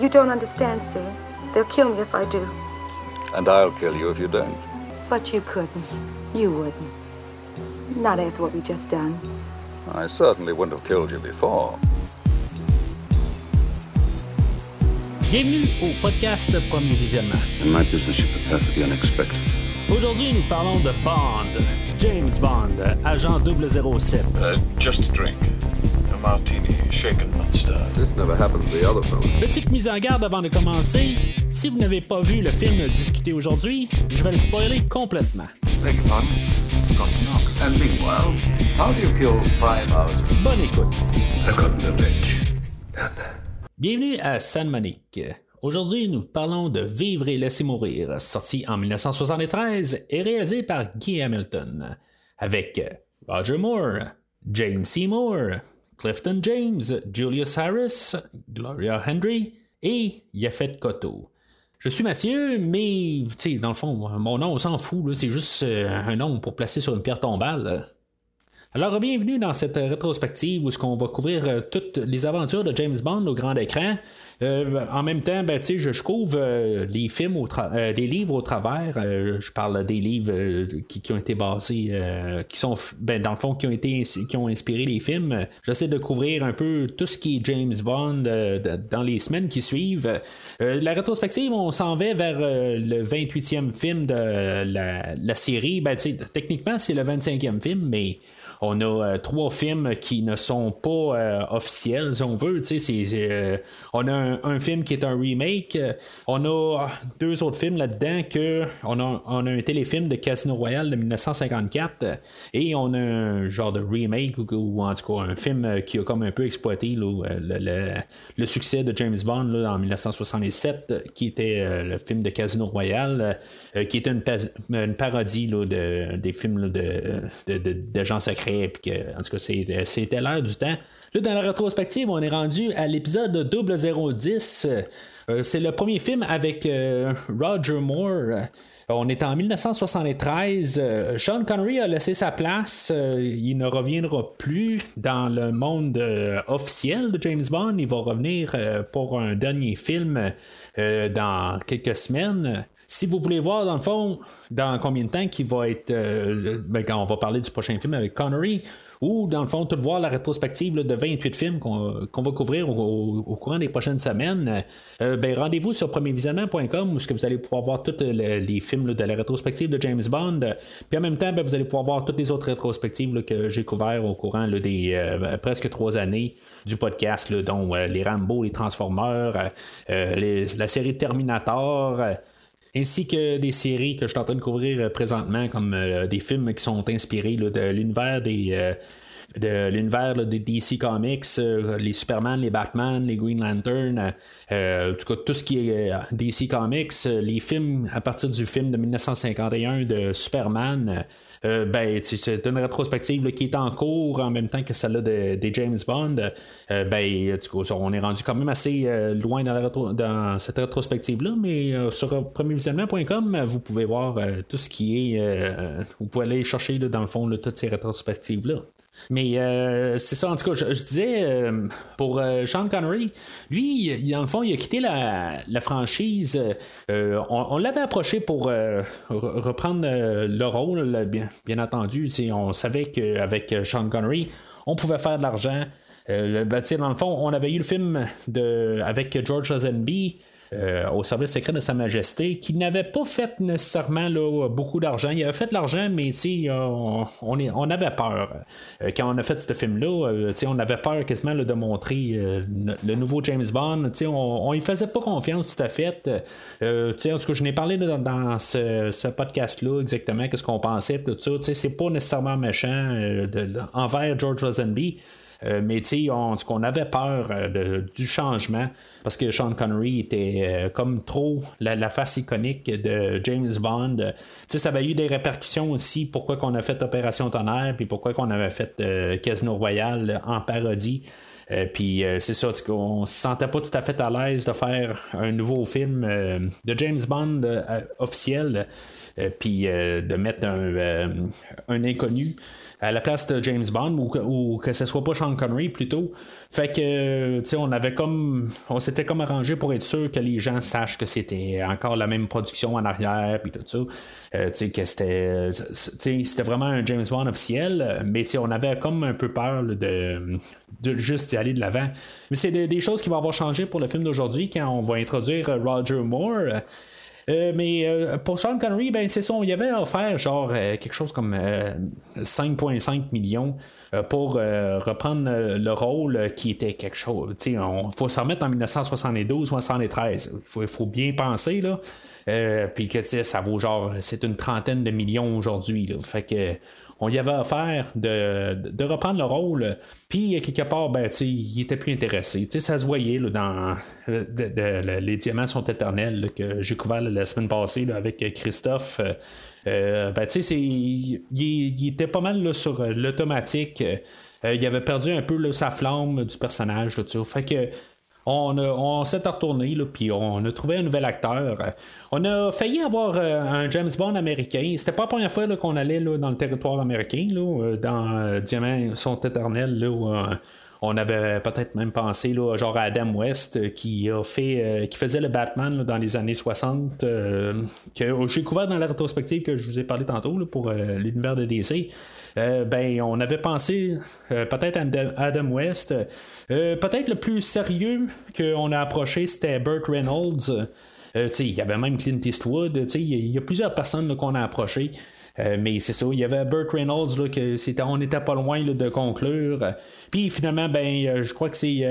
You don't understand, sir. They'll kill me if I do. And I'll kill you if you don't. But you couldn't. You wouldn't. Not after what we just done. I certainly wouldn't have killed you before. Bienvenue au podcast Premier Visionnement. In my business, you prepare for the unexpected. Aujourd'hui, nous parlons de Bond, James Bond, agent 007. Uh, just a drink. A martini, shaken, not stirred. This never happened to the other fellow. Petite mise en garde avant de commencer. Si vous n'avez pas vu le film discuté aujourd'hui, je vais le spoiler complètement. Beg your pardon? Forgot to knock. And meanwhile, how do you kill five hours? Bonne écoute. I got bitch. Bienvenue à San Monique. Aujourd'hui, nous parlons de Vivre et laisser mourir, sorti en 1973 et réalisé par Guy Hamilton, avec Roger Moore, Jane Seymour, Clifton James, Julius Harris, Gloria Henry et Yafet Koto. Je suis Mathieu, mais dans le fond, mon nom, on s'en fout, c'est juste euh, un nom pour placer sur une pierre tombale. Alors, bienvenue dans cette rétrospective où ce qu'on va couvrir euh, toutes les aventures de James Bond au grand écran. Euh, en même temps, ben, je, je couvre euh, les films, au euh, des livres au travers. Euh, je parle des livres euh, qui, qui ont été basés, euh, qui sont, ben, dans le fond, qui ont été, qui ont inspiré les films. J'essaie de couvrir un peu tout ce qui est James Bond euh, dans les semaines qui suivent. Euh, la rétrospective, on s'en va vers euh, le 28e film de la, la série. Ben, techniquement, c'est le 25e film, mais on a euh, trois films qui ne sont pas euh, officiels, si on veut. euh, on a un, film qui est un remake. On a deux autres films là-dedans que on a, un téléfilm de Casino Royale de 1954 euh, et on a un genre de remake ou, en tout cas un film qui a comme un peu exploité le, succès de James Bond là, en 1967 euh, qui était le film de Casino Royale qui était une, une parodie de, des films de, de, de- d'agents secrets puis que, en tout cas c'était, c'était l'air du temps Là, dans la rétrospective, on est rendu à l'épisode 0010. Euh, c'est le premier film avec euh, Roger Moore. Euh, On est en 1973. Euh, Sean Connery a laissé sa place. Euh, il ne reviendra plus dans le monde euh, officiel de James Bond. Il va revenir euh, pour un dernier film euh, dans quelques semaines. Si vous voulez voir, dans le fond, dans combien de temps qu'il va être. euh, ben, quand on va parler du prochain film avec Connery, ou dans le fond, tout voir la rétrospective de 28 films qu'on va couvrir au, courant des prochaines semaines, euh, ben, rendez-vous sur premiervisionnement.com où que vous allez pouvoir voir tous le- les films de la rétrospective de James Bond. Puis en même temps, ben, vous allez pouvoir voir toutes les autres rétrospectives que j'ai couvertes au courant des euh, presque trois années du podcast, dont euh, les Rambo, les Transformers, euh, euh, la série Terminator. Euh, ainsi que des séries que je suis en train de couvrir euh, présentement, comme euh, des films qui sont inspirés de l'univers des. De l'univers des DC Comics, euh, les Superman, les Batman, les Green Lantern, euh, euh, en tout cas tout ce qui est DC Comics, les films à partir du film de 1951 de Superman, ben, c'est une rétrospective qui est en cours en même temps que celle-là de- des James Bond. Ben, en tout cas, on est rendu quand même assez loin dans, cette rétrospective-là, mais sur premiervisionnement.com, vous pouvez voir tout ce qui est. vous pouvez aller chercher dans le fond toutes ces rétrospectives-là. Mais euh, c'est ça, en tout cas, je, disais euh, pour euh, Sean Connery, lui, il- dans le fond, il a quitté la, la franchise. on l'avait approché pour re- reprendre le rôle, bien, bien entendu. On savait qu'avec Sean Connery, on pouvait faire de l'argent. Ben, dans le fond, on avait eu le film de, avec George Lazenby. Euh, au service secret de Sa Majesté, qui n'avait pas fait nécessairement beaucoup d'argent. Il avait fait de l'argent, mais on, on, on avait peur. Euh, quand on a fait ce film-là, euh, on avait peur quasiment de montrer le, nouveau James Bond. On ne faisait pas confiance tout à fait. En tout cas, je n'ai parlé dans, ce, podcast-là exactement, qu'est-ce qu'on pensait, tout ça. C'est pas nécessairement méchant envers George Lazenby. Euh, mais tu sais, on, on avait peur euh, de- du changement parce que Sean Connery était euh, comme trop la, face iconique de James Bond. Tu sais, ça avait eu des répercussions aussi. Pourquoi qu'on a fait Opération Tonnerre, puis pourquoi qu'on avait fait Casino Royale en parodie. Puis c'est ça, qu'on se sentait pas tout à fait à l'aise de faire un nouveau film de James Bond officiel, puis de mettre un inconnu. À la place de James Bond ou que, ce soit pas Sean Connery plutôt. Fait que, tu sais, on avait comme, on s'était comme arrangé pour être sûr que les gens sachent que c'était encore la même production en arrière puis tout ça. Euh, tu sais, que c'était, c'était vraiment un James Bond officiel, mais on avait comme un peu peur de, de juste y aller de l'avant. Mais c'est des choses qui vont avoir changé pour le film d'aujourd'hui quand on va introduire Roger Moore. Euh, mais euh, pour Sean Connery, ben c'est ça, y avait offert genre euh, quelque chose comme 5,5 millions pour reprendre le rôle qui était quelque chose. Il faut se remettre en 1972-73. Il faut, faut, bien penser, là. Puis que ça vaut genre, c'est une trentaine de millions aujourd'hui. Fait que on y avait offert de, de, reprendre le rôle. Puis, quelque part, ben, il était plus intéressé. ça se voyait dans Les Diamants sont éternels que j'ai couvert la semaine passée avec Christophe. Euh, il, était pas mal sur l'automatique. Euh, il avait perdu un peu sa flamme du personnage. On, s'est retourné, puis on a trouvé un nouvel acteur. On a failli avoir euh, un James Bond américain. C'était pas la première fois qu'on allait dans le territoire américain, euh, dans euh, Diamant sont éternels. Là, on avait peut-être même pensé là, genre à Adam West qui a fait qui faisait le Batman dans les années 60 que j'ai couvert dans la rétrospective que je vous ai parlé tantôt pour l'univers de DC. Euh, ben, on avait pensé euh, peut-être à Adam West. Euh, peut-être le plus sérieux qu'on a approché, c'était Burt Reynolds. il y avait même Clint Eastwood. Il y, a plusieurs personnes qu'on a approchées. Mais c'est ça, il y avait Burt Reynolds, là, que c'était, on n'était pas loin de conclure. Puis finalement, ben, je crois que c'est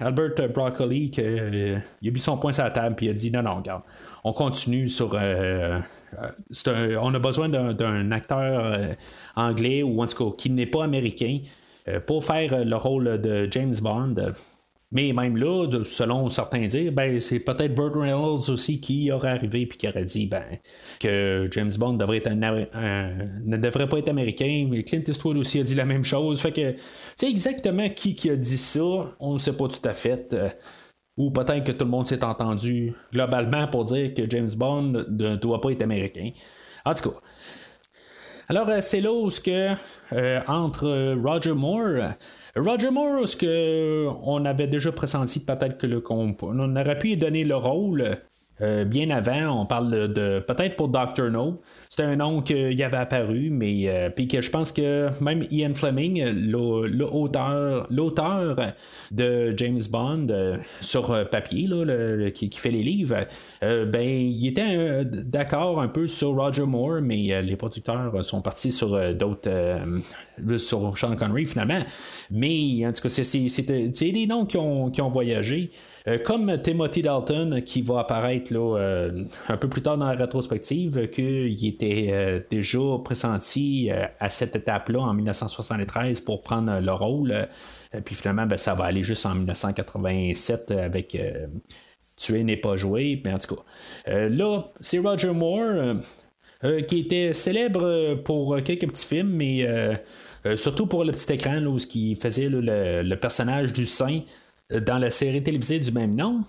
Albert Broccoli qui a mis son point sur la table puis il a dit non, non, regarde, on continue sur. on a besoin d'un, acteur anglais ou en tout cas qui n'est pas américain euh, pour faire euh, le rôle de James Bond. Mais même là, selon certains dire, ben, c'est peut-être Burt Reynolds aussi qui aurait arrivé et qui aurait dit ben, que James Bond devrait être ne devrait pas être américain. Mais Clint Eastwood aussi a dit la même chose. Fait que, c'est exactement qui, qui a dit ça, on ne sait pas tout à fait. Euh, ou peut-être que tout le monde s'est entendu globalement pour dire que James Bond ne doit pas être américain. En tout cas, alors, euh, c'est là où ce que, euh, entre Roger Moore. Roger Moore, ce que on avait déjà pressenti peut-être que le on aurait pu lui donner le rôle bien avant? On parle de, peut-être pour Dr. No. C'était un nom qu'il avait apparu, mais puis que je pense que même Ian Fleming, l'auteur, de James Bond sur papier, qui, qui, fait les livres, ben il était d'accord un peu sur Roger Moore, mais les producteurs sont partis sur d'autres sur Sean Connery finalement. Mais en tout cas, c'est des noms qui ont, qui ont voyagé. Euh, comme Timothy Dalton, qui va apparaître là, euh, un peu plus tard dans la rétrospective, qu'il était euh, déjà pressenti à cette étape-là en 1973 pour prendre le rôle. puis finalement, ben, ça va aller juste en 1987 avec Tuer n'est pas joué. Mais en tout cas, là, c'est Roger Moore. Qui était célèbre pour quelques petits films, mais surtout pour le petit écran, là, où il faisait le, personnage du saint dans la série télévisée du même nom.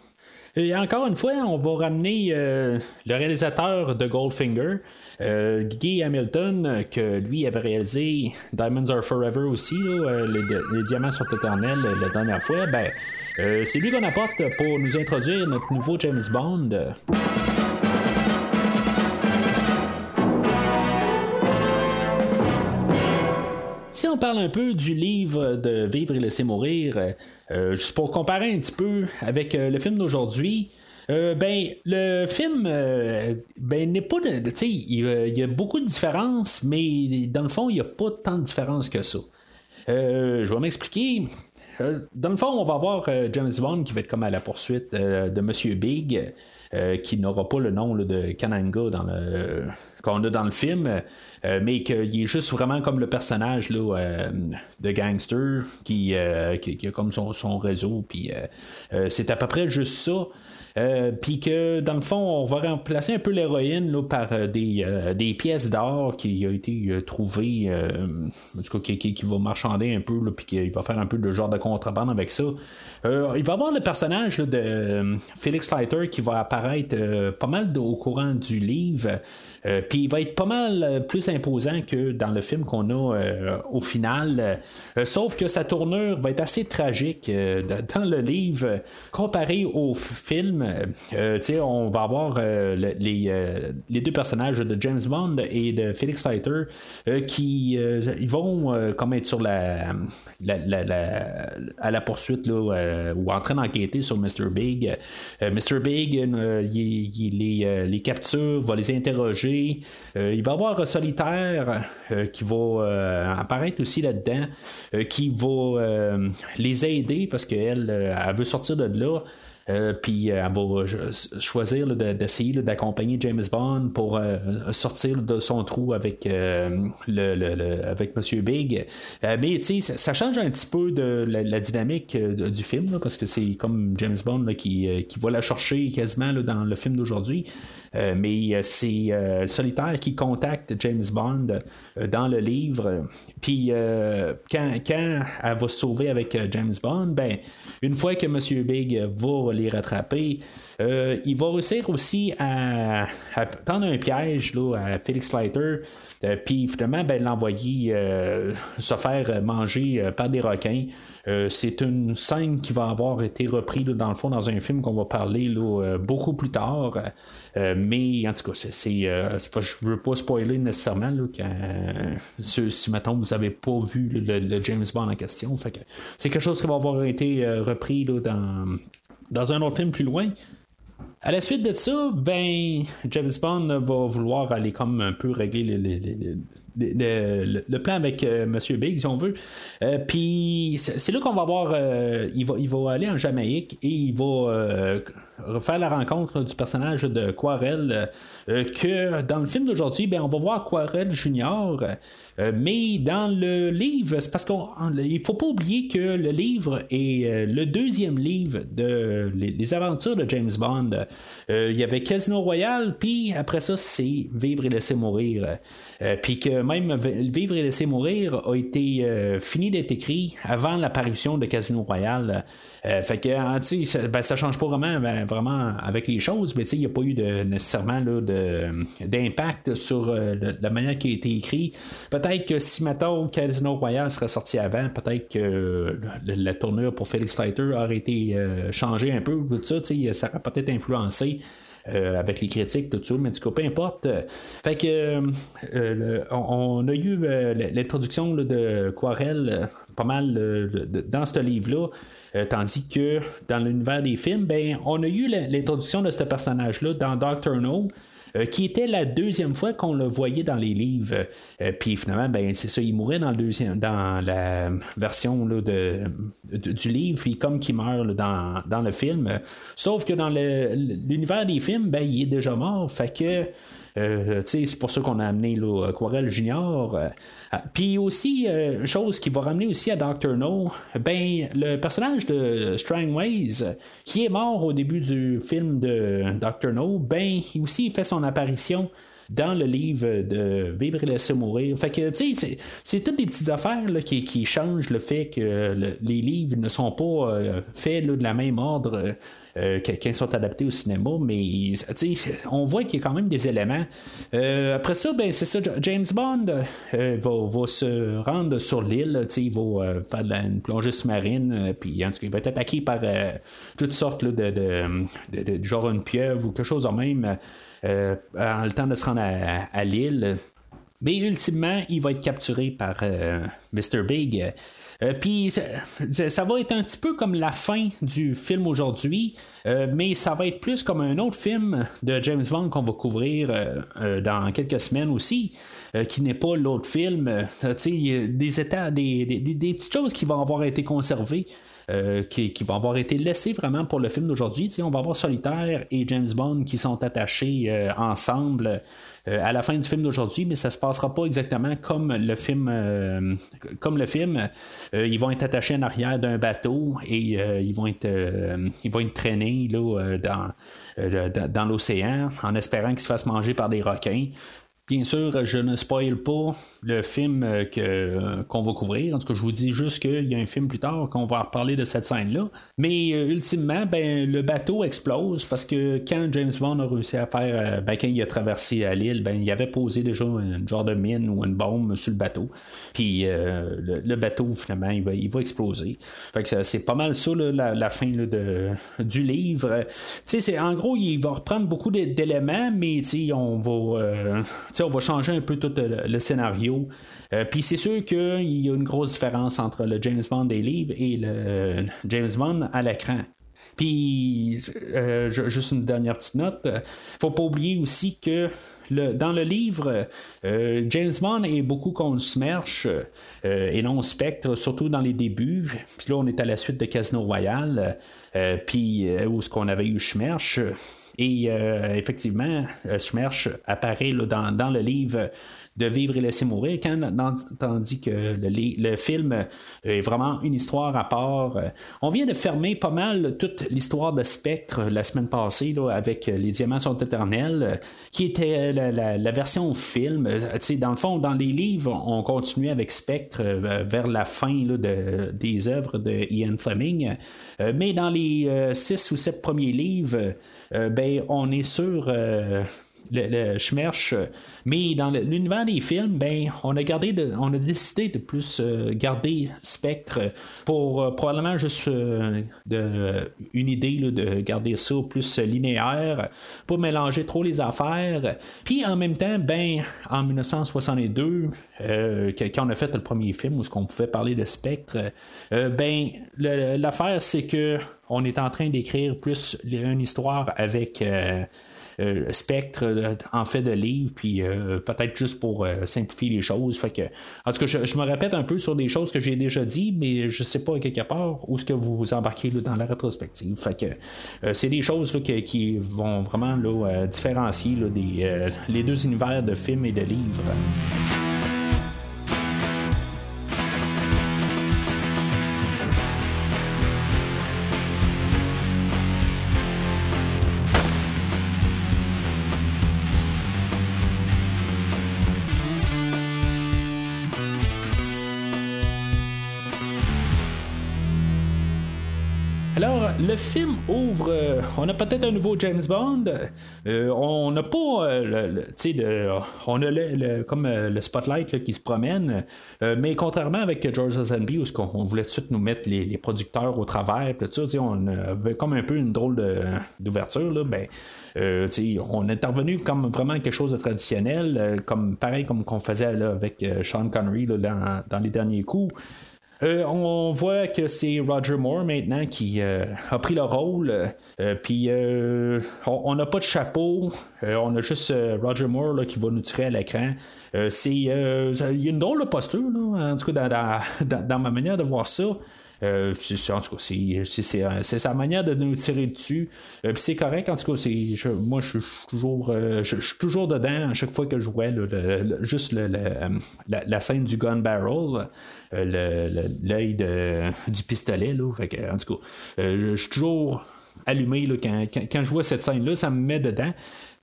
Et encore une fois, on va ramener euh, le réalisateur de Goldfinger, euh, Guy Hamilton, que lui avait réalisé Diamonds Are Forever aussi, euh, les, diamants sont éternels la dernière fois. Ben, c'est lui qu'on apporte pour nous introduire notre nouveau James Bond. Parle un peu du livre de Vivre et laisser mourir, euh, juste pour comparer un petit peu avec euh, le film d'aujourd'hui, euh, ben, le film ben, n'est pas. Tu sais, il, y a beaucoup de différences, mais dans le fond, il n'y a pas tant de différences que ça. je vais m'expliquer. dans le fond, on va voir James Bond qui va être comme à la poursuite de Monsieur Big, qui n'aura pas le nom de Kananga dans le qu'on a dans le film, euh, mais qu'il est juste vraiment comme le personnage là, euh, de gangster qui, euh, qui, a comme son, son réseau, puis c'est à peu près juste ça. puis que dans le fond, on va remplacer un peu l'héroïne par des, des, pièces d'or qui a été trouvées, en tout cas qui, qui, va marchander un peu, puis qui va faire un peu de genre de contrebande avec ça. il va avoir le personnage de Felix Leiter qui va apparaître pas mal au courant du livre. Puis il va être pas mal plus imposant que dans le film qu'on a au final. sauf que sa tournure va être assez tragique dans le livre comparé au film. on va avoir les, deux personnages de James Bond et de Felix Leiter qui vont comme être sur la, à la poursuite ou en train d'enquêter sur Mr. Big. Mr. Big, il, les capture, va les interroger. Il va y avoir Solitaire qui va apparaître aussi là-dedans, qui va les aider parce qu'elle elle veut sortir de là. Euh, puis euh, elle va choisir d'essayer d'accompagner James Bond pour euh, sortir de son trou avec, le, Monsieur Big. mais sais, ça change un petit peu la, dynamique du film, parce que c'est comme James Bond qui, qui va la chercher quasiment dans le film d'aujourd'hui. Mais c'est le solitaire qui contacte James Bond dans le livre. Puis quand, quand elle va se sauver avec James Bond, ben, une fois que Monsieur Big va les rattraper. Euh, il va réussir aussi à, tendre un piège là, à Felix Leiter, euh, puis finalement ben, l'envoyer euh, se faire manger par des requins. C'est une scène qui va avoir été reprise dans le fond dans un film qu'on va parler là, beaucoup plus tard. mais en tout cas, c'est, je veux pas spoiler nécessairement là, si maintenant vous n'avez pas vu le, James Bond en question. C'est quelque chose qui va avoir été repris dans un autre film plus loin. À la suite de ça, ben, James Bond va vouloir aller comme un peu régler les, le, plan avec euh, Monsieur Big, si on veut. Euh, puis c'est là qu'on va voir, euh, il, va, il va aller en Jamaïque et il va faire la rencontre du personnage de Quarel. que dans le film d'aujourd'hui, ben, on va voir Quarel Junior. mais dans le livre, c'est parce qu'il faut pas oublier que le livre est le deuxième livre de les, aventures de James Bond. il y avait Casino Royale, puis après ça, c'est Vivre et laisser mourir. puis que même Vivre et laisser mourir a été euh, fini d'être écrit avant l'apparition de Casino Royale. Euh, fait que ça, ben, ça change pas vraiment, ben, vraiment avec les choses, mais il n'y a pas eu de, nécessairement d'impact sur euh, la manière qui a été écrit. Peut-être que si maintenant Casino Royale serait sorti avant, peut-être que la, tournure pour Felix Leiter aurait été changée un peu, tout ça, ça aurait peut-être influencé. Euh, avec les critiques, tout ça, mais du coup, peu importe. Fait que euh, on, a eu euh, l'introduction de Quarel pas mal dans ce livre-là, tandis que dans l'univers des films, ben, on a eu l'introduction de ce personnage-là dans Doctor No. Euh, qui était la deuxième fois qu'on le voyait dans les livres. Euh, puis finalement, ben, c'est ça, il mourait dans, la version de, du livre, puis comme qu'il meurt dans, dans, le film. Sauf que dans l'univers des films, ben, il est déjà mort. Fait que c'est pour ça qu'on a amené là, Quarel Junior. Euh, puis aussi, euh, une chose qui va ramener aussi à Dr. No, ben, le personnage de Strangways, qui est mort au début du film de Dr. No, ben, aussi il fait son apparition dans le livre de Vivre et laisser mourir. Fait que, tu sais, c'est toutes des petites affaires qui, qui, changent le fait que les livres ne sont pas faits de la même ordre euh, qui sont adaptés au cinéma, mais on voit qu'il y a quand même des éléments. Euh, après ça, ben, c'est ça, James Bond euh, va, se rendre sur l'île, il va faire une plongée sous-marine, puis en tout cas, il va être attaqué par toutes sortes de, de, genre une pieuvre ou quelque chose de même. En le temps de se rendre à, l'île. Mais ultimement, il va être capturé par Mr. Big. Euh, puis ça, va être un petit peu comme la fin du film aujourd'hui, euh, mais ça va être plus comme un autre film de James Bond qu'on va couvrir euh, dans quelques semaines aussi. qui n'est pas l'autre film, des états, des, des, petites choses qui vont avoir été conservées. Qui, qui, vont avoir été laissées vraiment pour le film d'aujourd'hui. On va avoir Solitaire et James Bond qui sont attachés ensemble euh, à la fin du film d'aujourd'hui, mais ça se passera pas exactement comme le film. Euh, comme le film, euh, ils vont être attachés en arrière d'un bateau et ils vont être ils vont être traînés là, dans, dans l'océan en espérant qu'ils se fassent manger par des requins. Bien sûr, je ne spoil pas le film euh, que, euh, qu'on va couvrir. En tout cas, je vous dis juste qu'il y a un film plus tard qu'on va reparler de cette scène-là. Mais euh, ultimement, ben, le bateau explose parce que quand James Bond a réussi à faire, ben, quand il a traversé à l'île, ben, il avait posé déjà un genre de mine ou une bombe sur le bateau. Puis le, bateau, finalement, il va, il va exploser. Fait que c'est pas mal ça, la, fin de, du livre. c'est, en gros, il va reprendre beaucoup d'éléments, mais on va on va changer un peu tout le, scénario. Euh, puis c'est sûr qu'il y a une grosse différence entre le James Bond des livres et le James Bond à l'écran. Puis, euh, juste une dernière petite note, faut pas oublier aussi que dans le livre, euh, James Bond est beaucoup contre Smerch et non Spectre, surtout dans les débuts. Puis là, on est à la suite de Casino Royale, puis où ce qu'on avait eu Smerch. Et euh, effectivement, euh, Schmerch apparaît dans, dans, le livre de Vivre et laisser mourir, quand, tandis que le, film est vraiment une histoire à part. On vient de fermer pas mal toute l'histoire de Spectre la semaine passée avec Les Diamants sont éternels, qui était la, version film. dans le fond, dans les livres, on continuait avec Spectre euh, vers la fin de, des œuvres de Ian Fleming. mais dans les six ou sept premiers livres, ben, on est sur le, Schmerch. Mais dans l'univers des films, ben, on a gardé on a décidé de plus euh, garder Spectre pour euh, probablement juste euh, une idée de garder ça plus linéaire, pour mélanger trop les affaires. Puis en même temps, ben, en 1962, quand on a fait le premier film où ce qu'on pouvait parler de Spectre, ben, l'affaire c'est que on est en train d'écrire plus une histoire avec euh, spectre euh, en fait de livres, puis euh, peut-être juste pour simplifier les choses. Fait que, en tout cas, je, me répète un peu sur des choses que j'ai déjà dit, mais je sais pas quelque part où est-ce que vous vous embarquez dans la rétrospective. Fait que c'est des choses qui vont vraiment différencier les deux univers de films et de livres. Le film ouvre. Euh, on a peut-être un nouveau James Bond. Euh, on n'a pas. Euh, sais, on a le, comme le spotlight qui se promène. mais contrairement avec George Lazenby, où on voulait tout de suite nous mettre les, producteurs au travers, tout ça, on avait comme un peu une drôle d'ouverture. Ben, on est intervenu comme vraiment quelque chose de traditionnel, comme pareil comme qu'on faisait avec Sean Connery dans les derniers coups. Euh, on voit que c'est Roger Moore maintenant qui euh, a pris le rôle. Euh, puis on n'a pas de chapeau. on a juste Roger Moore qui va nous tirer à l'écran. c'est il y a une drôle de posture, en tout cas dans ma manière de voir ça. Euh, en tout cas, euh, c'est sa manière de nous tirer dessus. Euh, c'est correct, en tout cas, moi, je suis toujours, je, suis toujours dedans à chaque fois que je vois juste la, scène du gun barrel, l'œil du pistolet. Là, en tout cas, je, suis toujours allumé quand, quand, je vois cette scène-là, ça me met dedans.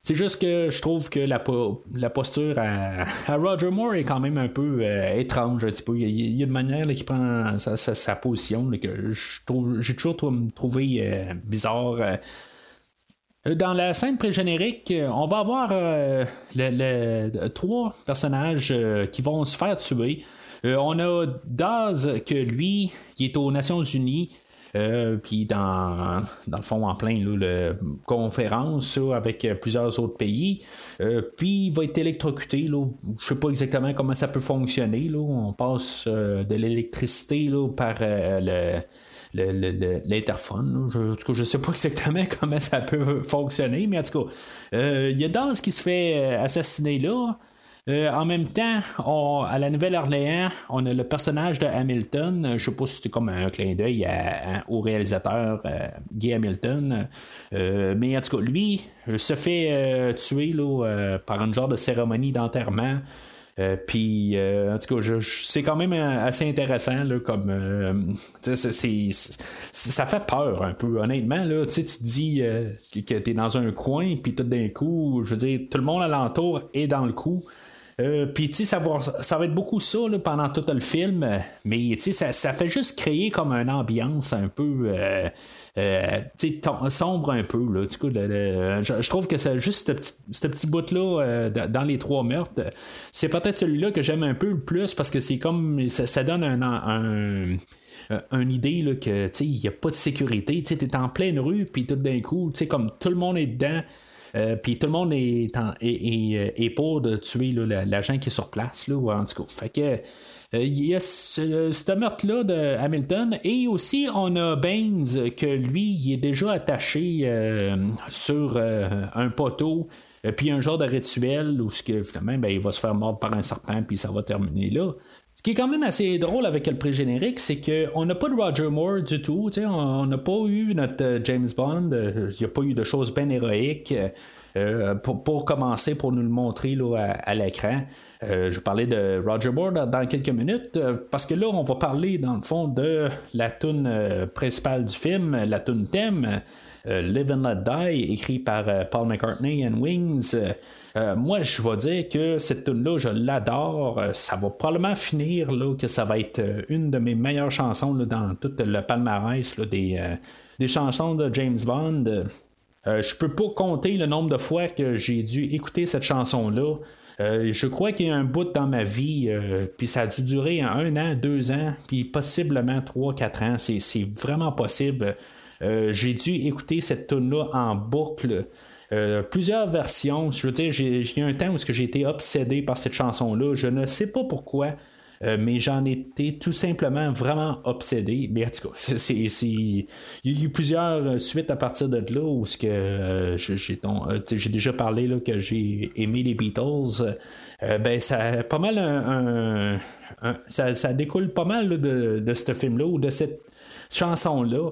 C'est juste que je trouve que la, la posture à, Roger Moore est quand même un peu euh, étrange. Peu. Il, y a, une manière qui prend sa, position que j'ai toujours trouvé euh, bizarre. Euh. Dans la scène pré-générique, on va avoir trois personnages qui vont se faire tuer. on a Daz, que lui, qui est aux Nations Unies, euh, puis dans, dans le fond, en plein là, conférence avec plusieurs autres pays. Euh, puis il va être électrocuté. Là. Je sais pas exactement comment ça peut fonctionner. On passe euh, de l'électricité par le l'interphone. En tout cas, je sais pas exactement comment ça peut fonctionner, mais en tout cas, il y a Daz qui se fait assassiner là. Euh, en même temps, à la Nouvelle-Orléans, on a le personnage de Hamilton. Je sais pas si c'était comme un clin d'œil au réalisateur euh, Guy Hamilton. Euh, mais en tout cas, lui se fait tuer là, par un genre de cérémonie d'enterrement. Euh, puis, euh, en tout cas, c'est quand même euh, assez intéressant, là, comme. euh, ça fait peur un peu, honnêtement. Là, tu te dis euh, que, que t'es dans un coin, puis tout d'un coup, je veux dire, tout le monde alentour est dans le coup. Euh, puis, ça va, ça va être beaucoup ça pendant tout le film, mais ça, ça fait juste créer comme une ambiance un peu. euh, euh, sombre un peu. Je, trouve que c'est juste ce petit, bout-là dans les trois meurtres. C'est peut-être celui-là que j'aime un peu le plus parce que c'est comme. Ça, donne un. un une idée là, que il n'y a pas de sécurité. Tu es en pleine rue, puis tout d'un coup, comme tout le monde est dedans. Euh, puis tout le monde est, est, est- est pour de tuer l'agent qui est sur place, là, ou en tout cas. Fait que euh, il y a ce, ce meurtre-là de Hamilton et aussi on a Baines que lui il est déjà attaché euh, sur euh, un poteau euh, puis un genre de rituel où finalement ben, il va se faire mordre par un serpent puis ça va terminer là. Ce qui est quand même assez drôle avec le pré-générique, c'est qu'on n'a pas de Roger Moore du tout. On n'a pas eu notre euh, James Bond. euh, Il n'y a pas eu de choses bien héroïques. euh, pour, commencer, pour nous le montrer là, à, l'écran. Euh, je parlais de Roger Moore dans, quelques minutes, parce que là, on va parler dans le fond de la tune principale du film, la tune thème. Euh, Live and Let Die, écrit par euh, Paul McCartney and Wings. Euh, moi, je vais dire que cette tune-là, je l'adore. Ça va probablement finir là, que ça va être une de mes meilleures chansons là, dans tout le palmarès des, des chansons de James Bond. Euh, je peux pas compter le nombre de fois que j'ai dû écouter cette chanson-là. Je crois qu'il y a un bout dans ma vie, puis ça a dû durer un an, deux ans, puis possiblement trois, quatre ans. C'est vraiment possible. Euh, j'ai dû écouter cette tune-là en boucle. Euh, plusieurs versions. Je veux dire, j'ai, eu un temps où j'ai été obsédé par cette chanson-là. Je ne sais pas pourquoi. Euh, mais j'en étais tout simplement vraiment obsédé. Mais en tout cas, il y a eu plusieurs suites à partir de là où j'ai, déjà parlé là, que j'ai aimé les Beatles. Ben ça pas mal un, ça, découle pas mal de ce film-là ou de cette chanson-là.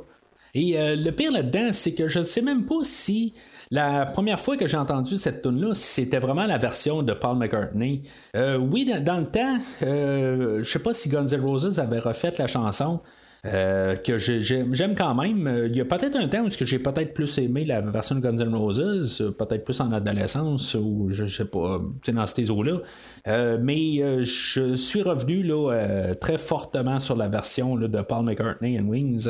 Et euh, le pire là-dedans, c'est que je ne sais même pas si la première fois que j'ai entendu cette tune-là, c'était vraiment la version de Paul McCartney. Euh, oui, dans, le temps, euh, je sais pas si Guns N' Roses avait refait la chanson. euh, que j'ai- j'aime quand même. Il y a peut-être un temps où j'ai peut-être plus aimé la version de Guns N' Roses, peut-être plus en adolescence ou je, je sais pas, dans ces eaux-là. Mais je suis revenu très fortement sur la version de Paul McCartney and Wings.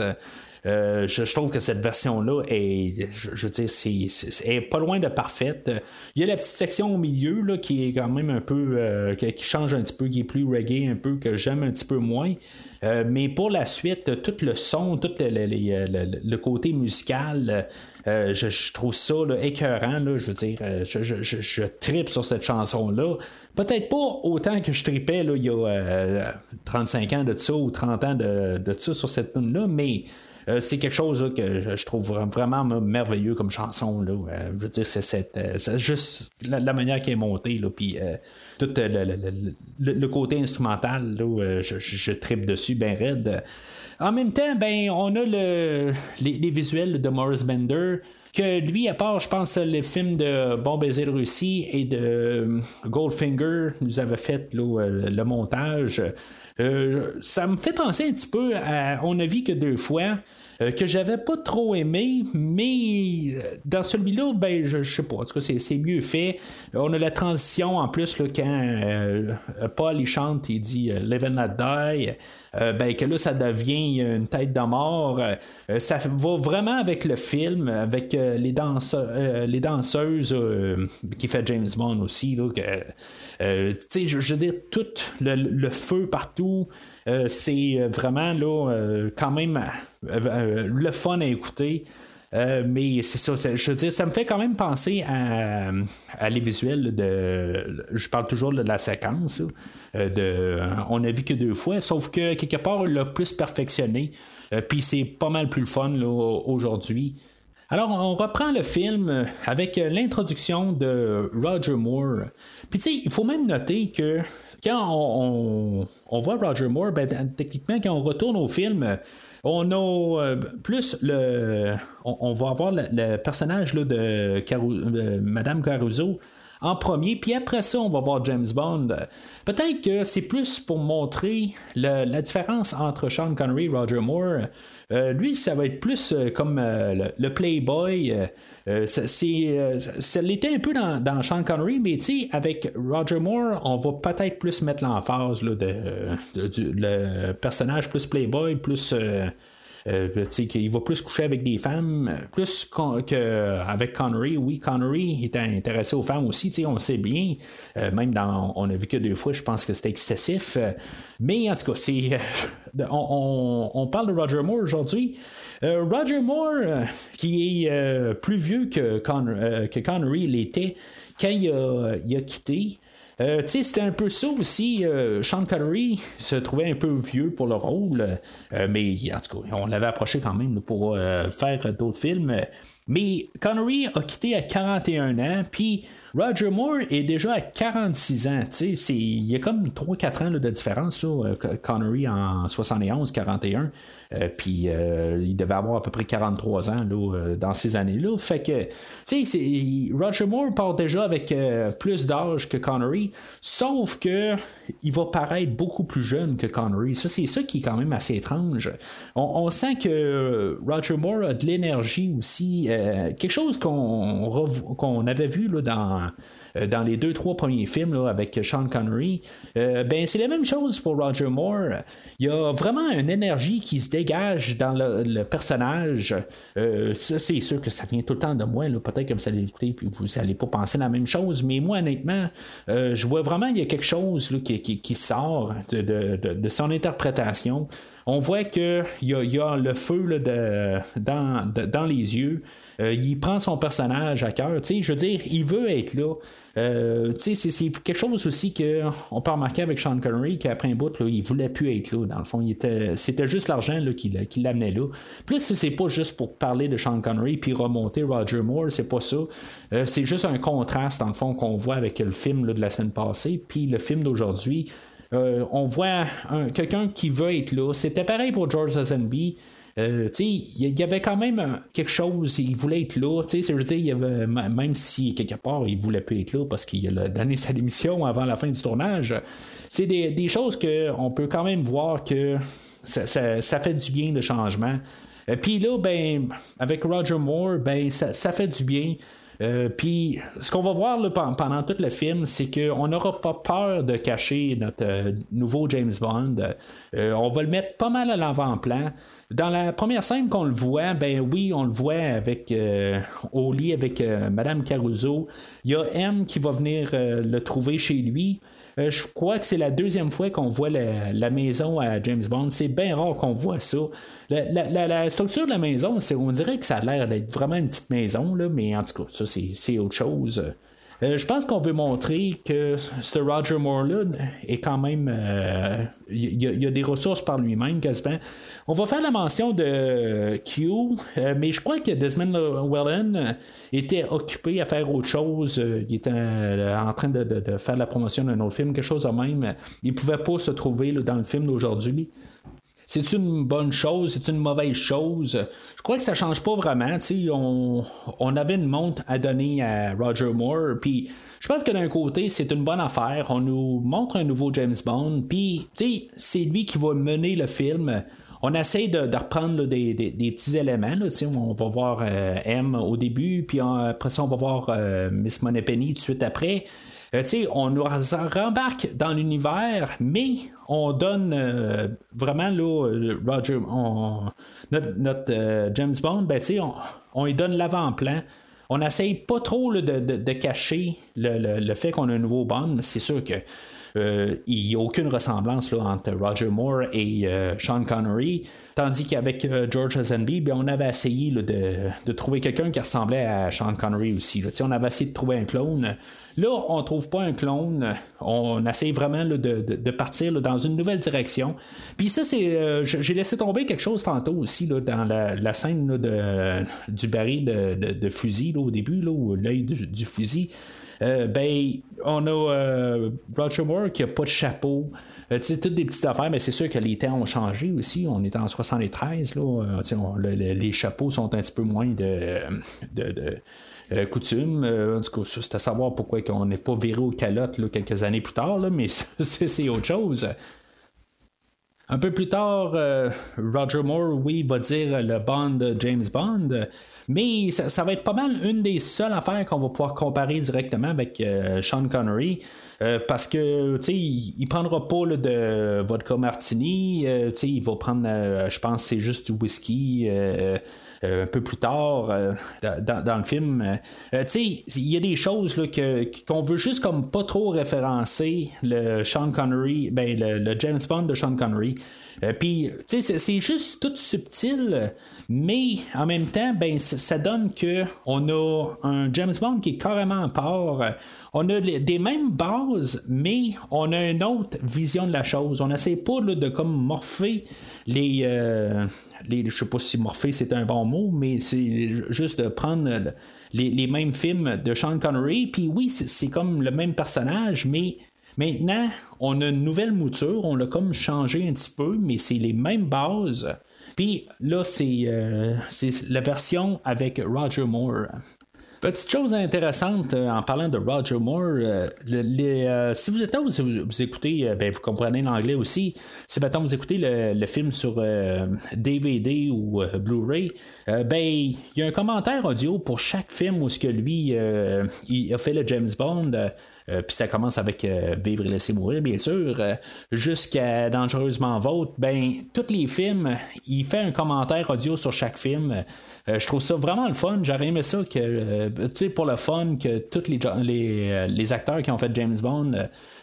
Euh, je, trouve que cette version-là est, je, veux dire, c'est, c'est- c'est- est pas loin de parfaite. Il y a la petite section au milieu là, qui est quand même un peu, euh, qui, change un petit peu, qui est plus reggae un peu, que j'aime un petit peu moins. Euh, mais pour la suite, tout le son, tout le, le- côté musical, je, trouve ça là, écœurant. Là, je veux dire, je, je, tripe sur cette chanson-là. Peut-être pas autant que je tripais là, il y a euh, 35 ans de ça ou 30 ans de, de ça sur cette tune-là, mais c'est quelque chose que je, trouve vra- vraiment merveilleux comme chanson. Là. Euh, je veux dire, c'est, cette, euh, c'est juste la, manière qui est montée, puis euh, tout euh, le, le- le- le- côté instrumental, là, euh, je, je, tripe dessus bien raide. En même temps, ben, on a le, les, visuels de Morris Bender. Que lui, à part, je pense, les films de Bon Baiser de Russie et de euh, Goldfinger, nous avait fait euh, le montage. Euh, ça me fait penser un petit peu à On a vu que deux fois. euh, que j'avais pas trop aimé, mais euh, dans celui-là, ben je, sais pas, en tout cas c'est, mieux fait. On a la transition en plus là, quand euh, Paul il chante, il dit euh, Live and Not Die, euh, ben que là ça devient une tête de mort. Euh, ça va vraiment avec le film, avec euh, les, euh, les danseuses euh, qui fait James Bond aussi. Euh, je, veux dire, tout le, le feu partout. Euh, c'est vraiment là euh, quand même euh, euh, le fun à écouter. Euh, mais c'est ça, je veux dire, ça me fait quand même penser à, à les visuels de. Je parle toujours de la séquence. euh, de, on a vu que deux fois, sauf que quelque part, il l'a plus perfectionné. Euh, Puis c'est pas mal plus le fun aujourd'hui. Alors, on reprend le film avec l'introduction de Roger Moore. Puis, tu sais, il faut même noter que quand on, voit Roger Moore, ben, techniquement, quand on retourne au film, on a euh, plus le. On, va avoir le, personnage de Madame Caruso en premier, puis après ça, on va voir James Bond. Peut-être que c'est plus pour montrer la différence entre Sean Connery et Roger Moore. Euh, lui, ça va être plus euh, comme euh, le, Playboy. c'est, ça l'était un peu dans, dans Sean Connery, mais avec Roger Moore, on va peut-être plus mettre l'emphase de, le personnage plus Playboy, plus euh, qu'il va plus coucher avec des femmes, plus qu'avec Connery. Oui, Connery était intéressé aux femmes aussi, on le sait bien. Euh, même dans On a vu que deux fois, je pense que c'était excessif. mais en tout cas, c'est, euh, on, parle de Roger Moore aujourd'hui. Roger Moore, qui est plus vieux que Connery l'était quand il a quitté. Euh, c'était un peu ça aussi. Euh, Sean Connery se trouvait un peu vieux pour le rôle, euh, mais en tout cas, on l'avait approché quand même pour faire d'autres films. Mais Connery a quitté à 41 ans, puis Roger Moore est déjà à 46 ans. Il y a comme 3-4 ans de différence. Là, Connery en 71, 41. Euh, puis euh, il devait avoir à peu près 43 ans là, euh, dans ces années-là. Fait que, Roger Moore part déjà avec plus d'âge que Connery, sauf que il va paraître beaucoup plus jeune que Connery. Ça, c'est ça qui est quand même assez étrange. On, sent que Roger Moore a de l'énergie aussi. quelque chose qu'on, qu'on avait vu là, dans euh, dans les deux, trois premiers films avec Sean Connery, euh, ben c'est la même chose pour Roger Moore. Il y a vraiment une énergie qui se dégage dans le, personnage. Euh, ça, c'est sûr que ça vient tout le temps de moi. Peut-être que vous allez écouter puis vous n'allez pas penser la même chose, mais moi, honnêtement, je vois vraiment il y a quelque chose qui, sort de, son interprétation on voit qu'il y, y, a le feu dans, les yeux. Euh, il prend son personnage à cœur. Je veux dire, il veut être là. Euh, c'est, quelque chose aussi qu'on peut remarquer avec Sean Connery qu'après un bout, là, il voulait plus être là. Dans le fond, c'était juste l'argent qui, l'amenait là. Plus c'est pas juste pour parler de Sean Connery puis remonter Roger Moore, c'est pas ça. Euh, c'est juste un contraste, dans le fond, qu'on voit avec le film de la semaine passée puis le film d'aujourd'hui. Euh, on voit quelqu'un qui veut être là. C'était pareil pour George Lazenby. Euh, il y avait quand même quelque chose, il voulait être là, je veux dire, y avait, même si quelque part il voulait plus être là parce qu'il a donné sa démission avant la fin du tournage, c'est des, choses qu'on peut quand même voir que ça, fait du bien le changement. Euh, puis là, ben, avec Roger Moore, ben, ça fait du bien. Euh, puis, ce qu'on va voir pendant tout le film, c'est qu'on n'aura pas peur de cacher notre euh, nouveau James Bond. Euh, on va le mettre pas mal à l'avant-plan. Dans la première scène qu'on le voit, ben oui, on le voit avec au lit avec Madame Caruso. Il y a M qui va venir le trouver chez lui. Euh, je crois que c'est la deuxième fois qu'on voit la, maison à James Bond. C'est bien rare qu'on voit ça. La, structure de la maison, on dirait que ça a l'air d'être vraiment une petite maison, mais en tout cas, ça, c'est autre chose. Euh, je pense qu'on veut montrer que ce Roger Moore-là est quand même. Il y, a des ressources par lui-même, quasiment. On va faire la mention de Q, euh, mais je crois que Desmond Wellen était occupé à faire autre chose. il était euh, en train de, faire la promotion d'un autre film, quelque chose de même. Il pouvait pas se trouver dans le film d'aujourd'hui c'est une bonne chose, c'est une mauvaise chose. Je crois que ça change pas vraiment. On, on avait une montre à donner à Roger Moore, je pense que d'un côté, c'est une bonne affaire. On nous montre un nouveau James Bond, puis c'est lui qui va mener le film. On essaie de, reprendre des, petits éléments. on va voir euh, M au début, puis après ça, on va voir euh, Miss Moneypenny tout de suite après. Euh, on nous rembarque dans l'univers, mais on donne euh, vraiment là, Roger, notre, James Bond, ben, on, on lui donne l'avant-plan. On n'essaye pas trop de, cacher le, fait qu'on a un nouveau Bond, c'est sûr que euh, il n'y a aucune ressemblance entre Roger Moore et Sean Connery. Tandis qu'avec George Lazenby, ben, on avait essayé de, trouver quelqu'un qui ressemblait à Sean Connery aussi. On avait essayé de trouver un clone. Là, on trouve pas un clone. On essaie vraiment de, partir dans une nouvelle direction. Puis ça, c'est. Euh, j'ai laissé tomber quelque chose tantôt aussi dans la, scène du baril de, fusil au début, là, l'œil du, fusil. ben, on a Roger Moore qui a pas de chapeau. sais, toutes des petites affaires, mais c'est sûr que les temps ont changé aussi. On est en 73, là. les chapeaux sont un petit peu moins de, de, coutume. en tout cas, c'est à savoir pourquoi on n'est pas viré aux calottes quelques années plus tard, là, mais c'est autre chose. Un peu plus tard, euh, Roger Moore, oui, va dire le Bond James Bond, mais ça, va être pas mal une des seules affaires qu'on va pouvoir comparer directement avec euh, Sean Connery. Euh, parce que tu sais il, prendra pas de vodka martini, tu sais il va prendre, je pense, c'est juste du whisky. Un peu plus tard dans, le film. tu sais, il y a des choses là, que, qu'on veut juste comme pas trop référencer le Sean Connery, ben, le James Bond de Sean Connery. Euh, puis, tu sais, c'est juste tout subtil, mais en même temps, ben, ça donne que on a un James Bond qui est carrément à part. On a des mêmes bases, mais on a une autre vision de la chose. On n'essaie pas de comme morpher les, euh, les. Je sais pas si morpher c'est un bon mot, mais c'est juste de prendre les, les, mêmes films de Sean Connery. Puis oui, c'est comme le même personnage, mais Maintenant, on a une nouvelle mouture, on l'a comme changé un petit peu, mais c'est les mêmes bases. Puis là, c'est euh, la version avec Roger Moore. Petite chose intéressante euh, en parlant de Roger Moore, euh, si vous êtes vous, vous, écoutez, ben, vous comprenez l'anglais aussi, si maintenant vous écoutez le, film sur DVD ou Blu-ray, ben il y a un commentaire audio pour chaque film où ce que lui il a fait le James Bond. Euh, puis ça commence avec euh, Vivre et laisser mourir, bien sûr, euh, jusqu'à Dangereusement Vôtre. Ben, tous les films, il fait un commentaire audio sur chaque film. je trouve ça vraiment le fun. J'aurais aimé ça que, tu sais, pour le fun, que tous les, les, acteurs qui ont fait James Bond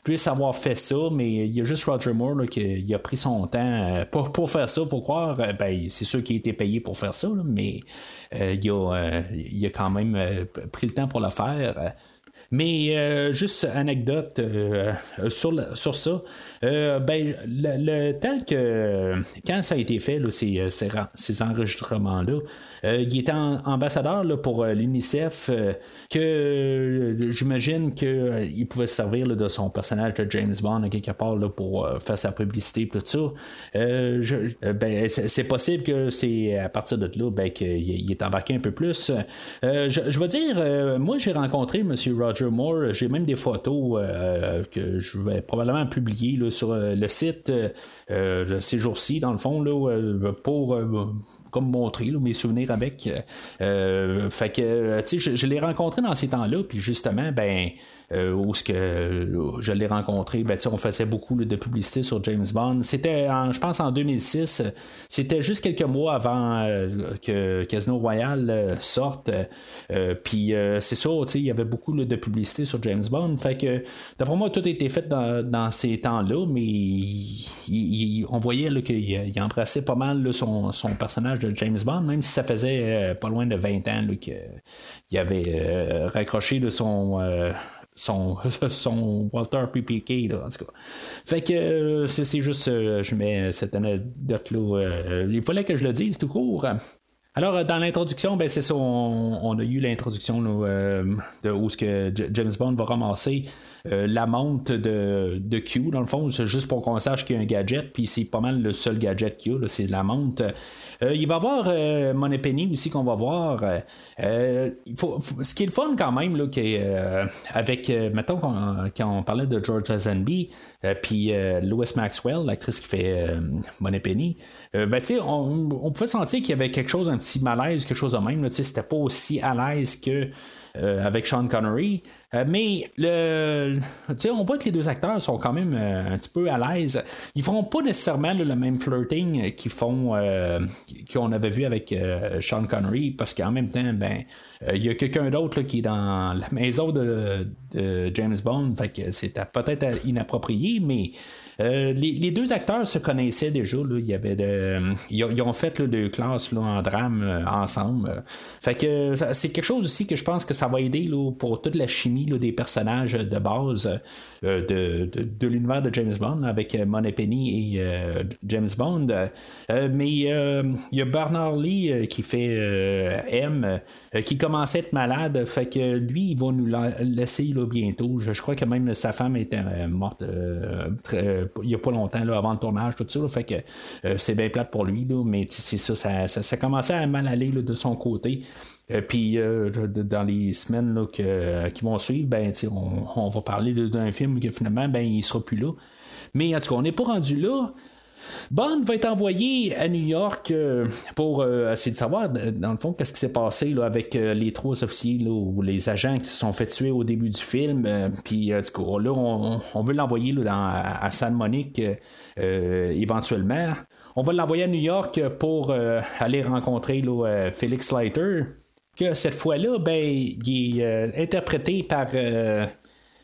puissent avoir fait ça, mais il y a juste Roger Moore qui a pris son temps pour, pour faire ça. Pour croire, ben, c'est sûr qu'il a été payé pour faire ça, mais il, a, il a quand même pris le temps pour le faire. Mais euh, juste anecdote euh, sur, sur ça. Euh, ben, le, temps que quand ça a été fait, là, ces, ces, enregistrements-là, il était ambassadeur là, pour l'UNICEF, que j'imagine qu'il pouvait se servir de son personnage de James Bond quelque part là, pour faire sa publicité tout ça. ben, c'est possible que c'est à partir de là ben, qu'il est embarqué un peu plus. je, je dire, moi j'ai rencontré M. Roger Moore. J'ai même des photos euh, que je vais probablement publier sur euh, le site euh, ces jours-ci, dans le fond, là, pour comme montrer mes souvenirs avec. fait que, sais, je, l'ai rencontré dans ces temps-là, puis justement, ben, euh, où ce que euh, je l'ai rencontré, ben, on faisait beaucoup de publicité sur James Bond. C'était, je pense, en 2006. C'était juste quelques mois avant euh, que Casino Royale sorte. Puis c'est ça, il y avait beaucoup de publicité sur James Bond. Fait que, d'après moi, tout a été fait dans, ces temps-là, mais on voyait qu'il embrassait pas mal son, personnage de James Bond, même si ça faisait pas loin de 20 ans qu'il avait raccroché de son son, son Walter PPK, là, en tout cas. Fait que euh, c'est juste, euh, je mets cette anecdote-là. Euh, il fallait que je le dise tout court. Alors, dans l'introduction, ben, c'est ça, on, a eu l'introduction de où ce que James Bond va ramasser la montre de, de Q, dans le fond, c'est juste pour qu'on sache qu'il y a un gadget, puis c'est pas mal le seul gadget qu'il y a, c'est la montre. Euh, il va y avoir euh, Money Penny aussi qu'on va voir. Euh, il faut, ce qui est le fun quand même, là, avec, mettons, quand on parlait de George Lazenby, puis Louis Maxwell, l'actrice qui fait Money Penny, ben, on, on pouvait sentir qu'il y avait quelque chose, un petit malaise, quelque chose de même. C'était pas aussi à l'aise que euh, avec Sean Connery. Euh, mais le, on voit que les deux acteurs sont quand même euh, un petit peu à l'aise. Ils font pas nécessairement le même flirting qu'ils font qu'on avait vu avec Sean Connery parce qu'en même temps, ben il y a quelqu'un d'autre qui est dans la maison de, James Bond, fait que c'est peut-être inapproprié, mais les, deux acteurs se connaissaient déjà. de, ils, ont fait deux classes en drame ensemble. Fait que c'est quelque chose aussi que je pense que ça va aider pour toute la chimie des personnages de base euh, de, l'univers de James Bond avec Money Penny et James Bond. mais il y a Bernard Lee qui fait M, qui commence à être malade, fait que lui, il va nous laisser bientôt. Je, crois que même sa femme était morte il n'y a pas longtemps là, avant le tournage, tout ça. fait que c'est bien plate pour lui, là, mais c'est ça ça, ça, ça, commençait à mal aller de son côté. Euh, puis euh, dans les semaines qui vont suivre, ben, on, va parler d'un film que finalement ben, il sera plus là. Mais en tout cas, on n'est pas rendu là. Bond va être envoyé à New York euh, pour essayer de savoir, dans le fond, qu'est-ce qui s'est passé là, avec les trois officiers ou les agents qui se sont fait tuer au début du film. Puis, tout cas, là, on, veut l'envoyer à, San Monique éventuellement. On va l'envoyer à New York pour euh, aller rencontrer euh, Felix Leiter. Que cette fois-là, ben, il est euh, interprété par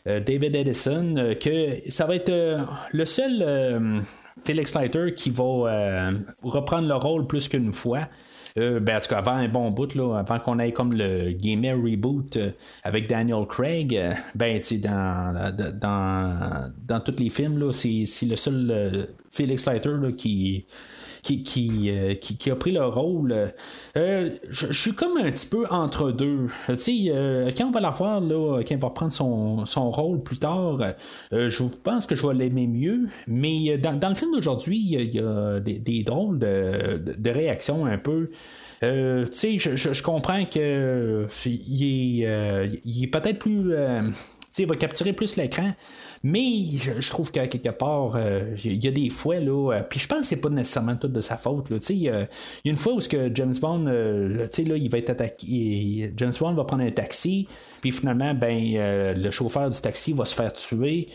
David Edison. que ça va être le seul Felix Leiter qui va reprendre le rôle plus qu'une fois. ben, en tout cas, avant un bon bout, là, avant qu'on ait comme le gamer reboot avec Daniel Craig, ben, dans, dans, dans tous les films, c'est, le seul Felix Leiter qui, qui, euh, qui, qui, a pris le rôle. Euh, je, suis comme un petit peu entre deux. Tu sais, euh, quand on va la voir, là, quand on va prendre son, son rôle plus tard, je pense que je vais l'aimer mieux. Mais dans, dans le film d'aujourd'hui, il y, a des, drôles de, de, réactions un peu. tu sais, je, je, comprends que il est, est peut-être plus. il va capturer plus l'écran. Mais je, trouve qu'à quelque part, euh, il y a des fois, là, euh, puis je pense que c'est pas nécessairement tout de sa faute. Il y a une fois où que James Bond, euh, là, il va être attaqué, James Bond va prendre un taxi, puis finalement, ben, le chauffeur du taxi va se faire tuer.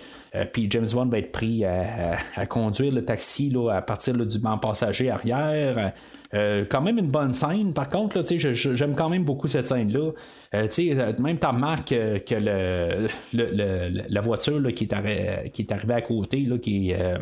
Puis James Bond va être pris à, conduire le taxi là, à partir du banc passager arrière. quand même une bonne scène, par contre, là, j'aime quand même beaucoup cette scène-là. même tu remarques que la voiture qui est qui est arrivé à côté, là, qui, euh,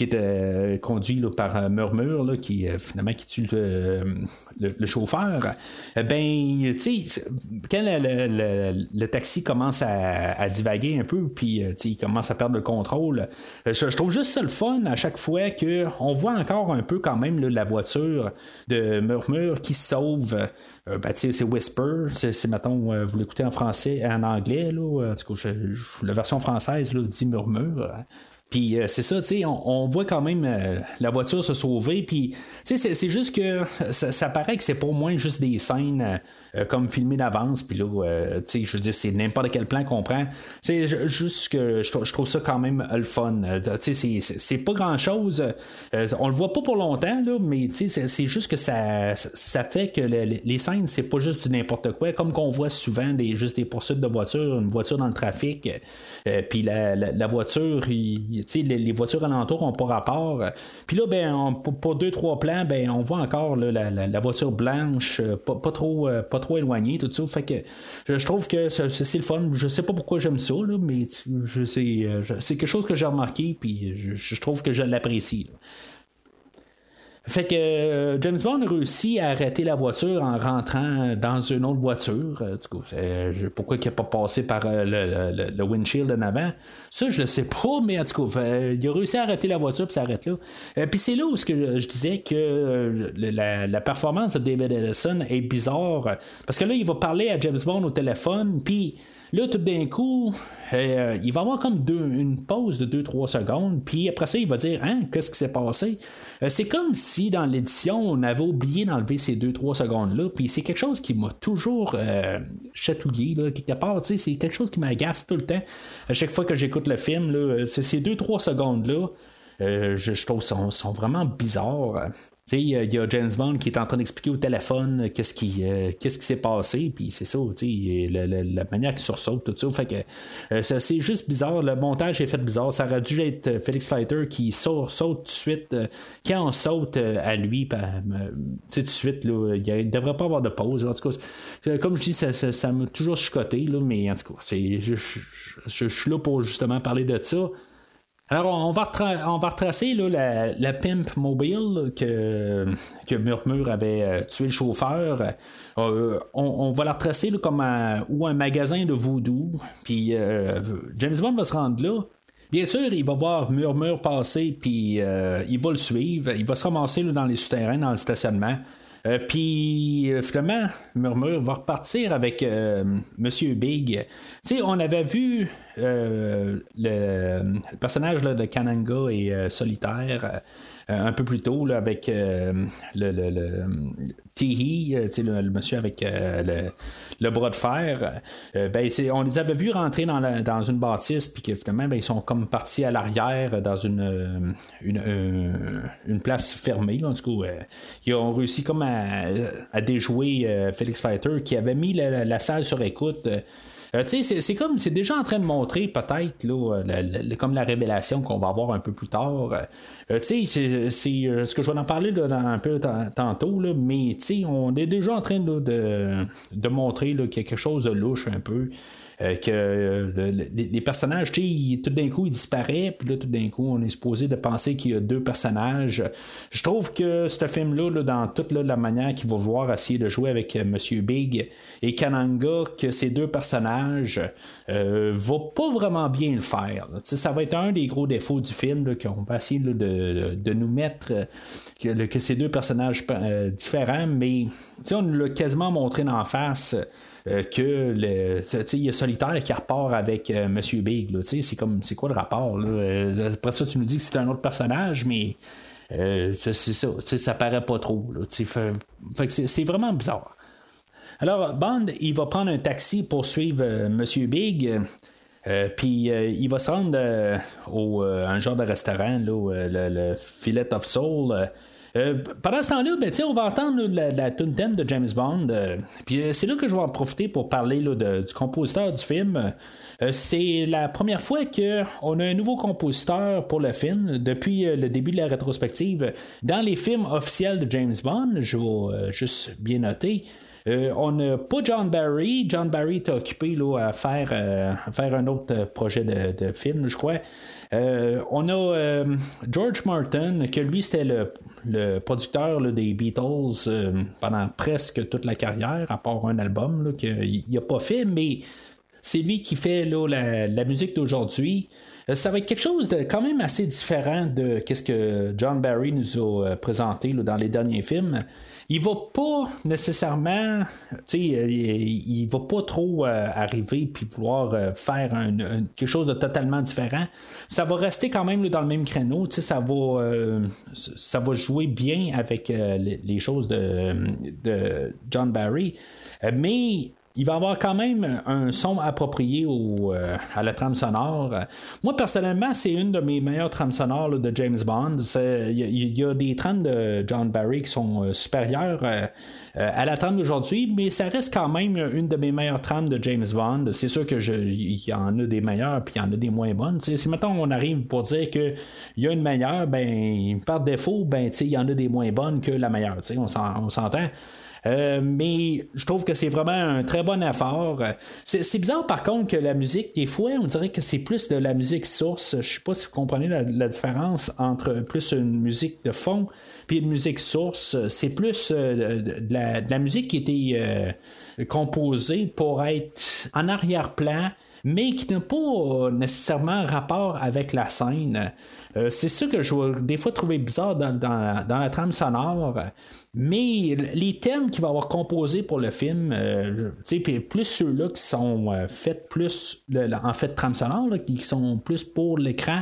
qui était euh, conduit par un Murmure, qui euh, finalement qui tue le, chauffeur. Ben, tu sais, quand le, taxi commence à, divaguer un peu, puis il commence à perdre le contrôle, je, trouve juste ça le fun à chaque fois qu'on voit encore un peu quand même la voiture de Murmure qui sauve. Ben, c'est Whisper, c'est, mettons, vous l'écoutez en français, en anglais, là, la version française là, dit murmure. Puis euh, c'est ça, tu sais, on, voit quand même euh, la voiture se sauver. Puis, tu sais, c'est juste que ça, paraît que c'est pour moins juste des scènes euh, comme filmées d'avance. Puis là, tu sais, je veux dire, c'est n'importe quel plan qu'on prend. C'est juste que je, trouve ça quand même le fun. tu sais, c'est pas grand chose. on le voit pas pour longtemps, là, mais tu sais, c'est juste que ça, ça fait que les scènes, c'est pas juste du n'importe quoi. Comme qu'on voit souvent des, juste des poursuites de voitures, une voiture dans le trafic. puis la, la, voiture, il les, voitures alentours n'ont pas rapport. Puis là, ben, pour, deux, trois plans, ben, on voit encore la, voiture blanche, euh, pas, trop, euh, trop éloignée, tout ça. Fait que je, trouve que c'est le fun. Je sais pas pourquoi j'aime ça, mais euh, c'est quelque chose que j'ai remarqué, puis je, trouve que je l'apprécie. Fait que euh, James Bond réussit à arrêter la voiture en rentrant dans une autre voiture. Euh, du coup, pourquoi il n'a pas passé par euh, le, windshield en avant? Ça, je le sais pas, mais en tout cas, il a réussi à arrêter la voiture puis s'arrête là. puis c'est là où que je, disais que la, performance de David Ellison est bizarre. Parce que là, il va parler à James Bond au téléphone, puis Là, tout d'un coup, euh, il va avoir comme une pause de 2-3 secondes, puis après ça, il va dire Hein, qu'est-ce qui s'est passé? Euh, C'est comme si dans l'édition, on avait oublié d'enlever ces 2-3 secondes-là, puis c'est quelque chose qui m'a toujours euh, chatouillé, là, quelque part, c'est quelque chose qui m'agace tout le temps. À chaque fois que j'écoute le film, là, ces 2-3 secondes-là. je, trouve sont, sont vraiment bizarres. Il y, a James Bond qui est en train d'expliquer au téléphone qu'est-ce qui euh, qu'est-ce qui s'est passé, puis c'est ça, la, la, la, manière qu'il sursaute, tout ça. Fait que euh, c'est juste bizarre. Le montage est fait bizarre. Ça aurait dû être euh, Felix Leiter qui saute, saute tout de suite. quand on saute à lui, tout de suite, il ne devrait pas avoir de pause. En tout cas, comme je dis, ça m'a toujours chicoté, là, mais en tout cas, je suis là pour justement parler de ça. Alors, on va, on va retracer la, Pimp Mobile que, que Murmure avait euh, tué le chauffeur. Euh, on, va la retracer comme un, ou un magasin de voodoo. Puis euh, James Bond va se rendre là. Bien sûr, il va voir Murmure passer, puis il va le suivre. Il va se ramasser dans les souterrains, dans le stationnement. Euh, puis euh, Murmure va repartir avec euh, Monsieur Big. Tu sais, on avait vu le, personnage de Kananga et Solitaire un peu plus tôt avec le, le, Tihi, le, monsieur avec le, bras de fer. ben, on les avait vus rentrer dans, dans une bâtisse, puis que finalement, ben, ils sont comme partis à l'arrière dans une, une, une, place fermée. ils ont réussi comme à à, déjouer euh, Felix Fighter qui avait mis la, salle sur écoute. Euh, c'est comme c'est déjà en train de montrer peut-être comme la révélation qu'on va avoir un peu plus tard. Euh, c'est ce que je vais en parler un peu tantôt, là, mais on est déjà en train de, de, montrer quelque chose de louche un peu. Euh, que euh, les, personnages, tout d'un coup, ils disparaissent, puis là, tout d'un coup, on est supposé de penser qu'il y a deux personnages. Je trouve que ce film-là, dans toute la manière qu'il va vouloir essayer de jouer avec euh, Monsieur Big et Kananga, que ces deux personnages euh, va pas vraiment bien le faire. Ça va être un des gros défauts du film, qu'on va essayer de, nous mettre que, ces deux personnages différents, mais on l'a quasiment montré en face. Euh, que le, il y a Solitaire qui repart avec euh, Monsieur Big. C'est comme c'est quoi le rapport? Là? Euh, après ça, tu nous dis que c'est un autre personnage, mais c'est ça, ça paraît pas trop. c'est vraiment bizarre. Alors, Bond, il va prendre un taxi pour suivre Monsieur Big. puis il va se rendre au un genre de restaurant, là, le, le, Fillet of Soul. Euh, pendant ce temps-là, ben, on va entendre la, la thème de James Bond. Euh, puis euh, c'est là que je vais en profiter pour parler du compositeur du film. c'est la première fois qu'on a un nouveau compositeur pour le film depuis le début de la rétrospective. Dans les films officiels de James Bond, je vais juste bien noter. on n'a pas John Barry. John Barry est occupé là, à faire, faire un autre projet de, de film, je crois. Euh, on a euh, George Martin, que lui, c'était le, producteur des Beatles euh, pendant presque toute la carrière, à part un album qu'il n'a pas fait, mais c'est lui qui fait la, musique d'aujourd'hui. Ça va être quelque chose de quand même assez différent de ce que John Barry nous a présenté dans les derniers films il va pas nécessairement, euh, il, va pas trop euh, arriver puis vouloir euh, faire quelque chose de totalement différent. Ça va rester quand même dans le même créneau, ça va, ça va jouer bien avec les, choses de, de John Barry. Mais il va avoir quand même un son approprié au, euh, à la trame sonore. Moi, personnellement, c'est une de mes meilleures trames sonores de James Bond. Il y, a des trames de John Barry qui sont euh, supérieures euh, à la trame d'aujourd'hui, mais ça reste quand même une de mes meilleures trames de James Bond. C'est sûr qu'il y en a des meilleures puis il y en a des moins bonnes. si maintenant on arrive pour dire qu'il y a une meilleure, ben par défaut, ben il y en a des moins bonnes que la meilleure. On s'entend. Euh, mais je trouve que c'est vraiment un très bon effort. C'est bizarre par contre que la musique, des fois, on dirait que c'est plus de la musique source. Je sais pas si vous comprenez la, différence entre plus une musique de fond puis une musique source. C'est plus euh, de, la, musique qui était euh, composée pour être en arrière-plan mais qui n'a pas nécessairement rapport avec la scène. Euh, c'est ça que je vais des fois trouver bizarre dans, la trame sonore. Mais les thèmes qu'il va avoir composés pour le film, euh, plus ceux-là qui sont euh, faits plus en fait trame sonore, qui sont plus pour l'écran.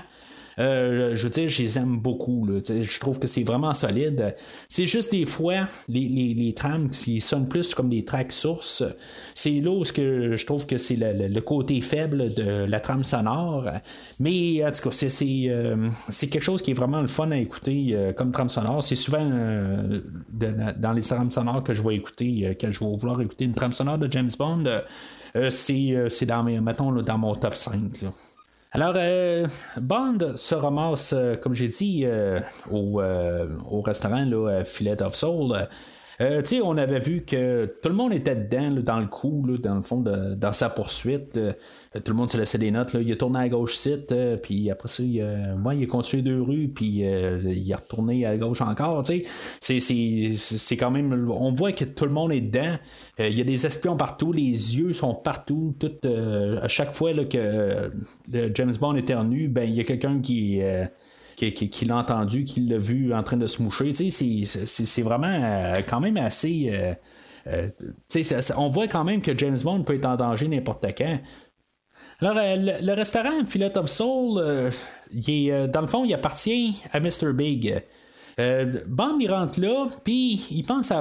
Euh, je veux dire, je les aime beaucoup. je trouve que c'est vraiment solide. C'est juste des fois, les, les, trames qui sonnent plus comme des tracks sources. C'est là où que je trouve que c'est le, côté faible de la trame sonore. Mais en tout cas, euh, c'est, quelque chose qui est vraiment le fun à écouter euh, comme trame sonore. C'est souvent dans les trames sonores que je vais écouter, quand je vais vouloir écouter une trame sonore de James Bond. c'est, dans, mettons, dans mon top 5. Alors, euh, Bond se ramasse, euh, comme j'ai dit, euh, au, restaurant là, Fillet of Soul. Euh, on avait vu que tout le monde était dedans, dans le coup, dans le fond, dans sa poursuite. Euh, tout le monde se laissait des notes. Là. Il a tourné à gauche site, euh, puis après ça, il, euh, ouais, il a continué deux rues, puis il est retourné à gauche encore. C'est, quand même. On voit que tout le monde est dedans. Il y a des espions partout, les yeux sont partout. Tout, à chaque fois que James Bond éternue, ben il y a quelqu'un qui. Euh, qui, qui- l'a entendu, qui l'a vu en train de se moucher. C'est- vraiment euh, quand même assez. euh, euh, on voit quand même que James Bond peut être en danger n'importe quand. Alors, le, restaurant Fillet of Soul, il est, dans le fond, il appartient à Mr. Big. Euh, Bond, il rentre là, puis il pense à,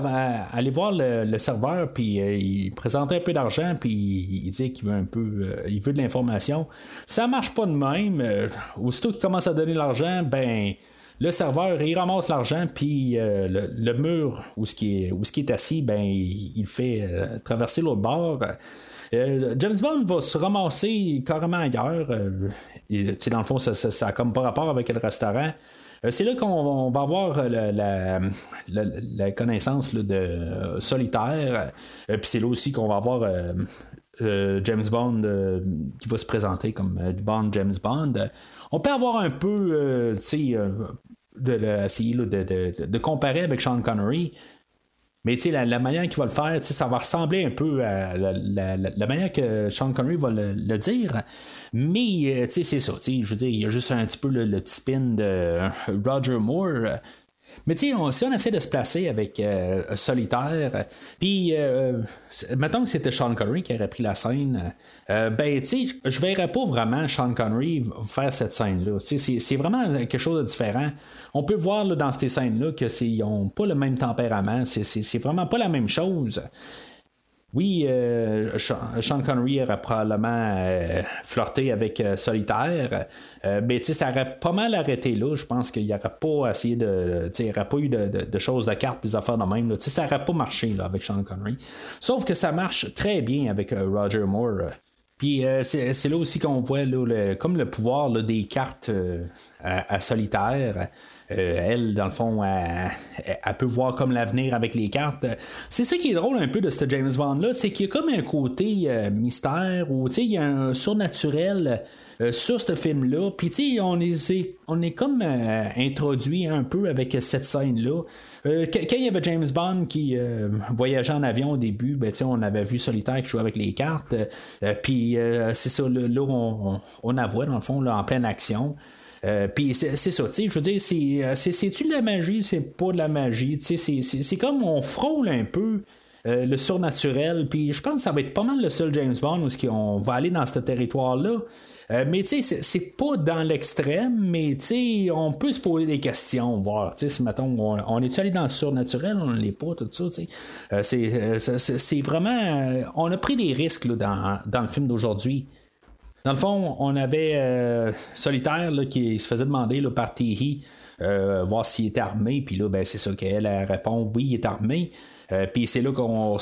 aller voir le, serveur, puis euh, il présente un peu d'argent, puis il, dit qu'il veut un peu, euh, il veut de l'information. Ça marche pas de même. Aussitôt qu'il commence à donner l'argent, ben le serveur, il ramasse l'argent, puis le, mur où ce qui est, assis, ben il, fait traverser l'autre bord. James Bond va se ramasser carrément ailleurs. Et, dans le fond, ça, ça, ça a comme pas rapport avec le restaurant. Euh, c'est là qu'on on va avoir euh, la, la- connaissance de euh, solitaire. Puis c'est là aussi qu'on va avoir James Bond qui va se présenter comme Bond James Bond. On peut avoir un peu, tu sais, de, de, de- de comparer avec Sean Connery. Mais la, manière qu'il va le faire, ça va ressembler un peu à la, manière que Sean Connery va le, dire. Mais euh, c'est ça. Je veux dire, il y a juste un petit peu le, spin de euh, Roger Moore. Mais tu sais, si on essaie de se placer avec euh, Solitaire, puis euh, mettons que c'était Sean Connery qui aurait pris la scène, euh, ben tu sais, je verrais pas vraiment Sean Connery faire cette scène-là. C'est vraiment quelque chose de différent. On peut voir dans ces scènes-là que c'est ils ont pas le même tempérament, c'est vraiment pas la même chose. Oui, euh, Sean Connery aurait probablement euh, flirté avec euh, Solitaire, mais ça aurait pas mal arrêté là. Je pense qu'il n'aurait pas essayé de. Il n'y aurait pas eu de, choses de cartes, des affaires de même. là. Ça n'aurait pas marché là, avec Sean Connery. Sauf que ça marche très bien avec Roger Moore. Puis c'est là aussi qu'on voit là, le- comme le pouvoir là, des cartes à solitaire. Euh, elle, dans le fond, elle, peut voir comme l'avenir avec les cartes. C'est ça qui est drôle un peu de ce James Bond-là, c'est qu'il y a comme un côté euh, mystère ou il y a un surnaturel euh, sur ce film-là. Puis tu sais, on est, comme introduit un peu avec cette scène-là. Quand il y avait James Bond qui voyageait en avion au début, ben, tu sais, on avait vu Solitaire qui jouait avec les cartes. Puis c'est ça, là, on, on, on la voit dans le fond en pleine action. Euh, puis c'est ça, tu sais, je veux dire, euh, c'est- c'est-tu de la magie, c'est pas de la magie, tu sais, c'est- comme on frôle un peu euh, le surnaturel, puis je pense que ça va être pas mal le seul James Bond où est-ce qu'on va aller dans ce territoire-là. Mais tu sais, c'est- pas dans l'extrême, mais tu sais, on peut se poser des questions, voir, tu sais, mettons, on, on est allé dans le surnaturel, on l'est pas, tout ça, tu sais. C'est vraiment, on a pris des risques là, dans, dans le film d'aujourd'hui. Dans le fond, on avait euh, Solitaire là, qui se faisait demander par Tehi euh, voir s'il était armé. Puis là, ben, c'est ça qu'elle elle répond oui, il est armé. Euh, puis c'est là qu'on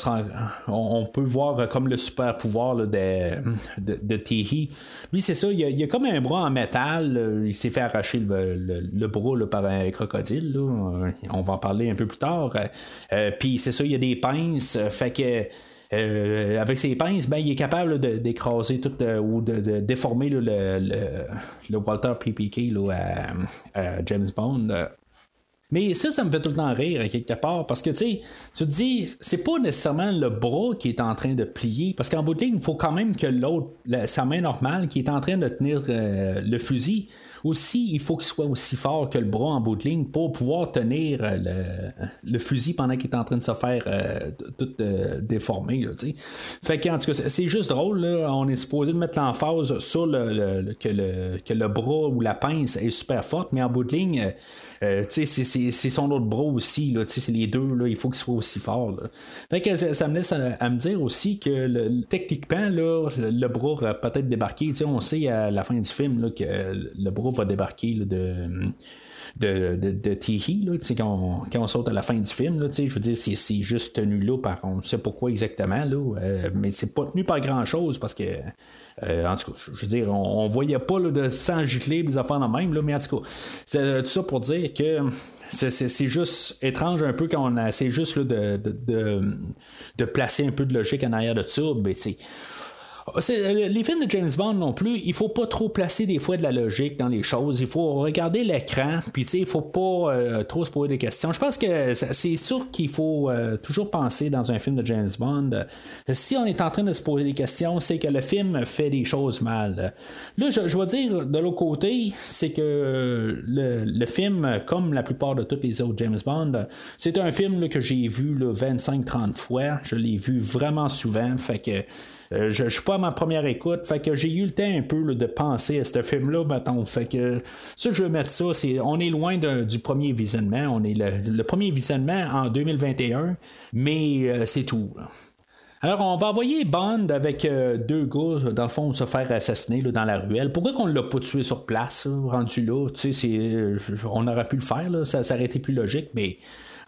peut voir comme le super pouvoir de, de, Tehi. Lui, c'est ça, il a, a comme un bras en métal. il s'est fait arracher le, le- bras là, par un crocodile. là. On va en parler un peu plus tard. Puis c'est ça, il y a des pinces. fait que. Euh, avec ses pinces, ben, il est capable d'écraser tout euh, ou de, de déformer le, le- le Walter PPK là, à, James Bond. euh. Mais ça, ça me fait tout le temps rire quelque part parce que tu te dis, c'est pas nécessairement le bras qui est en train de plier parce qu'en bout de il faut quand même que l'autre, la- sa main normale qui est en train de tenir le fusil, aussi, il faut qu'il soit aussi fort que le bras en bout de ligne pour pouvoir tenir euh, le, fusil pendant qu'il est en train de se faire euh, tout euh, déformer. Là, fait que, en tout cas, c'est- juste drôle. Là. On est supposé de mettre l'emphase sur le, que, le, que le bras ou la pince est super forte, mais en bout de ligne, euh, c'est- son autre bras aussi. Là, c'est les deux. Là, il faut qu'il soit aussi fort. Fait que ça, me laisse à, me dire aussi que le- techniquement, là, le, bras va peut-être sais, on sait à la fin du film que le bras va débarquer de de, de, de Teehee, là, quand, on, on saute à la fin du film. Là, je veux dire, c'est, juste tenu là par on ne sait pas quoi exactement, là, euh, mais c'est pas tenu par grand-chose parce que, euh, en tout cas, je veux dire, on, voyait pas là, de sang gicler, des affaires de même, là, mais en tout cas, c'est euh, tout ça pour dire que c'est juste étrange un peu quand on essaie juste là, de, de, de, de, placer un peu de logique en arrière de ça. Ben, les films de James Bond non plus, il faut pas trop placer des fois de la logique dans les choses. Il faut regarder l'écran, puis il faut pas euh, trop se poser des questions. Je pense que c'est sûr qu'il faut euh, toujours penser dans un film de James Bond. si on est en train de se poser des questions, c'est que le film fait des choses mal. Là, je, je vais dire de l'autre côté, c'est que le, film, comme la plupart de tous les autres James Bond, c'est un film que j'ai vu 25-30 fois. Je l'ai vu vraiment souvent. Fait que euh, je, ne suis pas à ma première écoute, fait que j'ai eu le temps un peu de penser à ce film-là, mettons. Fait que ça, je veux mettre ça, c'est, on est loin du premier visionnement, on est le, premier visionnement en 2021, mais euh, c'est tout. Alors, on va envoyer Bond avec euh, deux gars, dans le fond, se faire assassiner dans la ruelle. Pourquoi qu'on ne l'a pas tué sur place, rendu là? on aurait pu le faire, ça, ça aurait été plus logique, mais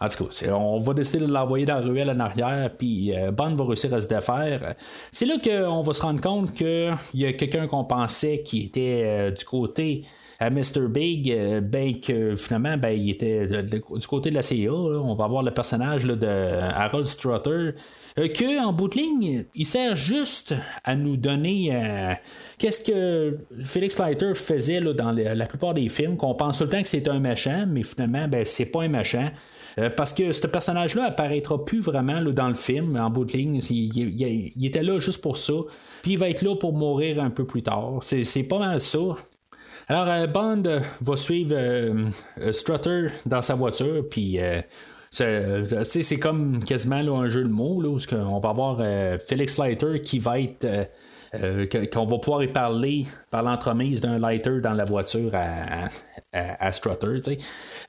en tout cas, on va décider de l'envoyer dans la ruelle en arrière, puis euh, Bond va réussir à se défaire. C'est là qu'on va se rendre compte qu'il y a quelqu'un qu'on pensait qui était euh, du côté à Mr. Big, euh, ben que finalement, ben, il était du côté de la CIA. on va avoir le personnage de Harold Strutter. que en bout de ligne, il sert juste à nous donner qu'est-ce que Felix Leiter faisait dans la plupart des films, qu'on pense tout le temps que c'est un méchant, mais finalement, ben, c'est pas un méchant. Euh, parce que ce personnage-là apparaîtra plus vraiment dans le film, en bout de ligne. Il, était là juste pour ça. Puis il va être là pour mourir un peu plus tard. C'est pas mal ça. Alors, euh, Bond va suivre euh, Strutter dans sa voiture, puis c'est comme quasiment un jeu de mots, là, où on va avoir Felix Leiter qui va être euh, qu'on va pouvoir y parler par l'entremise d'un lighter dans la voiture à, à, Strutter.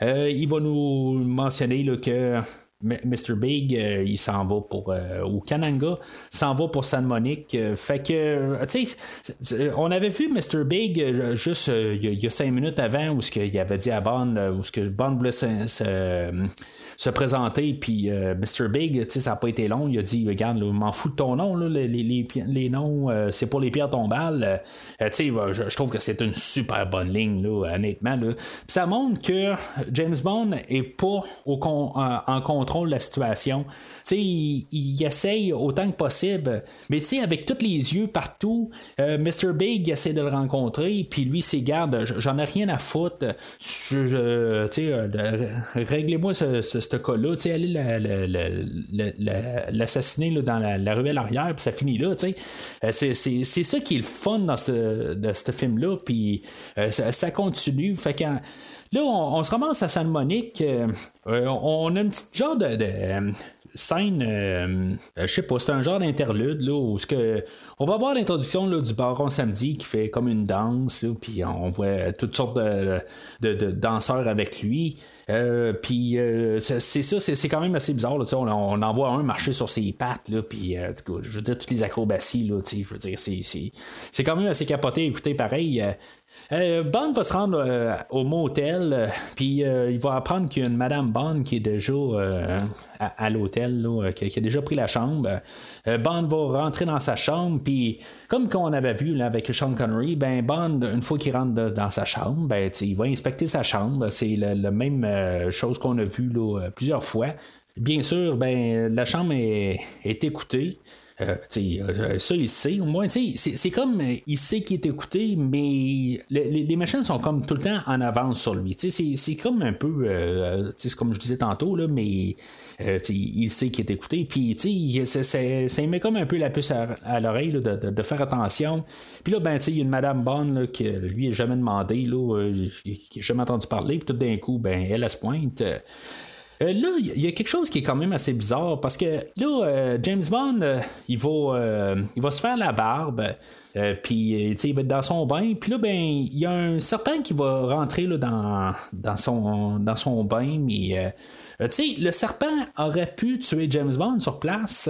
Euh, il va nous mentionner que Mr. Big, euh, il s'en va pour. ou Kananga s'en va pour San Monique. fait que, tu sais, on avait vu Mr. Big juste il y, a cinq minutes avant où ce qu'il avait dit à Bond, où ce que Bond voulait se se présenter. Puis euh, Mr. Big, ça n'a pas été long. Il a dit Regarde, m'en fous de ton nom. les, les, noms, euh, c'est pour les pierres tombales. Euh, je, je, trouve que c'est une super bonne ligne, là, honnêtement. Là. ça montre que James Bond est pas au en contrôle de la situation. Il, il, essaye autant que possible. Mais avec tous les yeux partout, Mr. Big essaie de le rencontrer. Puis lui, c'est j'en ai rien à foutre. Je, réglez-moi ce, ce cas-là, tu sais, aller l'assassiner dans la, ruelle arrière, puis ça finit là, tu. Euh, c'est ça qui est le fun dans ce, ce film-là, puis euh, ça, continue. Fait là, on, se ramasse à San Monique, euh, on a un petit genre de scène, euh, je sais pas, c'est un genre d'interlude là, où on va voir l'introduction du baron samedi qui fait comme une danse, puis on voit toutes sortes de, danseurs avec lui. Euh, puis euh, c'est ça, c'est quand même assez bizarre. Là, on, on en voit un marcher sur ses pattes, puis je veux dire, toutes les acrobaties, là, je veux dire, c'est quand même assez capoté. Écoutez, pareil, euh, Bond va se rendre euh, au motel, euh, puis il va apprendre qu'il y a une Madame Bond qui est déjà à, l'hôtel, qui, a déjà pris la chambre. Bond va rentrer dans sa chambre, puis comme qu'on avait vu avec Sean Connery, ben Bond, une fois qu'il rentre dans sa chambre, ben, il va inspecter sa chambre. C'est la, même chose qu'on a vu plusieurs fois. Bien sûr, ben, la chambre est, est écoutée. Euh, euh, ça, il sait. Au moins, c'est comme euh, il sait qu'il est écouté, mais les, machines sont comme tout le temps en avance sur lui. C'est comme un peu, c'est comme je disais tantôt, là, mais il sait qu'il est écouté. Puis, ça, ça, met comme un peu la puce à, l'oreille de, faire attention. Puis là, ben, il y a une Madame Bonne qui lui n'a jamais demandé, là, qui n'a jamais entendu parler. Puis tout d'un coup, ben, elle, elle se pointe. Euh, là, il y a quelque chose qui est quand même assez bizarre parce que là, euh, James Bond, euh, il, va, il va se faire la barbe. Euh, puis, il va être dans son bain. Puis là, ben, il y a un serpent qui va rentrer là, dans, dans, son, dans son bain. Mais euh, tu sais, le serpent aurait pu tuer James Bond sur place,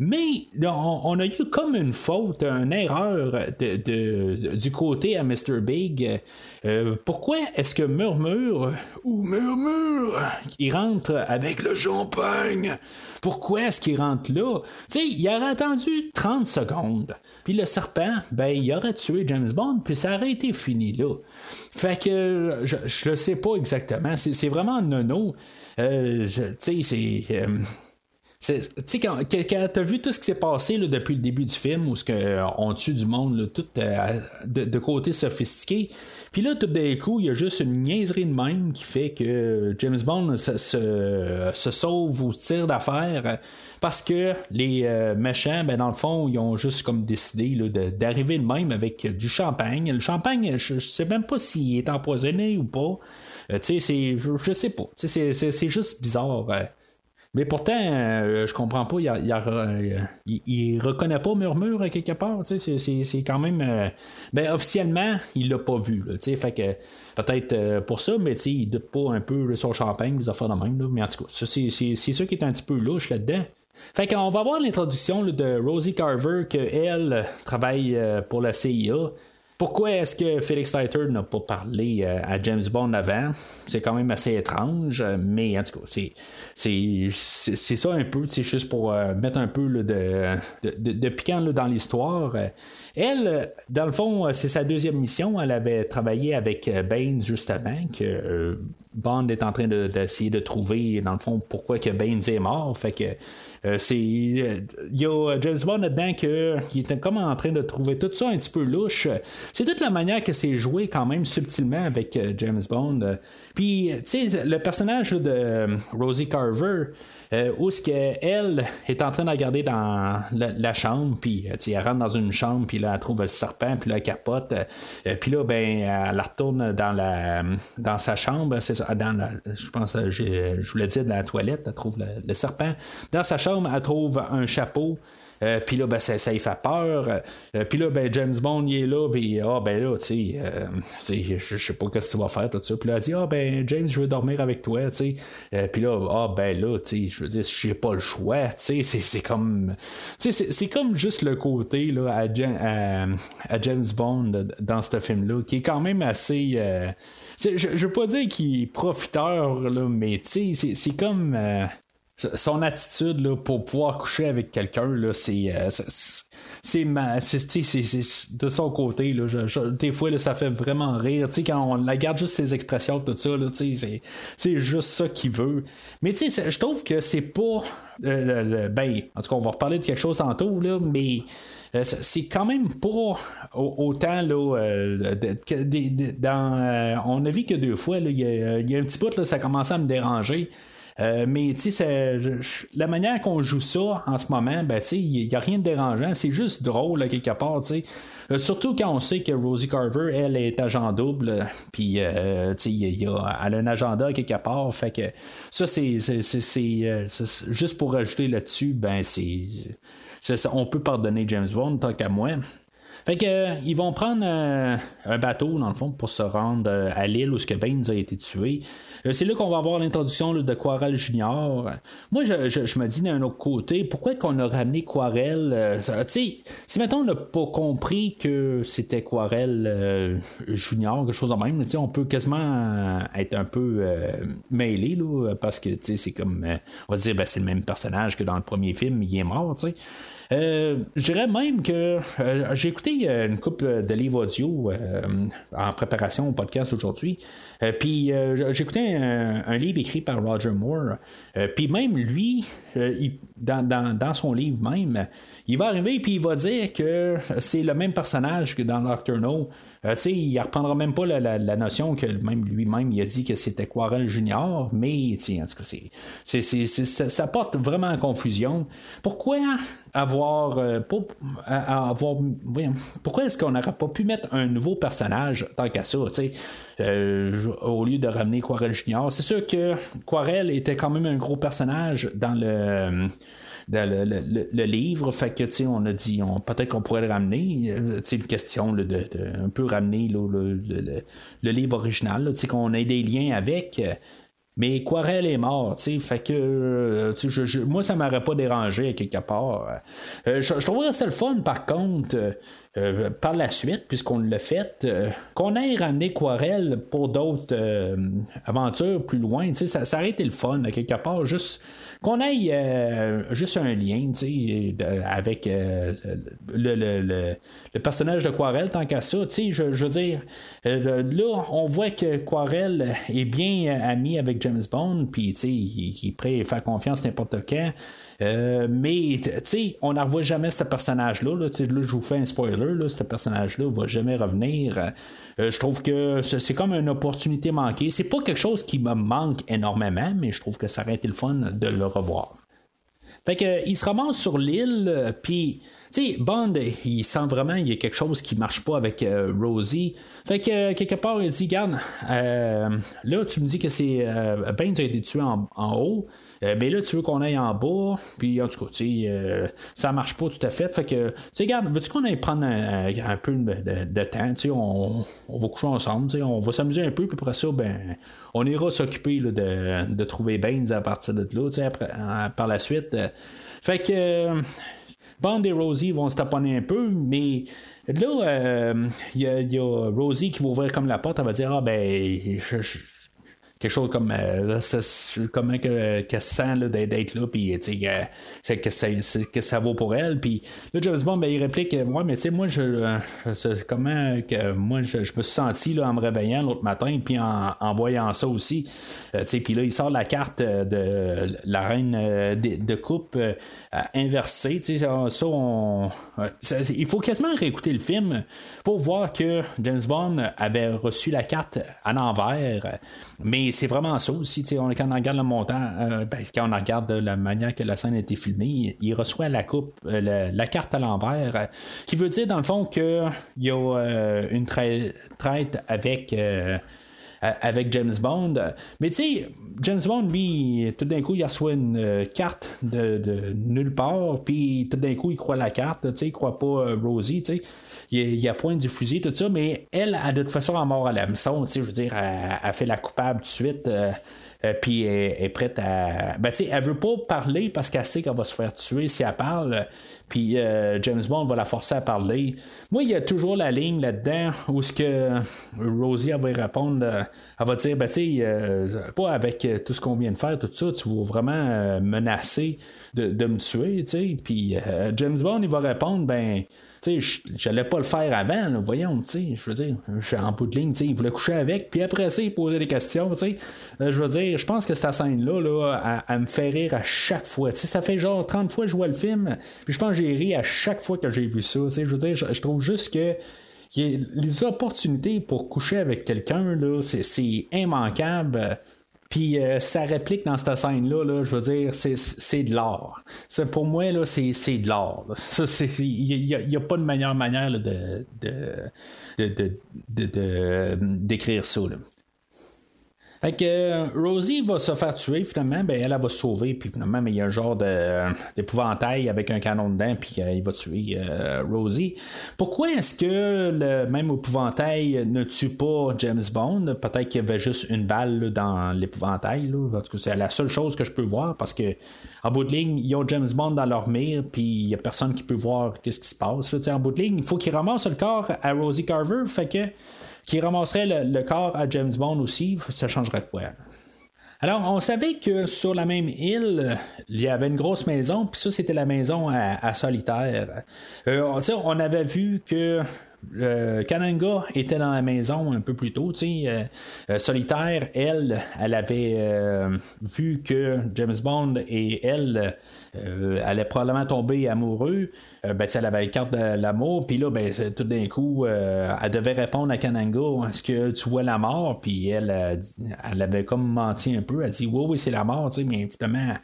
mais on, a eu comme une faute, une erreur du côté à Mr. Big. Euh, pourquoi est-ce que Murmure ou Murmure il rentre avec le champagne? Pourquoi est-ce qu'il rentre là? Tu sais, il aurait attendu 30 secondes. Puis le serpent, ben, il aurait tué James Bond, puis ça aurait été fini là. Fait que je, je le sais pas exactement. C'est vraiment nono. Euh, tu sais, c'est. Euh, tu sais, quand, quand tu as vu tout ce qui s'est passé depuis le début du film, où euh, on tue du monde, tout de, côté sophistiqué, puis là, tout d'un coup, il y a juste une niaiserie de même qui fait que James Bond se, sauve ou tire d'affaire parce que les méchants, ben, dans le fond, ils ont juste comme décidé d'arriver de, même avec du champagne. Le champagne, je, sais même pas s'il est empoisonné ou pas. Euh, tu sais, je, sais pas. C'est juste bizarre. Euh. Mais pourtant, euh, je comprends pas, il, il, reconnaît pas Murmure quelque part. C'est quand même. ben, officiellement, il l'a pas vu. fait que peut-être pour ça, mais il doute pas un peu son champagne, les affaires de même. mais en tout cas, c'est ça qui est un petit peu louche là-dedans. Fait qu'on va voir l'introduction de Rosie Carver, qu'elle travaille pour la CIA. Pourquoi est-ce que Felix Leiter n'a pas parlé euh, à James Bond avant? C'est quand même assez étrange, mais en tout cas, c'est, c'est, ça un peu, c'est juste pour euh, mettre un peu de, de, piquant dans l'histoire. Elle, dans le fond, c'est sa deuxième mission. Elle avait travaillé avec Baines juste avant, que euh, Bond est en train d'essayer de, trouver, dans le fond, pourquoi que Baines est mort. Fait que euh, c'est il y a James Bond là-dedans qui était comme en train de trouver tout ça un petit peu louche. C'est toute la manière que c'est joué quand même subtilement avec euh, James Bond. Puis, tu sais, le personnage de euh, Rosie Carver, où est-ce qu'elle est en train de regarder dans la, chambre, puis elle rentre dans une chambre, puis là, elle trouve le serpent, puis là, elle capote. puis là, ben, elle retourne dans, la, dans sa chambre, c'est ça, dans la, je pense, je voulais dire de la toilette, elle trouve le serpent. Dans sa chambre, elle trouve un chapeau. Euh, puis là, ben, ça, ça y fait peur. Euh, puis là, ben, James Bond, il est là. Puis, ah, ben là, tu sais, euh, je sais pas ce que tu vas faire, tout ça. Puis là, elle dit, ah, ben, James, je veux dormir avec toi, tu sais. puis là, ah, ben là, tu sais, je veux dire, j'ai pas le choix, tu sais, c'est comme. Tu sais, c'est comme juste le côté, là, à, James Bond dans ce film-là, qui est quand même assez. je, je veux pas dire qu'il est profiteur, là, mais tu sais, c'est comme son attitude là, pour pouvoir coucher avec quelqu'un, c'est, euh, de son côté. Là, des fois, là, ça fait vraiment rire. Quand on la garde juste ses expressions, tout ça, c'est, juste ça qu'il veut. Mais je trouve que c'est pas. Euh, ben, en tout cas, on va reparler de quelque chose tantôt, là, mais euh, c'est quand même pas autant là, dans, on a vu que deux fois, il y, a un petit bout, là, ça a commencé à me déranger. Euh, mais tu sais, la manière qu'on joue ça en ce moment, ben tu sais, il n'y a rien de dérangeant, c'est juste drôle quelque part, tu sais. Euh, surtout quand on sait que Rosie Carver, elle est agent double, puis euh, tu sais, elle a un agenda quelque part, fait que ça c'est juste pour rajouter là-dessus, ben c'est on peut pardonner James Bond tant qu'à moi. Fait que, ils vont prendre un bateau, dans le fond, pour se rendre à l'île où ce que Baines a été tué. Euh, c'est là qu'on va avoir l'introduction de Quarel Junior. Moi, je, me dis d'un autre côté, pourquoi qu'on a ramené Quarel euh, Tu sais, si maintenant on n'a pas compris que c'était Quarel euh, Junior, quelque chose de même, on peut quasiment être un peu mêlé, là, parce que c'est comme, on va dire, ben, c'est le même personnage que dans le premier film, il est mort, tu sais. Euh, je dirais même que euh, j'ai écouté euh, une coupe de livres audio en préparation au podcast aujourd'hui. puis j'ai écouté un, livre écrit par Roger Moore. puis même lui, dans, son livre même, il va arriver puis il va dire que c'est le même personnage que dans Nocturno. Euh, il ne reprendra même pas la, notion que même lui-même il a dit que c'était Quarel Junior, mais en tout cas, ça, porte vraiment à confusion. Pourquoi avoir, euh, avoir pourquoi est-ce qu'on n'aurait pas pu mettre un nouveau personnage tant qu'à ça, euh, au lieu de ramener Quarel Junior? C'est sûr que Quarel était quand même un gros personnage dans le le, livre. Fait que, tu sais, on a dit, on, peut-être qu'on pourrait le ramener. Euh, tu sais, une question là, de, un peu ramener le, le- livre original, tu sais, qu'on ait des liens avec. mais Quarel est mort, tu sais, fait que euh, moi ça m'aurait pas dérangé à quelque part. Euh, je, je trouverais ça le fun par contre. Euh, par la suite, puisqu'on l'a fait, euh, qu'on ait ramené Quarel pour d'autres euh, aventures plus loin, ça, ça aurait été le fun, quelque part, juste qu'on euh, juste un lien, avec le, le- le- personnage de Quarel, tant qu'à ça, je, je veux dire, là, on voit que Quarel est bien ami avec James Bond, puis, il, il est prêt à faire confiance n'importe quand. Euh, mais, tu sais, on n'en revoit jamais ce personnage-là. Là, je vous fais un spoiler. Là, ce personnage-là va jamais revenir. Euh, je trouve que c'est comme une opportunité manquée. C'est pas quelque chose qui me manque énormément, mais je trouve que ça aurait été le fun de le revoir. Fait que, il se ramasse sur l'île, puis, tu sais, Bond, il sent vraiment qu'il y a quelque chose qui marche pas avec euh, Rosie. Fait que, quelque part, il dit, garde, euh, là, tu me dis que c'est Ben, tu as été tué en haut. Euh, mais là, tu veux qu'on aille en bas, puis en tout cas, tu sais, euh, ça marche pas tout à fait. Fait que, tu sais, regarde, veux-tu qu'on aille prendre un, peu de, temps, tu sais, on, on va coucher ensemble, tu sais, on va s'amuser un peu, puis après ça, ben, on ira s'occuper de, de trouver Baines à partir de là, tu sais, euh, par la suite. Euh, fait que. euh, Bond et Rosie vont se taponner un peu, mais là, euh, il il y a Rosie qui va ouvrir comme la porte, elle va dire Ah ben, je- quelque chose comme euh, comment que, sent d'être, là puis c'est- que, que ça vaut pour elle puis là James Bond ben, il réplique ouais mais tu sais moi je euh, comment que moi je, me suis senti là, en me réveillant l'autre matin puis en, voyant ça aussi. Euh, puis là il sort la carte euh, de la reine euh, de, coupe euh, inversée sais ça, on il faut quasiment réécouter le film pour voir que James Bond avait reçu la carte à l'envers mais c'est vraiment ça aussi. on- Quand on regarde le montant, euh, ben, quand on regarde la manière que la scène a été filmée, il, reçoit la coupe, euh, la, carte à l'envers, euh, qui veut dire dans le fond qu'il y a une trai- traite avec. Euh, avec James Bond. Mais tu sais, James Bond, lui, tout d'un coup, il reçoit une euh, carte de, nulle part, puis tout d'un coup, il croit la carte, tu sais, il croit pas euh, Rosie, tu sais. Il, y a point du fusil, tout ça, mais elle, a de toute façon, en mort à l'hameçon, tu sais, je veux dire, elle, fait la coupable tout de suite. Euh, puis elle, est prête à. Ben, tu sais, elle veut pas parler parce qu'elle sait qu'elle va se faire tuer si elle parle. Puis euh, James Bond va la forcer à parler. Moi, il y a toujours la ligne là-dedans où ce que Rosie va y répondre. euh, elle va dire, ben, tu sais, pas avec tout ce qu'on vient de faire, tout ça, tu vas vraiment menacer de, de me tuer, tu sais. Puis James Bond, il va répondre, ben. Tu sais, j'allais pas le faire avant, voyons, je veux dire, je suis en bout de ligne, tu sais, il voulait coucher avec, puis après ça, il posait des questions. Euh, je veux dire, je pense que cette scène-là, là, elle, me fait rire à chaque fois. Tu ça fait genre 30 fois que je vois le film, puis je pense que j'ai ri à chaque fois que j'ai vu ça, je veux dire, je, trouve juste que les opportunités pour coucher avec quelqu'un, c'est, c'est immanquable. Puis euh, sa réplique dans cette scène-là, là, je veux dire, c'est, de l'art. Ça, pour moi, là, c'est, de l'art. Ça, Il n'y a, a pas de meilleure manière là, de, de- de- d'écrire ça. là. Fait que euh, Rosie va se faire tuer, finalement, ben, elle, elle va se sauver, puis finalement, mais il y a un genre de, d'épouvantail avec un canon dedans, puis euh, il va tuer euh, Rosie. Pourquoi est-ce que le même épouvantail ne tue pas James Bond? Peut-être qu'il y avait juste une balle dans l'épouvantail, tout cas, c'est la seule chose que je peux voir, parce que en bout de ligne, ils ont James Bond dans leur mire, puis il y a personne qui peut voir qu'est-ce qui se passe. Là. En bout de ligne, il faut qu'il ramasse le corps à Rosie Carver, fait que qui ramasserait le, corps à James Bond aussi, ça changerait quoi? Alors, on savait que sur la même île, il y avait une grosse maison, puis ça, c'était la maison à, solitaire. Euh, on- avait vu que euh, Kananga était dans la maison un peu plus tôt, euh, euh, solitaire, elle, elle avait vu que James Bond et elle euh, allaient probablement tomber amoureux. Euh, ben, elle avait la carte de l'amour, puis là, ben, tout d'un coup, euh, elle devait répondre à Kananga Est-ce que tu vois la mort Puis elle, a elle avait comme menti un peu. Elle dit Oui, oui, c'est la mort, tu sais, mais finalement,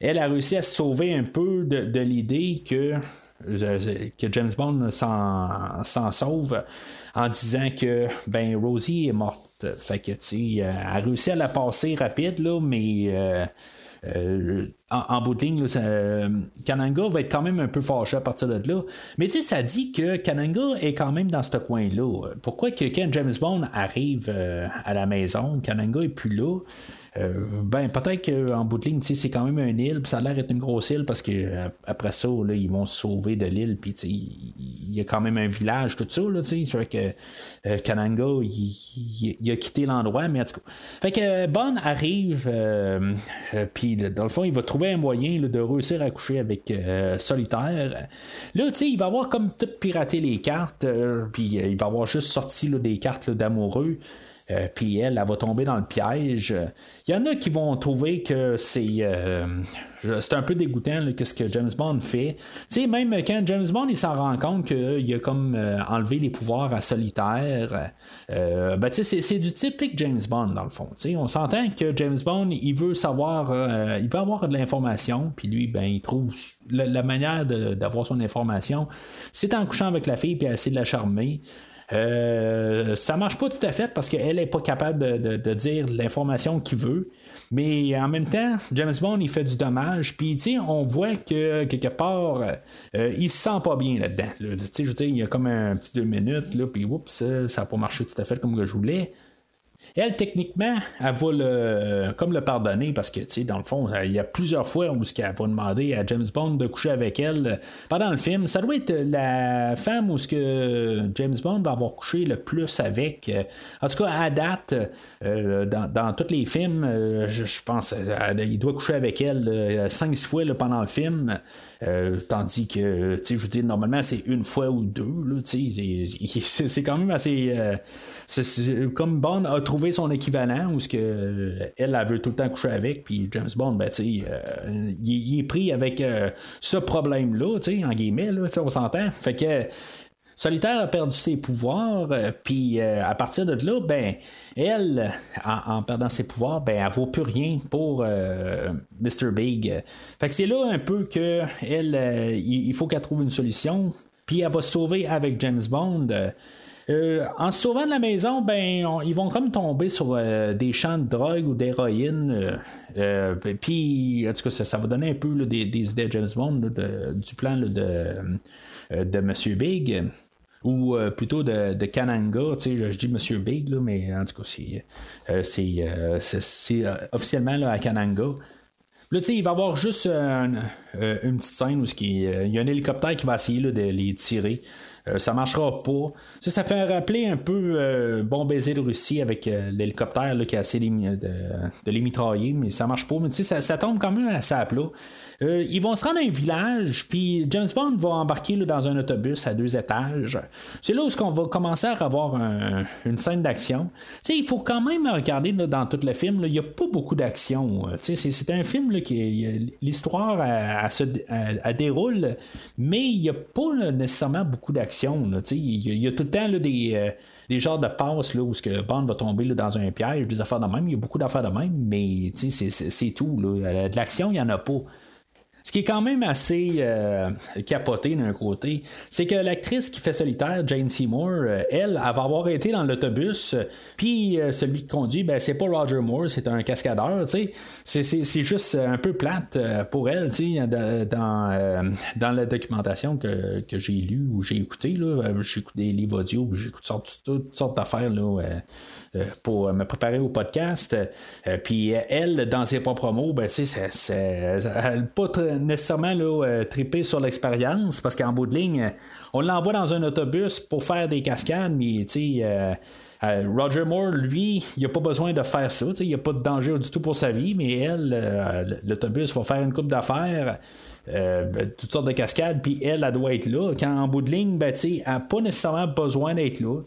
elle a réussi à se sauver un peu de, l'idée que James Bond s'en, sauve en disant que ben Rosie est morte. Fait que tu euh, elle a réussi à la passer rapide là, mais euh, en, bout de ligne, Kananga va être quand même un peu fâché à partir de là. Mais tu sais, ça dit que Kananga est quand même dans ce coin-là. Pourquoi que quand James Bond arrive à la maison, Kananga est plus là? Euh, ben, peut-être qu'en bout de ligne, c'est quand même une île, ça a l'air d'être une grosse île parce que euh, après ça, là, ils vont se sauver de l'île, puis il y a quand même un village, tout ça. C'est vrai que euh, Kananga, il, a quitté l'endroit, mais en tout cas. Fait que Bon arrive, puis dans le fond, il va trouver un moyen de réussir à coucher avec Solitaire. Là, tu sais, il va avoir comme tout piraté les cartes, puis il va avoir juste sorti des cartes d'amoureux. Euh, puis elle, elle va tomber dans le piège. Il y en a qui vont trouver que c'est euh, c'est un peu dégoûtant qu'est-ce que James Bond fait. Tu même quand James Bond il s'en rend compte qu'il a comme euh, enlevé les pouvoirs à solitaire, ben, c'est du typique James Bond dans le fond. On s'entend que James Bond il veut savoir, il veut avoir de l'information, puis lui, ben, il trouve la, manière d'avoir son information, c'est en couchant avec la fille puis essayer de la charmer. Euh, ça marche pas tout à fait parce qu'elle est pas capable de, dire l'information qu'il veut. Mais en même temps, James Bond, il fait du dommage. Puis, on voit que quelque part, euh, il se sent pas bien là-dedans. je veux dire, il y a comme un petit deux minutes, là, puis oups, ça n'a pas marché tout à fait comme je voulais. Elle, techniquement, elle va le, comme le pardonner parce que, tu sais, dans le fond, il y a plusieurs fois où elle va demander à James Bond de coucher avec elle pendant le film. Ça doit être la femme où ce que James Bond va avoir couché le plus avec. En tout cas, à date, euh, dans, tous les films, euh, je, pense, il doit coucher avec elle 5-6 fois pendant le film. Euh, tandis que, tu sais, je veux dire, normalement, c'est une fois ou deux. C'est quand même assez. comme Bond a trouvé son équivalent, où ce que elle, a veut tout le temps coucher avec, puis James Bond, ben, tu sais, euh, il, est pris avec euh, ce problème-là, tu sais, en guillemets, là, on s'entend. Fait que. Solitaire a perdu ses pouvoirs, puis à partir de là, ben, elle, en, perdant ses pouvoirs, ben, elle vaut plus rien pour Mr. Big. Fait que c'est là un peu que elle, il faut qu'elle trouve une solution, puis elle va sauver avec James Bond. Euh, en se sauvant de la maison, ben, ils vont comme tomber sur euh, des champs de drogue ou d'héroïne. Euh, puis, en tout cas, ça, va donner un peu des, idées à James Bond du plan de, de Monsieur Big. Ou plutôt de, Kananga, je, dis Monsieur Big, mais en tout cas, c'est, officiellement à Kananga. Là, tu sais, il va y avoir juste une petite scène où il y a un hélicoptère qui va essayer de les tirer. Euh, ça marchera pas. Ça, fait rappeler un peu euh, Bon baiser de Russie avec euh, l'hélicoptère qui a essayé de, les mitrailler, mais ça marche pas. Mais tu sais, ça, tombe quand même à plat. Euh, ils vont se rendre à un village, puis James Bond va embarquer dans un autobus à deux étages. C'est là où on va commencer à avoir une scène d'action. il faut quand même regarder dans tout le film, il n'y a pas beaucoup d'action. Euh, c'est un film qui l'histoire déroule, mais il n'y a pas nécessairement beaucoup d'action. Il y, a tout le temps des euh, des genres de passes là, où que Bond va tomber dans un piège, des affaires de même. Il y a beaucoup d'affaires de même, mais c'est tout. De l'action, il n'y en a pas. Ce qui est quand même assez euh, capoté d'un côté, c'est que l'actrice qui fait solitaire, Jane Seymour, euh, elle, elle, va avoir été dans l'autobus, puis euh, celui qui conduit, ben, c'est pas Roger Moore, c'est un cascadeur, tu sais. C'est juste un peu plate pour elle, tu sais, dans, dans la documentation que, que j'ai lue ou j'ai écouté, là. J'écoute des livres audio, j'écoute toutes, toutes sortes d'affaires, là euh, pour me préparer au podcast. Euh, puis elle, dans ses propres mots, ben, tu sais, elle n'a pas nécessairement là, euh, trippé sur l'expérience parce qu'en bout de ligne, on l'envoie dans un autobus pour faire des cascades, mais tu sais. Roger Moore, lui, il n'a pas besoin de faire ça. Il n'y a pas de danger du tout pour sa vie, mais elle, l'autobus va faire une coupe d'affaires. Euh, toutes sortes de cascades, puis elle, elle doit être là. Quand en bout de ligne, ben, elle n'a pas nécessairement besoin d'être là.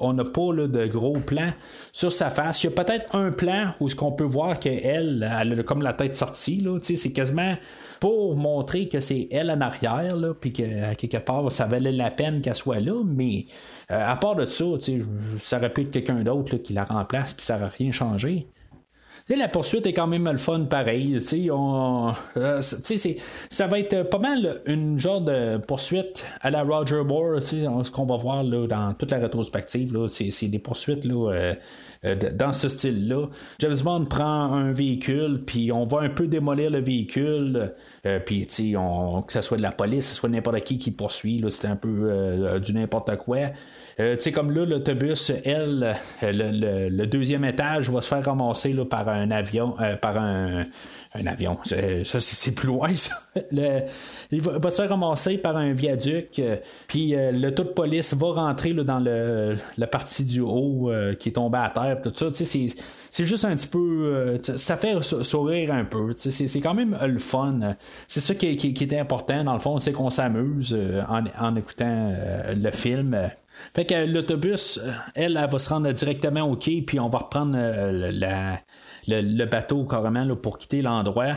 On n'a pas de gros plan sur sa face. Il y a peut-être un plan où ce qu'on peut voir qu'elle, elle a comme la tête sortie. C'est quasiment pour montrer que c'est elle en arrière, puis que quelque part, ça valait la peine qu'elle soit là, mais euh, à part de ça, ça aurait pu être quelqu'un d'autre qui la remplace, puis ça n'aurait rien changé. la poursuite est quand même le fun pareil. On, euh, ça va être pas mal une genre de poursuite à la Roger Moore. Ce qu'on va voir là, dans toute la rétrospective, c'est, des poursuites là, euh, dans ce style-là. James Bond prend un véhicule, puis on va un peu démolir le véhicule, puis que ce soit de la police, que ce soit n'importe qui qui poursuit, c'est un peu du n'importe quoi. Euh, tu sais, comme là, l'autobus, elle, le, deuxième étage va se faire ramasser là, par un avion, euh, par un, un avion. Ça, c'est plus loin, ça. il va, se faire ramasser par un viaduc, euh, puis le taux de police va rentrer là, dans le, la partie du haut qui est tombée à terre, tout ça. C'est, juste un petit peu. ça fait sourire un peu. C'est, quand même le fun. C'est ça qui, qui, est important, dans le fond, c'est qu'on s'amuse en, en, écoutant le film. Fait que l'autobus, euh, elle, elle va se rendre directement au quai, puis on va reprendre euh, le, bateau carrément pour quitter l'endroit.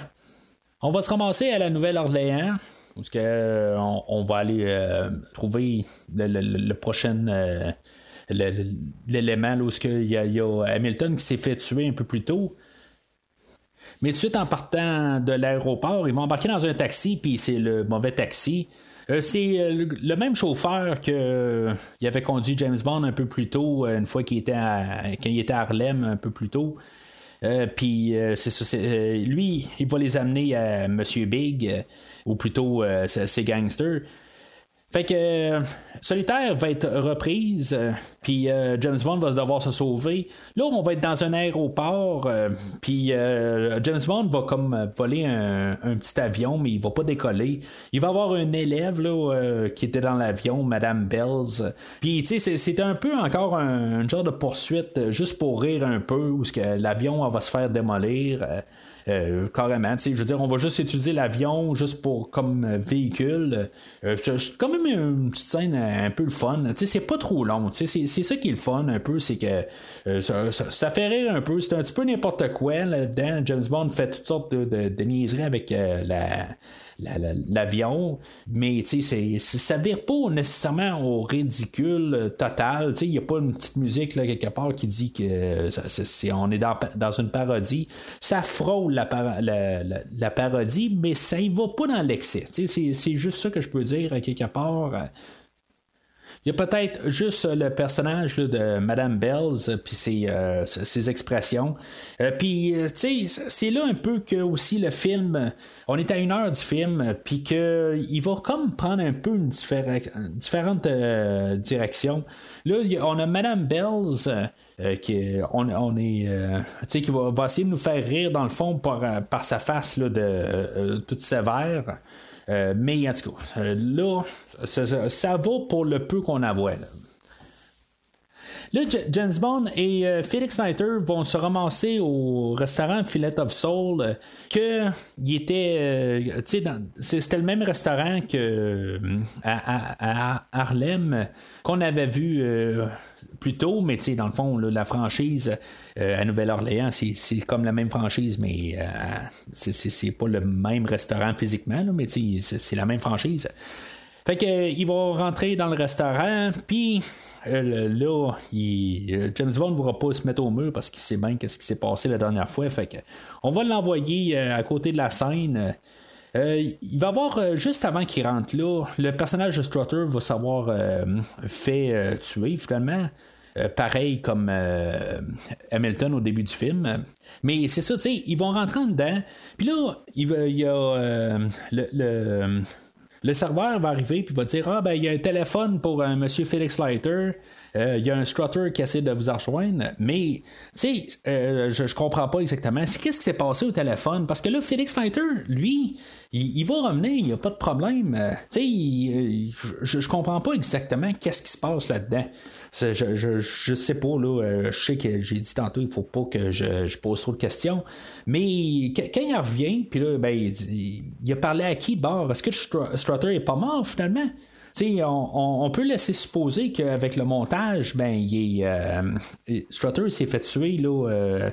On va se ramasser à la Nouvelle-Orléans, que euh, on, va aller trouver le, prochain l'élément où il y, a Hamilton qui s'est fait tuer un peu plus tôt. Mais tout de suite en partant de l'aéroport, ils vont embarquer dans un taxi, puis c'est le mauvais taxi. Euh, c'est euh, le, même chauffeur que euh, il avait conduit James Bond un peu plus tôt, une fois qu'il était était à Harlem un peu plus tôt. Puis c'est ça, lui, il va les amener à Monsieur Big, ou plutôt ses gangsters. Fait que euh, Solitaire va être reprise, euh, puis euh, James Bond va devoir se sauver. Là, on va être dans un aéroport, puis James Bond va comme voler un, petit avion, mais il va pas décoller. Il va avoir un élève là, qui était dans l'avion, Madame Bells. Puis, tu sais, c'est un peu encore un, genre de poursuite, juste pour rire un peu, où l'avion va se faire démolir. Euh, carrément. Je veux dire, on va juste utiliser l'avion juste pour comme euh, véhicule. Euh, c'est quand même une petite scène un peu le fun. C'est pas trop long. C'est ça qui est le fun un peu, c'est que ça, fait rire un peu. C'est un petit peu n'importe quoi là-dedans. James Bond fait toutes sortes de, de niaiseries avec la l'avion, mais ça vire pas nécessairement au ridicule total. Il n'y a pas une petite musique là, quelque part qui dit que on est dans, dans, une parodie. Ça frôle la, la, parodie, mais ça y va pas dans l'excès. C'est juste ça que je peux dire quelque part. Il y a peut-être juste le personnage de Madame Bells, puis ses, euh, ses, expressions. Euh, puis, euh, tu sais, c'est là un peu que aussi le film, on est à une heure du film, puis qu'il va comme prendre un peu une différente direction. Là, on a Madame Bells. qui on, est qui va, va, essayer de nous faire rire dans le fond par, par sa face là, de toute sévère euh, mais en tout cas, euh, là, ça, vaut pour le peu qu'on a Là. Là, James Bond et euh, Felix Leiter vont se ramasser au restaurant Fillet of Soul, que il était, c'était le même restaurant que à, Harlem qu'on avait vu plus tôt, mais dans le fond, la franchise à Nouvelle-Orléans, c'est comme la même franchise, mais c'est pas le même restaurant physiquement, mais c'est la même franchise. Fait que il va rentrer dans le restaurant, puis euh, là, euh, James Bond ne voudra pas se mettre au mur parce qu'il sait bien qu'est-ce qui s'est passé la dernière fois. Fait que on va l'envoyer euh, à côté de la scène. il va avoir, juste avant qu'il rentre là, le personnage de Strutter va savoir fait tuer finalement. Pareil comme Hamilton au début du film. Mais c'est ça, tu sais, ils vont rentrer dedans. Puis là, il, y a le le serveur va arriver puis va dire Ah, ben, il y a un téléphone pour un monsieur Felix Leiter. Euh, il y a un strutter qui essaie de vous rejoindre. Mais, tu sais, euh, je, je comprends pas exactement. Qu'est-ce qui s'est passé au téléphone? Parce que là, Felix Leiter, lui, il, va revenir, il n'y a pas de problème. Euh, tu sais, je, je comprends pas exactement qu'est-ce qui se passe là-dedans. Je, je, je, sais pas, là, je sais que j'ai dit tantôt, il faut pas que je, pose trop de questions. Mais quand il revient, puis là, ben, il, a parlé à qui bord Est-ce que Strutter est pas mort finalement? On, on, peut laisser supposer qu'avec le montage, ben, il est, euh, Strutter s'est fait tuer là,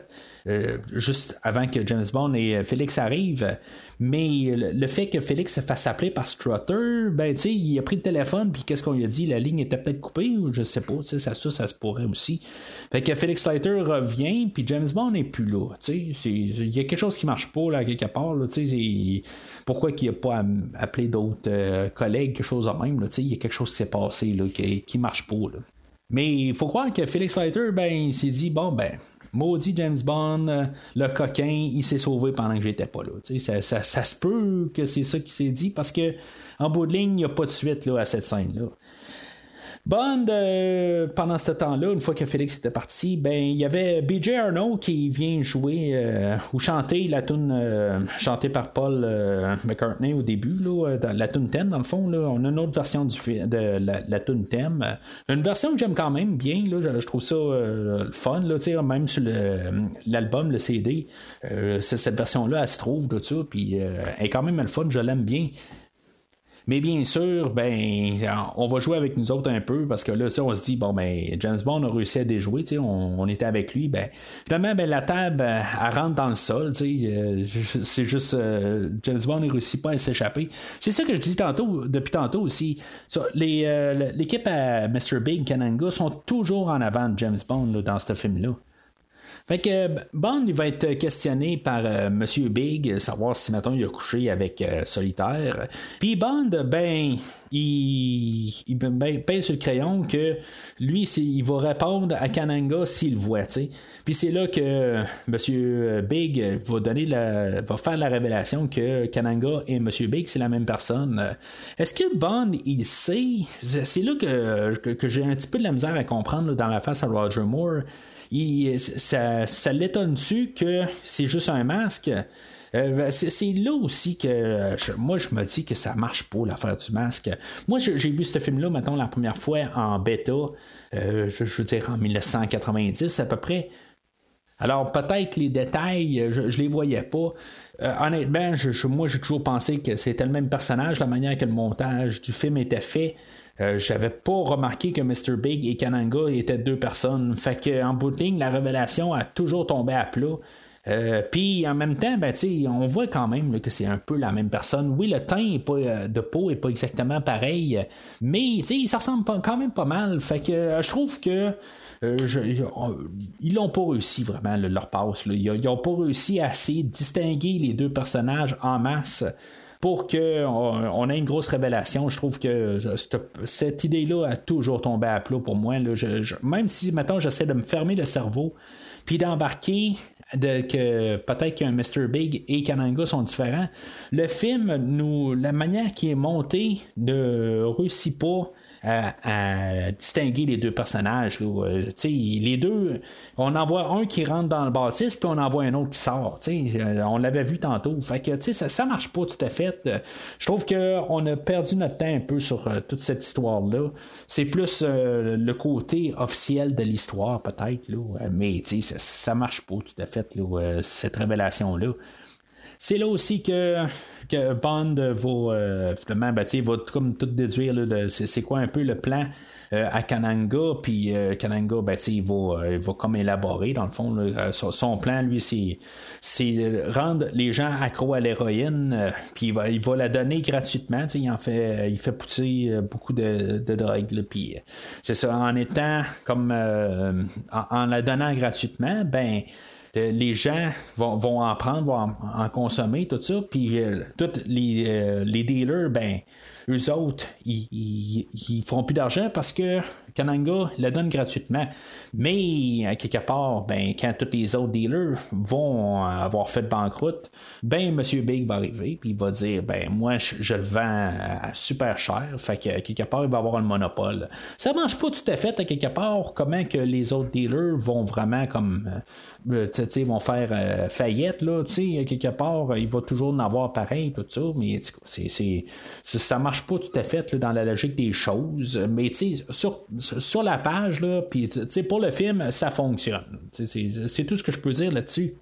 juste avant que James Bond et Félix arrivent. Mais le, fait que Félix se fasse appeler par Strutter, ben, tu il a pris le téléphone, puis qu'est-ce qu'on lui a dit? La ligne était peut-être coupée, ou je sais pas, ça, ça, se pourrait aussi. Fait que Félix Leiter revient, puis James Bond n'est plus là. Il y a quelque chose qui marche pas, là, quelque part. Pourquoi qu'il a pas appelé d'autres collègues, quelque chose de même. Il y a quelque chose qui s'est passé, qui, qui marche pas, là. Mais il faut croire que Felix Leiter, ben, il s'est dit, bon, ben, maudit James Bond, euh, le coquin, il s'est sauvé pendant que j'étais pas là. Ça, ça, ça, se peut que c'est ça qui s'est dit parce que en bout de ligne, il n'y a pas de suite à cette scène-là. Bond, euh, pendant ce temps-là, une fois que Félix était parti, ben il y avait BJ Arno qui vient jouer euh, ou chanter la tune euh, chantée par Paul McCartney au début, là, la tune thème dans le fond. Là, on a une autre version de la, la tune thème. Une version que j'aime quand même bien. Là, je, trouve ça fun. Là, même sur l'album, le, CD, cette version-là, elle se trouve de ça, puis elle est quand même le fun. Je l'aime bien. Mais bien sûr, ben, on va jouer avec nous autres un peu parce que là, on se dit, bon, ben, James Bond a réussi à déjouer, on, on était avec lui. Ben, finalement, ben, la table, elle, rentre dans le sol. Euh, c'est juste, euh, James Bond ne réussit pas à s'échapper. C'est ça que je dis tantôt, depuis tantôt aussi. Euh, l'équipe à Mr. Big Kananga sont toujours en avant de James Bond dans ce film-là. Fait que Bond, il va être questionné par euh, Monsieur Big, savoir si maintenant il a couché avec euh, Solitaire. Puis Bond, ben, il, il ben, pèse sur le crayon que lui, il va répondre à Kananga s'il voit, sais. Puis c'est là que Monsieur Big va donner la, va faire la révélation que Kananga et Monsieur Big, c'est la même personne. Est-ce que Bond, il sait? C'est là que, que, j'ai un petit peu de la misère à comprendre dans la face à Roger Moore ça, ça l'étonne-tu que c'est juste un masque? Euh, ben, c'est là aussi que moi je me dis que ça marche pas l'affaire du masque. Moi j'ai vu ce film-là maintenant la première fois en bêta, euh, je, veux dire en 1990 à peu près. Alors peut-être les détails, je, je les voyais pas. Euh, honnêtement, moi j'ai toujours pensé que c'était le même personnage, la manière que le montage du film était fait. Euh, j'avais pas remarqué que Mr. Big et Kananga étaient deux personnes. Fait que en bout la révélation a toujours tombé à plat. Euh, puis en même temps, ben, on voit quand même que c'est un peu la même personne. Oui, le teint euh, de peau est pas exactement pareil, mais ça ressemble quand même pas mal. Fait que je trouve que ils n'ont pas réussi vraiment leur passe. Ils n'ont pas réussi à assez distinguer les deux personnages en masse pour qu'on on ait une grosse révélation. Je trouve que cette, idée-là a toujours tombé à plat pour moi. même si maintenant j'essaie de me fermer le cerveau, puis d'embarquer de, que peut-être qu'un Mr. Big et Kananga sont différents. Le film, nous, la manière qui est montée ne réussit pas à, distinguer les deux personnages. Euh, les deux, on en voit un qui rentre dans le bâtisse, puis on en voit un autre qui sort. Euh, on l'avait vu tantôt. Fait que ça, marche pas tout à fait. Je trouve qu'on a perdu notre temps un peu sur euh, toute cette histoire-là. C'est plus le côté officiel de l'histoire, peut-être, mais ça marche pas tout à fait, cette révélation-là. C'est là aussi que, que Bond va euh, finalement ben, va comme tout déduire c'est quoi un peu le plan euh, à Kananga, puis euh, Kananga, ben, il, va, il va comme élaborer, dans le fond, son, plan, lui, c'est, rendre les gens accros à l'héroïne, puis il va, il va la donner gratuitement, il en fait, il fait pousser beaucoup de, de drogue, puis c'est ça, en étant comme, en, la donnant gratuitement, ben, euh, les gens vont, en prendre, vont en, consommer, tout ça, puis euh, tous les, euh, les dealers, ben, eux autres, ils, feront plus d'argent parce que Kananga la donne gratuitement. Mais, à quelque part, ben, quand tous les autres dealers vont avoir fait banqueroute, ben, Monsieur Big va arriver, puis il va dire, ben, moi, je, le vends super cher, fait que, quelque part, il va avoir le monopole. Ça marche pas tout à fait, à quelque part, comment que les autres dealers vont vraiment, comme, euh, ils vont faire euh, faillite, là, quelque part, il va toujours en avoir pareil, tout ça, mais c'est, ça marche pas tout à fait dans la logique des choses. Mais sur, sur la page, là, pour le film, ça fonctionne. C'est tout ce que je peux dire là-dessus.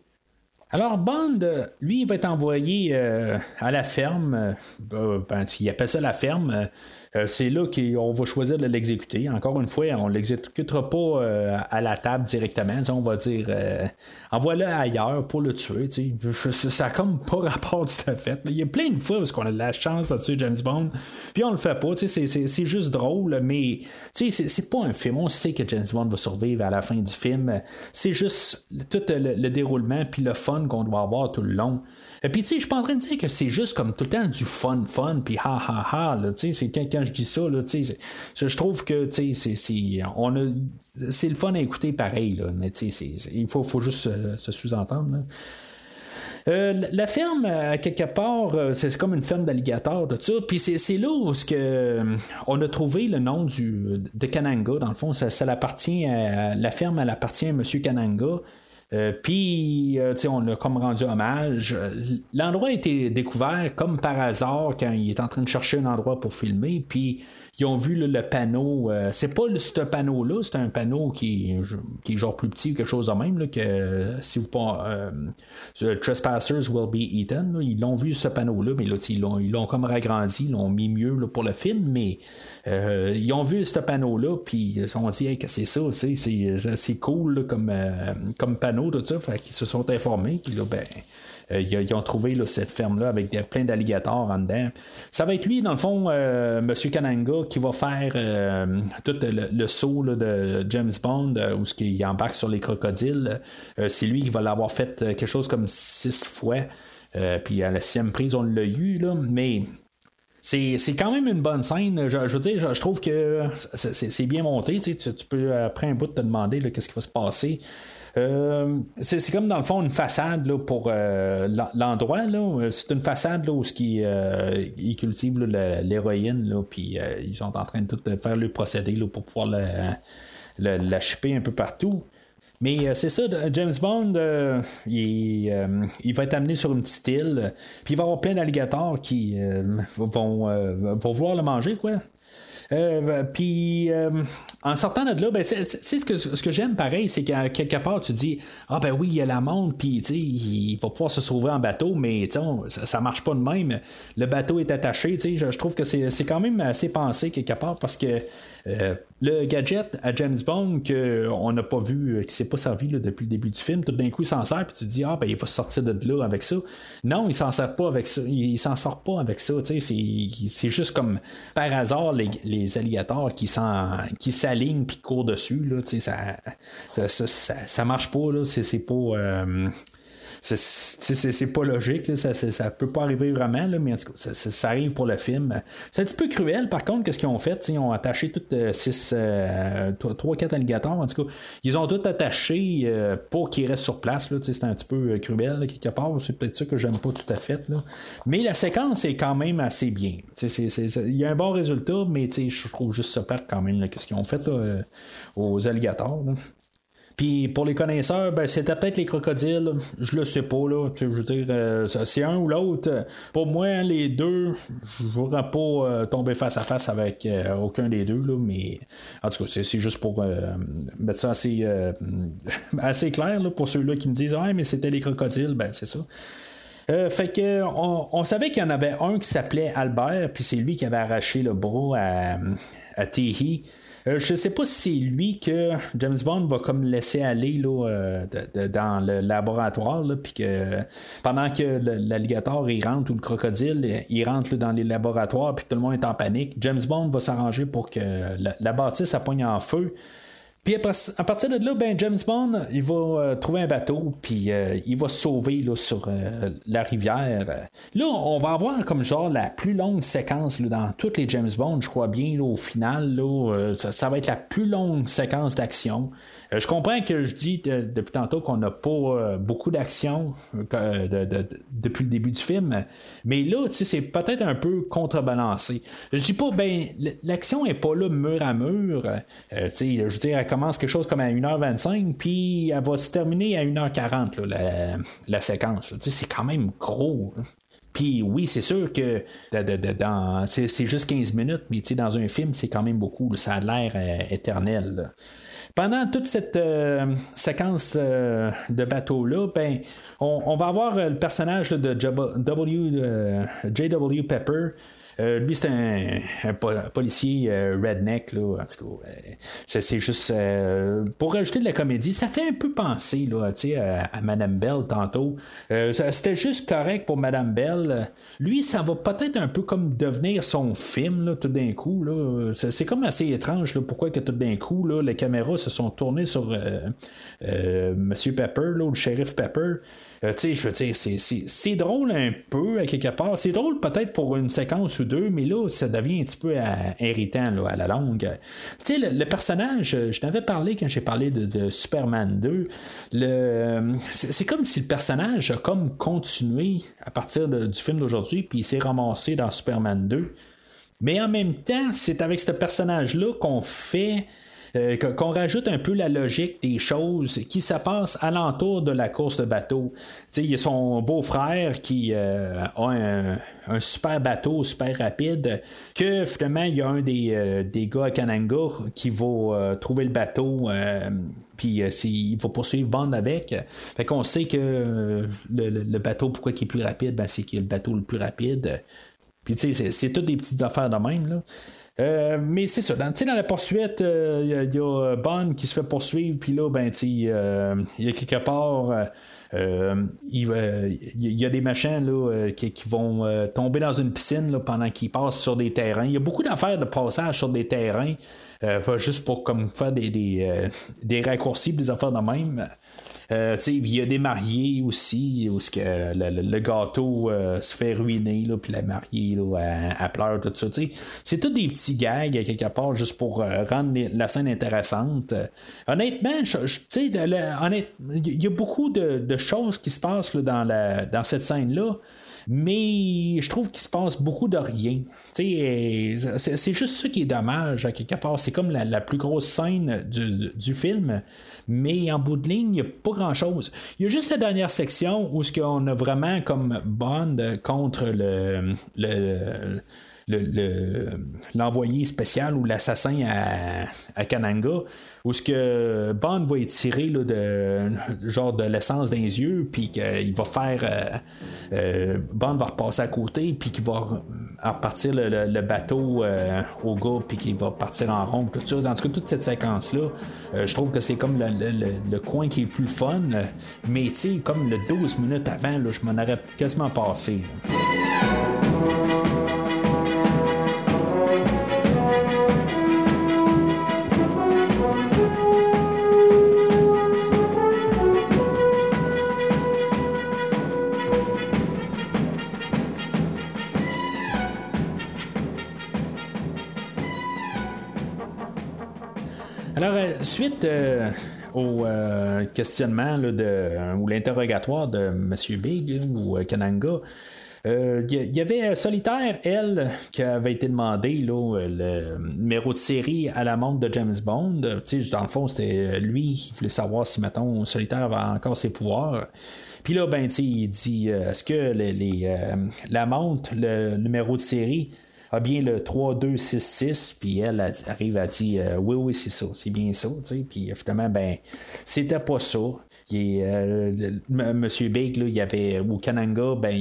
Alors, Bond, lui, il va être envoyé euh, à la ferme. Ben, il appelle ça la ferme. Euh, c'est là qu'on va choisir de l'exécuter. Encore une fois, on ne l'exécutera pas euh, à la table directement. On va dire euh, envoie-le ailleurs pour le tuer. Ça n'a comme pas rapport tout à fait. Il y a plein de fois parce qu'on a de la chance de tuer James Bond, puis on le fait pas. C'est juste drôle, mais c'est pas un film. On sait que James Bond va survivre à la fin du film. C'est juste tout le, le déroulement puis le fun qu'on doit avoir tout le long. Et puis, tu sais, je suis pas en train de dire que c'est juste comme tout le temps du fun, fun, puis ha, ha, ha. Sais, c'est quand, quand, je dis ça, là, je trouve que, sais, c'est, on a, c'est le fun à écouter pareil, là, mais tu sais, il faut, faut juste se, sous-entendre. Euh, la ferme, à quelque part, euh, c'est comme une ferme d'alligators, tout ça. Puis c'est là où que, euh, on a trouvé le nom de Kananga, dans le fond. Ça, ça à, la ferme, elle appartient à M. Kananga. Euh, puis, euh, on l'a comme rendu hommage. L'endroit a été découvert comme par hasard quand il est en train de chercher un endroit pour filmer. Puis, ils ont vu le panneau. Euh, c'est pas ce panneau-là, c'est un panneau qui, est genre plus petit ou quelque chose de même. que si vous pas. Trespassers will be eaten. ils l'ont vu ce panneau-là, mais là, ils l'ont, ils l'ont comme ragrandi, ils l'ont mis mieux pour le film. Mais ils ont vu ce panneau-là, puis ils ont dit que c'est ça, c'est, c'est, cool comme, panneau tout ça, fait qu'ils se sont informés, qu'ils ben, euh, ils, ont trouvé cette ferme-là avec plein d'alligators en dedans. Ça va être lui, dans le fond, euh, M. Kananga, qui va faire euh, tout le, saut de James Bond, où ce qui embarque sur les crocodiles. c'est lui qui va l'avoir fait quelque chose comme six fois. puis à la sixième prise, on l'a eu, mais c'est, quand même une bonne scène. Je, veux dire, je, trouve que c'est, bien monté. Tu, peux après un bout te demander qu'est-ce qui va se passer. Euh, c'est comme dans le fond une façade là, pour euh, l'endroit. C'est une façade là, où euh, ils cultivent l'héroïne, puis ils sont en train de tout faire le procédé pour pouvoir la, un peu partout. Mais c'est ça, James Bond, il, il, va être amené sur une petite île, puis il va y avoir plein d'alligators qui vont, vont vouloir le manger, quoi. Euh, puis euh, en sortant de là, ben, c'est, ce que, ce que j'aime pareil, c'est qu'à quelque part tu dis Ah ben oui, il y a la montre, puis il va pouvoir se sauver en bateau, mais ça, ça marche pas de même. Le bateau est attaché, je, trouve que c'est quand même assez pensé quelque part parce que euh, le gadget à James Bond qu'on n'a pas vu, euh, qui s'est pas servi depuis le début du film, tout d'un coup il s'en sert puis tu dis ah ben il va sortir de là avec ça. Non, il s'en sert pas avec ça, il, s'en sort pas avec ça. C'est, c'est juste comme par hasard les, alligators qui, qui s'alignent puis courent dessus là, ça, ça, ça, ça, marche pas là, c'est, c'est pas euh, c'est pas logique, ça, ça peut pas arriver vraiment, mais en tout cas, ça, arrive pour le film. C'est un petit peu cruel, par contre, qu'est-ce qu'ils ont fait? Ils ont attaché toutes 6, 3, 4 alligators, en tout cas. Ils ont tout attaché euh, pour qu'ils restent sur place. C'est un petit peu euh, cruel, quelque part. C'est peut-être ça que j'aime pas tout à fait. Mais la séquence est quand même assez bien. Il y a un bon résultat, mais je trouve juste ça perte quand même, qu'est-ce qu'ils ont fait euh, aux alligators. Puis pour les connaisseurs, ben, c'était peut-être les crocodiles. Je le sais pas, là. je veux dire, euh, c'est un ou l'autre. Pour moi, les deux, je voudrais pas euh, tomber face à face avec euh, aucun des deux, là. Mais en tout cas, c'est, juste pour mettre ça assez, assez clair là, pour ceux-là qui me disent Ah, mais c'était les crocodiles. Ben, c'est ça. fait que on, savait qu'il y en avait un qui s'appelait Albert, puis c'est lui qui avait arraché le bras à, à. Euh, je sais pas si c'est lui que James Bond va comme laisser aller là, euh, dans le laboratoire, puis que pendant que l'alligator il rentre ou le crocodile il rentre dans les laboratoires, puis tout le monde est en panique, James Bond va s'arranger pour que la, bâtisse pogne en feu. Puis à partir de là, ben James Bond, il va euh, trouver un bateau, puis euh, il va sauver là, sur euh, la rivière. Là, on va avoir comme genre la plus longue séquence dans toutes les James Bond, je crois bien, au final. Là, ça, va être la plus longue séquence d'action. Euh, je comprends que je dis depuis tantôt qu'on n'a pas euh, beaucoup d'action euh, depuis le début du film, mais là, c'est peut-être un peu contrebalancé. Je dis pas, ben, l'action est pas là mur à mur. je veux dire, elle commence quelque chose comme à 1h25, puis elle va se terminer à 1h40, la, la, séquence. C'est quand même gros. Puis oui, c'est sûr que c'est juste 15 minutes, mais dans un film, c'est quand même beaucoup. Ça a l'air éternel. Pendant toute cette euh, séquence euh, de bateau-là, ben, on, va avoir euh, le personnage de J.W. Pepper. Euh, lui, c'est un, policier euh, redneck, là, en tout cas. c'est, juste pour rajouter de la comédie, ça fait un peu penser là, à, à Madame Bell tantôt. c'était juste correct pour Madame Bell. Lui, ça va peut-être un peu comme devenir son film là, tout d'un coup. Là. C'est, comme assez étrange pourquoi que tout d'un coup, les caméras se sont tournées sur Monsieur Pepper, là, le shérif Pepper. Euh, tu sais, je veux dire, c'est drôle un peu à quelque part. C'est drôle peut-être pour une séquence ou deux, mais là, ça devient un petit peu euh, irritant là, à la longue. Tu sais, le, personnage, je t'avais parlé quand j'ai parlé de, Superman 2. C'est comme si le personnage a comme continué à partir du film d'aujourd'hui, puis il s'est ramassé dans Superman 2. Mais en même temps, c'est avec ce personnage-là qu'on fait euh, qu'on rajoute un peu la logique des choses qui se passent alentour de la course de bateau. Il y a son beau-frère qui euh, a un, super bateau super rapide, que finalement il y a un des, euh, des gars à Kananga qui va trouver le bateau puis il va poursuivre Bond avec. Fait qu'on sait que le, bateau, pourquoi il est plus rapide, ben, c'est qu'il est le bateau le plus rapide. Puis tu sais, c'est toutes des petites affaires de même. Là. Euh, mais c'est ça. Dans, dans la poursuite, il euh, y, a Bond qui se fait poursuivre, puis là, ben, il euh, y a quelque part. il, y a des machins là, qui, vont tomber dans une piscine là, pendant qu'ils passent sur des terrains. Il y a beaucoup d'affaires de passage sur des terrains, juste pour comme faire des, des, des raccourcis, des affaires de même. Euh, il y a des mariés aussi, où que le, gâteau euh, se fait ruiner, puis la mariée là, elle, pleure, tout ça. C'est tous des petits gags quelque part juste pour euh, rendre la scène intéressante. honnêtement, il y a beaucoup de, choses qui se passent dans, la, dans cette scène-là mais je trouve qu'il se passe beaucoup de rien. C'est juste ça qui est dommage à quelque part. C'est comme la, plus grosse scène du, film, mais en bout de ligne, il n'y a pas grand chose. Il y a juste la dernière section où ce qu'on a vraiment comme Bond contre le, le l'envoyé spécial ou l'assassin à, à, Kananga, où ce que Bond va étirer là, de genre de l'essence dans les yeux, puis qu'il va faire euh, euh, Bond va repasser à côté, puis qu'il va repartir le, bateau euh, au gars, puis qu'il va partir en rond, tout ça. En tout cas, toute cette séquence-là, je trouve que c'est comme le, coin qui est plus fun, mais tu sais, comme le 12 minutes avant, là, je m'en aurais quasiment passé. Suite euh, au euh, questionnement de, ou l'interrogatoire de M. Big ou euh, Kananga, il y, avait Solitaire, elle, qui avait été demandé le numéro de série à la montre de James Bond. dans le fond, c'était lui qui voulait savoir si, mettons, Solitaire avait encore ses pouvoirs. Puis là, ben, il dit est-ce que la montre, le numéro de série, a bien le 3-2-6-6, puis elle, arrive à dire euh, oui, oui, c'est ça, c'est bien ça, tu sais, puis finalement, ben, c'était pas ça. Euh, Monsieur Big, là, il avait, ou Kananga, ben,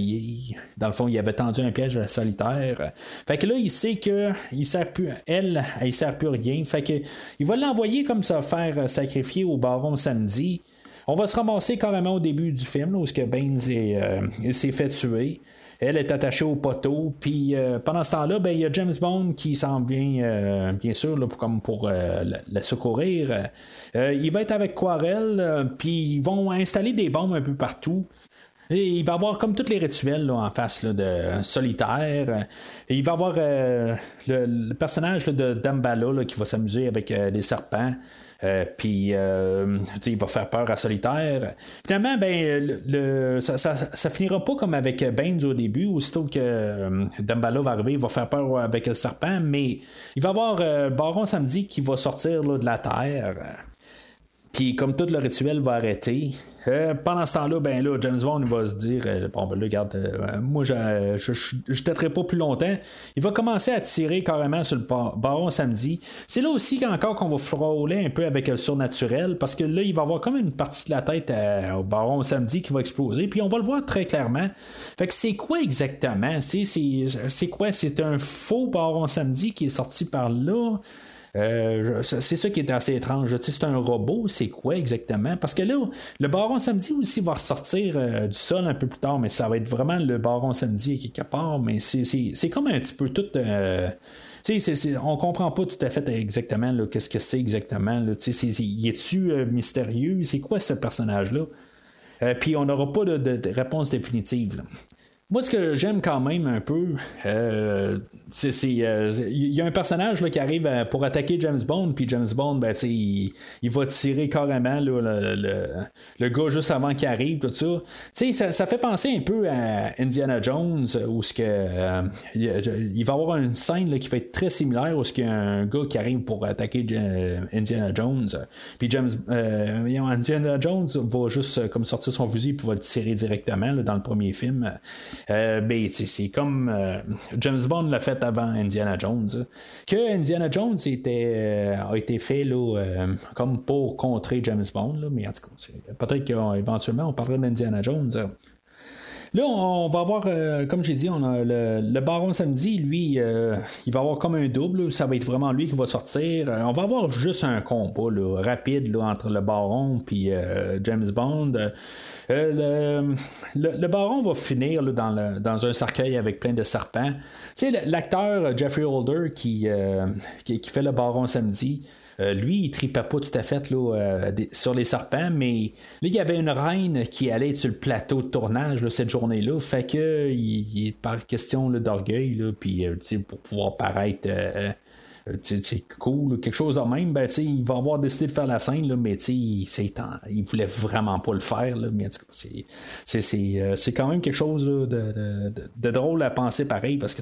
dans le fond, il avait tendu un piège solitaire. Fait que là, il sait que il sert plus, elle, elle sert plus rien. Fait que il va l'envoyer comme ça faire sacrifier au baron samedi. On va se ramasser carrément au début du film, là, où ce que Baines euh, s'est fait tuer. Elle est attachée au poteau. Puis euh, pendant ce temps-là, ben, il y a James Bond qui s'en vient, euh, bien sûr, là, pour, comme pour euh, la, secourir. il va être avec Quarel, puis ils vont installer des bombes un peu partout. Et il va avoir comme tous les rituels en face de solitaire. Il va avoir le, personnage de Dambala qui va s'amuser avec des serpents. Euh, puis, euh, il va faire peur à Solitaire. Finalement, ben, le, ça, ça, finira pas comme avec Baines au début, aussitôt que euh, Dambala va arriver, il va faire peur avec le serpent, mais il va y avoir Baron samedi qui va sortir de la terre. Puis comme tout le rituel va arrêter, euh, pendant ce temps-là, ben là, James Bond va se dire euh, Bon, ben là, regarde, euh, moi, je ne têterai pas plus longtemps. Il va commencer à tirer carrément sur le baron samedi. C'est là aussi encore qu'on va frôler un peu avec le surnaturel, parce que là, il va avoir comme une partie de la tête au baron samedi qui va exploser, puis on va le voir très clairement. Fait que c'est quoi exactement? C'est quoi? C'est un faux baron samedi qui est sorti par là? Euh, c'est ça qui est assez étrange. C'est un robot, c'est quoi exactement? Parce que là, le baron samedi aussi va ressortir euh, du sol un peu plus tard, mais ça va être vraiment le baron samedi quelque part, mais c'est comme un petit peu tout. Euh, on ne on comprend pas tout à fait exactement qu'est-ce que c'est exactement. Là, il est-tu mystérieux? C'est quoi ce personnage-là? Puis on n'aura pas de, réponse définitive. Moi, ce que j'aime quand même un peu, euh, c'est euh, il y a un personnage là, qui arrive pour attaquer James Bond, puis James Bond, ben, il, il, va tirer carrément le, le, gars juste avant qu'il arrive, tout ça. ça. Ça fait penser un peu à Indiana Jones, où ce que euh, il, va y avoir une scène qui va être très similaire, où qu'il y a un gars qui arrive pour attaquer Indiana Jones, puis James Indiana Jones va juste comme sortir son fusil puis va le tirer directement dans le premier film. Euh, ben, c'est comme euh, James Bond l'a fait avant Indiana Jones. Que Indiana Jones euh, a été fait là, comme pour contrer James Bond, mais en tout cas, peut-être qu'éventuellement on parlera d'Indiana Jones. Là, on va avoir, comme j'ai dit, on a le, baron samedi, lui, il va avoir comme un double, ça va être vraiment lui qui va sortir. on va avoir juste un combat rapide entre le baron et James Bond. Euh, le, baron va finir dans, un cercueil avec plein de serpents. Tu sais, l'acteur euh, Jeffrey Holder euh, qui, qui, fait le baron samedi. Lui, il tripait pas tout à fait là, sur les serpents, mais là, il y avait une reine qui allait être sur le plateau de tournage cette journée-là. Fait que il, est par question d'orgueil, puis pour pouvoir paraître c'est euh, cool, quelque chose de même, ben, il va avoir décidé de faire la scène, là, mais il, il voulait vraiment pas le faire. Là, mais euh, c'est quand même quelque chose de, drôle à penser pareil parce que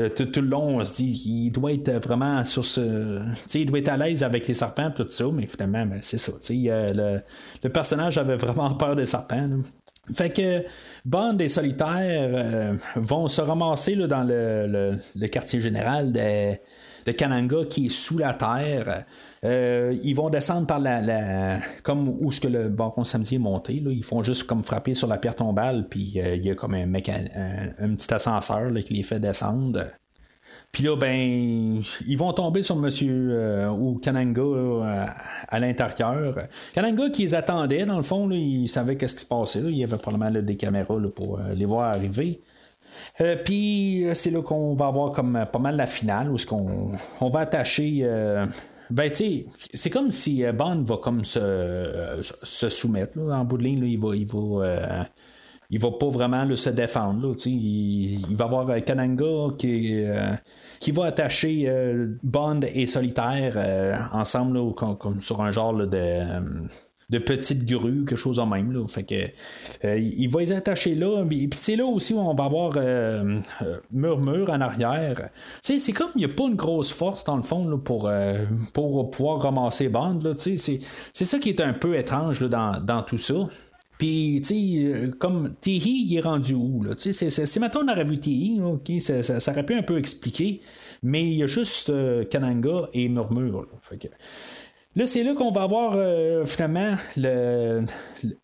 euh, tout, tout, le long, on se dit qu'il doit être vraiment sur ce. il doit être à l'aise avec les serpents tout ça, mais finalement, ben, c'est ça. Le, le, personnage avait vraiment peur des serpents. Fait que Bond et Solitaire vont se ramasser là, dans le, le, quartier général des, de Kananga qui est sous la terre. Euh, ils vont descendre par la, comme où ce que le baron samedi est monté. Là. Ils font juste comme frapper sur la pierre tombale, puis euh, il y a comme un, petit ascenseur qui les fait descendre. Puis là, ben, ils vont tomber sur Monsieur euh, ou Kananga à l'intérieur. Kananga qui les attendait, dans le fond, il savait qu'est-ce qui se passait. Il y avait probablement des caméras pour les voir arriver. Euh, puis euh, c'est là qu'on va avoir comme euh, pas mal la finale où ce qu'on on va attacher. ben tu c'est comme si Bond va comme se, se soumettre en bout de ligne il va il va il va pas vraiment se défendre. il, il, va avoir Kananga qui, qui va attacher Bond et Solitaire ensemble comme, sur un genre de de petites grues, quelque chose en même. Là. Que euh, il va les attacher là. Puis c'est là aussi où on va avoir euh, euh, murmure en arrière. c'est comme il n'y a pas une grosse force dans le fond pour, pour pouvoir ramasser bande. C'est, c'est ça qui est un peu étrange dans, tout ça. Puis, tu sais, comme Tihi, il est rendu où? Là? C'est, c'est, maintenant on aurait vu Tihi, ça, ça, aurait pu un peu expliquer, mais il y a juste Kananga et Murmure. Que, Là, c'est là qu'on va avoir euh, finalement le,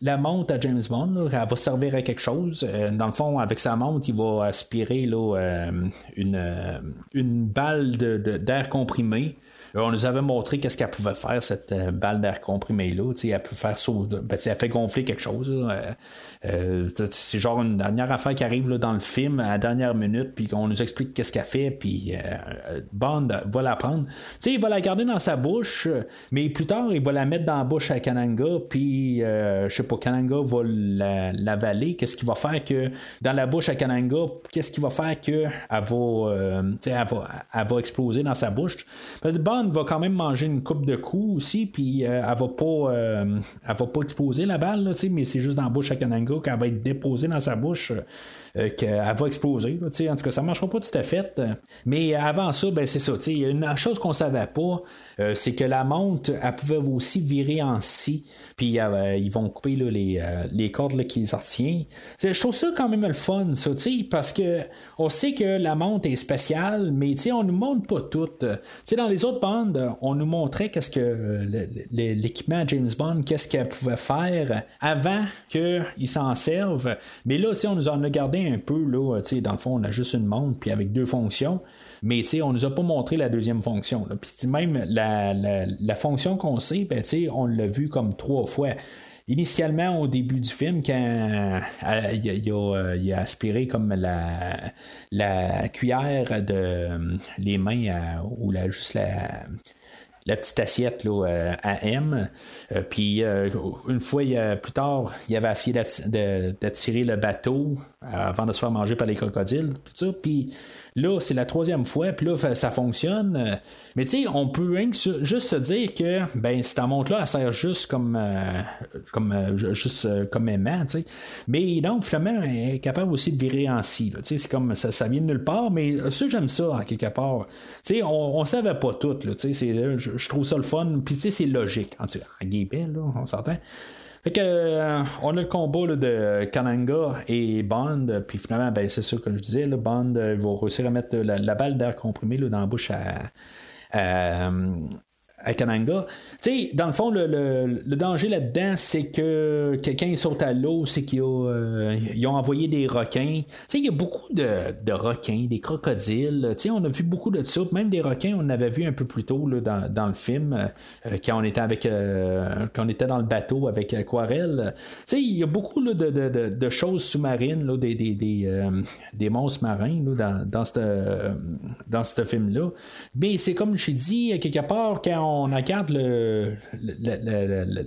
la montre à James Bond. elle va servir à quelque chose. Euh, dans le fond, avec sa montre, il va aspirer là, euh, une, une balle d'air comprimé euh, on nous avait montré qu'est-ce qu'elle pouvait faire, cette euh, balle d'air comprimé-là. Elle peut faire ben, elle fait gonfler quelque chose. Euh, c'est genre une dernière affaire qui arrive là, dans le film à la dernière minute, puis qu'on nous explique qu'est-ce qu'elle fait, puis Bond va la prendre. il va la garder dans sa bouche, mais plus tard, il va la mettre dans la bouche à Kananga, puis je sais pas, Kananga va l'avaler. qu'est-ce qui va faire que dans la bouche à Kananga, qu'est-ce qui va faire que elle va, elle va, elle va exploser dans sa bouche? Bond Va quand même manger une coupe de coups aussi, puis elle va pas elle va pas exposer la balle, là, mais c'est juste dans la bouche à Kananga qu'elle va être déposée dans sa bouche. Qu'elle va exploser. en tout cas, ça ne marchera pas tout à fait. Mais avant ça, ben, c'est ça. Une chose qu'on savait pas, c'est que la montre, elle pouvait aussi virer en scie. Puis ils vont couper les, les cordes qui les retiennent. Je trouve ça quand même le fun, ça, parce que on sait que la montre est spéciale, mais on nous montre pas tout. dans les autres bandes, on nous montrait qu'est-ce que l'équipement James Bond, qu'est-ce qu'elle pouvait faire avant qu'ils s'en servent. Mais là, on nous en a gardé un peu. Là, dans le fond, on a juste une montre puis avec deux fonctions. Mais on nous a pas montré la deuxième fonction. Puis même la, la, fonction qu'on sait, ben, on l'a vu comme trois fois initialement au début du film, quand euh, euh, il, a, aspiré comme la, la cuillère de les mains ou la, juste la, la petite assiette là, à M. Euh, puis une fois plus tard, il avait essayé d'attirer le bateau avant de se faire manger par les crocodiles. Tout ça. Puis Là, c'est la troisième fois, puis là, ça fonctionne. Mais tu sais, on peut juste se dire que ben cette montre-là, elle sert juste comme euh, comme euh, euh, aimant. Mais donc, finalement, elle est capable aussi de virer en scie. C'est comme ça, ça vient de nulle part, mais ça, j'aime ça, quelque part. Tu sais, on, on savait pas tout, tu sais, je, trouve ça le fun, puis tu sais, c'est logique. En, guillemets, là, on s'entend. Fait que, euh, on a le combat de Kananga et Bond, puis finalement, ben, c'est ça que je disais, là, Bond euh, va réussir à mettre la, balle d'air comprimé dans la bouche à, à Kananga. Tu sais, dans le fond, le, danger là-dedans, c'est que quelqu'un saute à l'eau, c'est qu'ils euh, ont envoyé des requins. Tu sais, il y a beaucoup de, requins, des crocodiles. Tu sais, on a vu beaucoup de ça. Même des requins, on avait vu un peu plus tôt dans, le film, euh, quand on était avec euh, quand on était dans le bateau avec Aquarelle. Tu sais, il y a beaucoup de, choses sous-marines, des, monstres marins dans ce film-là. Mais c'est comme je t'ai dit, quelque part, quand on on regarde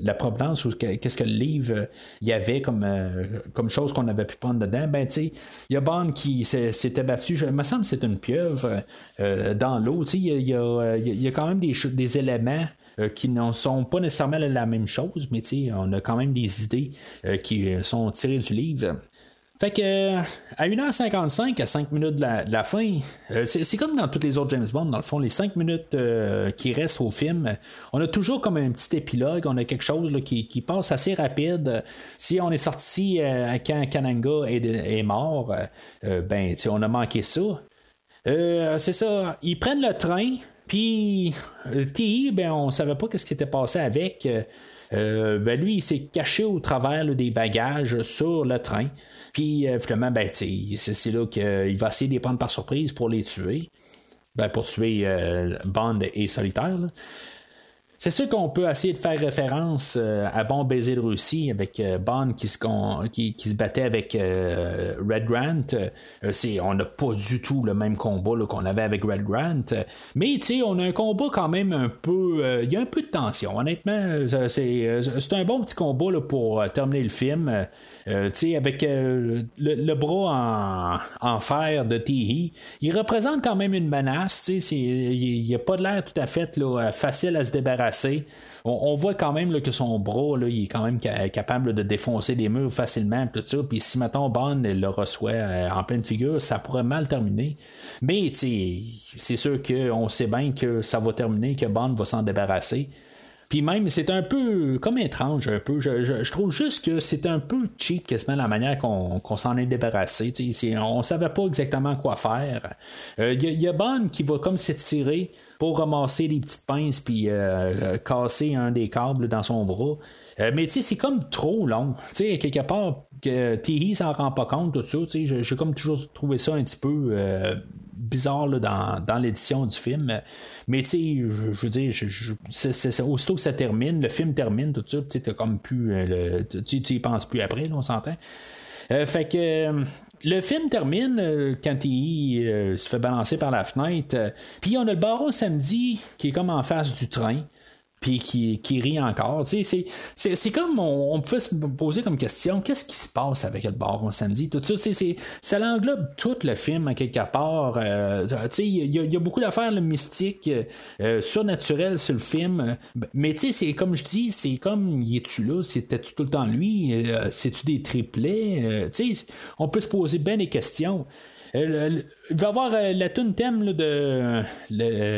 la provenance ou qu'est-ce que le livre il y avait comme, euh, comme chose qu'on avait pu prendre dedans, ben il y a Bond qui s'était battu, je, me semble que c'est une pieuvre euh, dans l'eau, il y a, quand même des, éléments euh, qui ne sont pas nécessairement la même chose, mais on a quand même des idées qui sont tirées du livre. Fait que à 1h55, à 5 minutes de la, fin, euh, c'est comme dans tous les autres James Bond, dans le fond, les 5 minutes euh, qui restent au film, on a toujours comme un petit épilogue, on a quelque chose qui, passe assez rapide. Si on est sorti euh, quand Kananga est, mort, ben on a manqué ça. c'est ça, ils prennent le train, puis T, ben on savait pas ce qui était passé avec. Ben lui, il s'est caché au travers des bagages sur le train. Puis euh, finalement, ben, c'est là qu'il va essayer de les prendre par surprise pour les tuer. Ben, pour tuer euh, Bond et Solitaire. C'est sûr qu'on peut essayer de faire référence euh, à Bon baiser de Russie avec euh, Bond qui se, qui, se battait avec euh, Red Grant. c'est, on n'a pas du tout le même combat qu'on avait avec Red Grant. Mais on a un combat quand même un peu. Il y a un peu de tension. Honnêtement, c'est, c'est un bon petit combat pour terminer le film. avec le, bras en, fer de Tihi, il représente quand même une menace. Il n'y a pas de l'air tout à fait facile à se débarrasser on, voit quand même que son bras, il est quand même capable de défoncer des murs facilement, tout ça. Puis si maintenant Bond le reçoit euh, en pleine figure, ça pourrait mal terminer. Mais c'est sûr qu'on sait bien que ça va terminer, que Bond va s'en débarrasser. Puis même, c'est un peu comme étrange, un peu. Je, trouve juste que c'est un peu cheap quasiment la manière qu'on s'en est débarrassé. on savait pas exactement quoi faire. Il euh, y, a Bond qui va comme s'étirer pour ramasser les petites pinces puis euh, euh, casser un des câbles dans son bras. mais tu sais, c'est comme trop long. Tu sais, quelque part, que Thierry s'en rend pas compte, tout ça. Tu j'ai comme toujours trouvé ça un petit peu bizarre dans, l'édition du film. Mais tu sais, je, veux dire, c'est, aussitôt que ça termine, le film termine, tout ça, tu comme plus. Euh, tu y penses plus après, on s'entend. Euh, fait que euh, le film termine quand il se fait balancer par la fenêtre. Puis on a le baron samedi qui est comme en face du train. Puis qui, qui rit encore. C'est, c'est, comme on, peut se poser comme question qu'est-ce qui se passe avec le baron samedi? Tout ça, c'est, ça l'englobe tout le film à quelque part. Euh, il y, a beaucoup d'affaires mystiques, euh, surnaturelles sur le film. Mais tu sais, c'est comme je dis, c'est comme y es-tu là? C'était-tu tout le temps lui? Euh, C'est-tu des triplets? On peut se poser bien des questions. Il va y avoir la tune thème de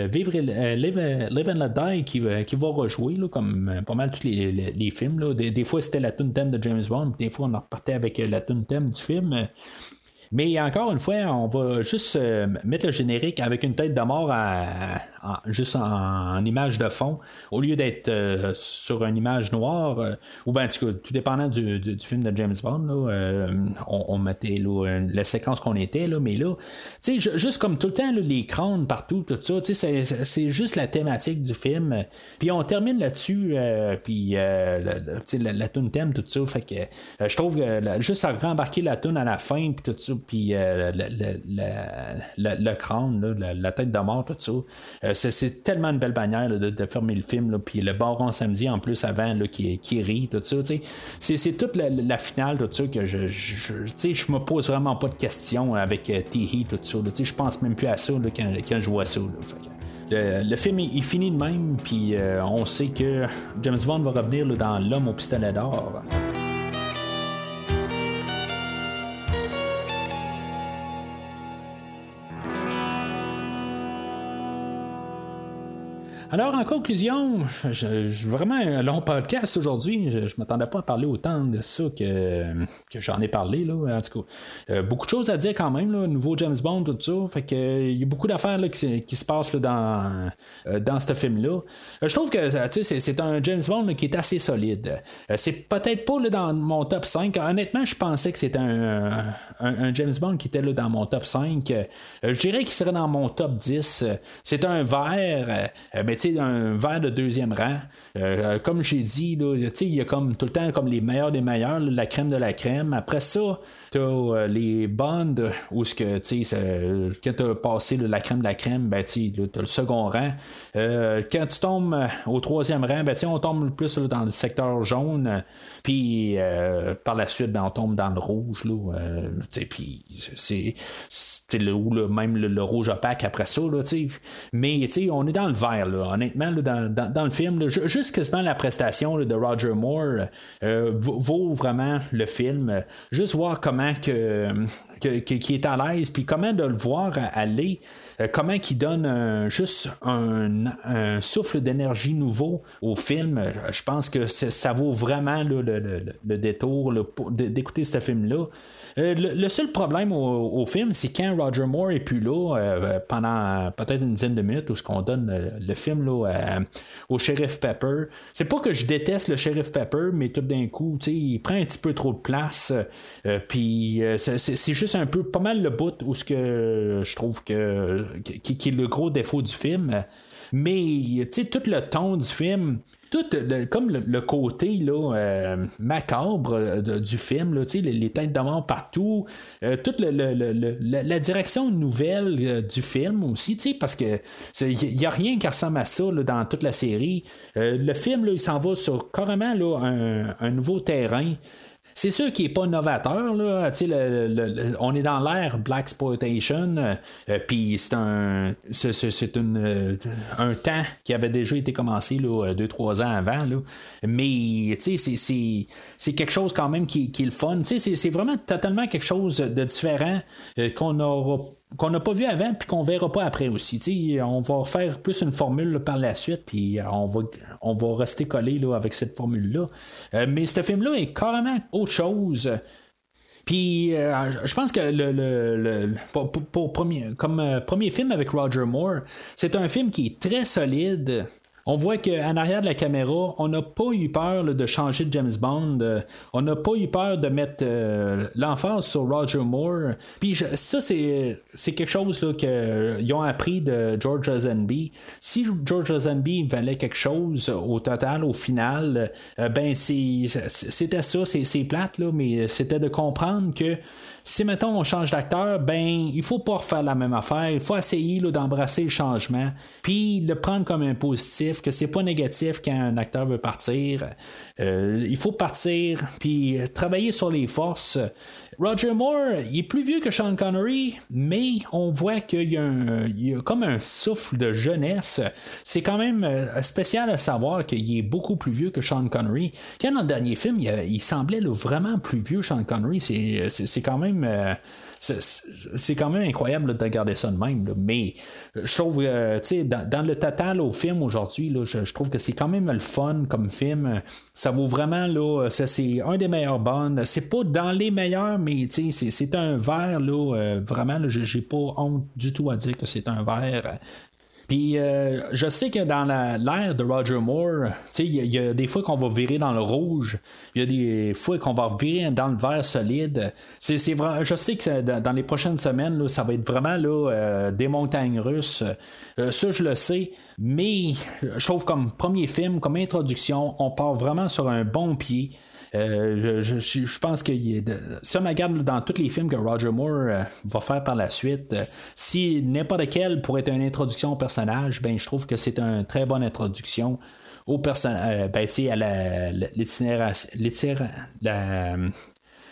Vivre, Live, and Let Die qui, va rejouer comme pas mal tous les, films. Des, fois c'était la tune thème de James Bond, des fois on repartait avec la tune thème du film. Mais encore une fois, on va juste euh, mettre le générique avec une tête de mort juste en, image de fond, au lieu d'être euh, sur une image noire, euh, ou bien tout dépendant du, film de James Bond, on, mettait la séquence qu'on était, là, mais là, juste comme tout le temps, les crânes partout, tout ça, c'est juste la thématique du film. Puis on termine là-dessus, puis la, la, la tune thème, tout ça, fait que je trouve que juste à rembarquer la tune à la fin, puis tout ça, puis euh, le, crâne, la, tête de mort, tout ça. Euh, c'est, tellement une belle manière de, fermer le film. Puis le baron samedi en plus avant qui, qui rit, tout ça. C'est, toute la, finale, tout ça, que je, je, je me pose vraiment pas de questions avec euh, tout ça. Je pense même plus à ça quand, je vois ça. Le, film il finit de même, puis on sait que James Bond va revenir dans L'homme au pistolet d'or. Alors, en conclusion, je, vraiment un long podcast aujourd'hui. Je, ne m'attendais pas à parler autant de ça que, que j'en ai parlé. Là. En tout cas, euh, beaucoup de choses à dire quand même. Nouveau James Bond, tout ça. Fait que il y a beaucoup d'affaires qui, qui, se passent dans, euh, dans ce film-là. Euh, je trouve que c'est, un James Bond qui est assez solide. c'est peut-être pas dans mon top 5. Honnêtement, je pensais que c'était un, un, James Bond qui était dans mon top 5. je dirais qu'il serait dans mon top 10. C'est un vert. Un verre de deuxième rang. Euh, comme j'ai dit, il y a comme tout le temps comme les meilleurs des meilleurs, la crème de la crème. Après ça, tu as euh, les bonds où ce que tu quand tu as passé la crème de la crème, ben, tu as le second rang. Euh, quand tu tombes au troisième rang, ben, on tombe plus dans le secteur jaune. Puis par la suite, ben, on tombe dans le rouge. Puis c'est le, même le, rouge opaque après ça. Là, mais on est dans le vert, là, honnêtement, dans, dans, le film. juste quasiment la prestation de Roger Moore euh, vaut vraiment le film. Juste voir comment que, qui est à l'aise, puis comment de le voir aller. Euh, comment il donne juste un, souffle d'énergie nouveau au film. Je pense que ça vaut vraiment le, détour d'écouter ce film-là. Euh, le, seul problème au, film, c'est quand Roger Moore est plus là euh, pendant peut-être une dizaine de minutes où ce qu'on donne le, film là, au shérif Pepper. C'est pas que je déteste le shérif Pepper, mais tout d'un coup, il prend un petit peu trop de place. Euh, puis c'est juste un peu pas mal le bout où ce que je trouve que qui, est le gros défaut du film. Mais tout le ton du film, tout comme le, côté là, euh, macabre euh, du film, là, les, les têtes de mort partout, euh, toute la, direction nouvelle du film aussi, parce que il n'y a rien qui ressemble à ça dans toute la série. le film, il s'en va sur carrément là, un nouveau terrain. C'est sûr qu'il n'est pas novateur. Là. on est dans l'ère Black Exploitation, euh, puis c'est un c'est, euh, un temps qui avait déjà été commencé là, deux, trois ans avant. Là. Mais c'est, c'est, quelque chose quand même qui, qui est le fun. C'est, c'est vraiment totalement quelque chose de différent euh, qu'on aura qu'on n'a pas vu avant puis qu'on verra pas après aussi. on va faire plus une formule par la suite puis on va, on va rester collé avec cette formule-là. Euh, mais ce film-là est carrément autre chose. Puis euh, je pense que le, pour, premier, comme euh, premier film avec Roger Moore, c'est un film qui est très solide on voit qu'en arrière de la caméra, on n'a pas eu peur de changer de James Bond. Euh, on n'a pas eu peur de mettre euh, l'emphase sur Roger Moore. Puis ça, c'est, quelque chose qu'ils ont appris de George Lazenby. Si George Lazenby valait quelque chose au total, au final, euh, ben c'était ça, c'est, plate, là, mais c'était de comprendre que si mettons on change d'acteur, ben il faut pas refaire la même affaire. Il faut essayer d'embrasser le changement, puis le prendre comme un positif que c'est pas négatif quand un acteur veut partir. Euh, il faut partir, puis travailler sur les forces. Roger Moore, il est plus vieux que Sean Connery, mais on voit qu'il y, a comme un souffle de jeunesse. C'est quand même euh, spécial à savoir qu'il est beaucoup plus vieux que Sean Connery. Quand dans le dernier film, il, semblait vraiment plus vieux, Sean Connery. C'est quand même. Euh, c'est quand même incroyable de regarder ça de même. Mais euh, je trouve, euh, tu sais, dans, le total au film aujourd'hui, je, je, trouve que c'est quand même le fun comme film. Ça vaut vraiment, là, c'est un des meilleurs bonds. C'est pas dans les meilleurs, mais c'est un verre, là, euh, vraiment, j'ai pas honte du tout à dire que c'est un verre puis euh, je sais que dans l'ère de Roger Moore, il y, a des fois qu'on va virer dans le rouge, il y a des fois qu'on va virer dans le vert solide. Je sais que dans les prochaines semaines, ça va être vraiment là, euh, des montagnes russes. Euh, ça, je le sais. Mais je trouve comme premier film, comme introduction, on part vraiment sur un bon pied. Euh, je, pense que si on regarde dans tous les films que Roger Moore euh, va faire par la suite, euh, si n'importe quel pourrait être une introduction au personnage, ben je trouve que c'est une très bonne introduction au personnage, ben, à la,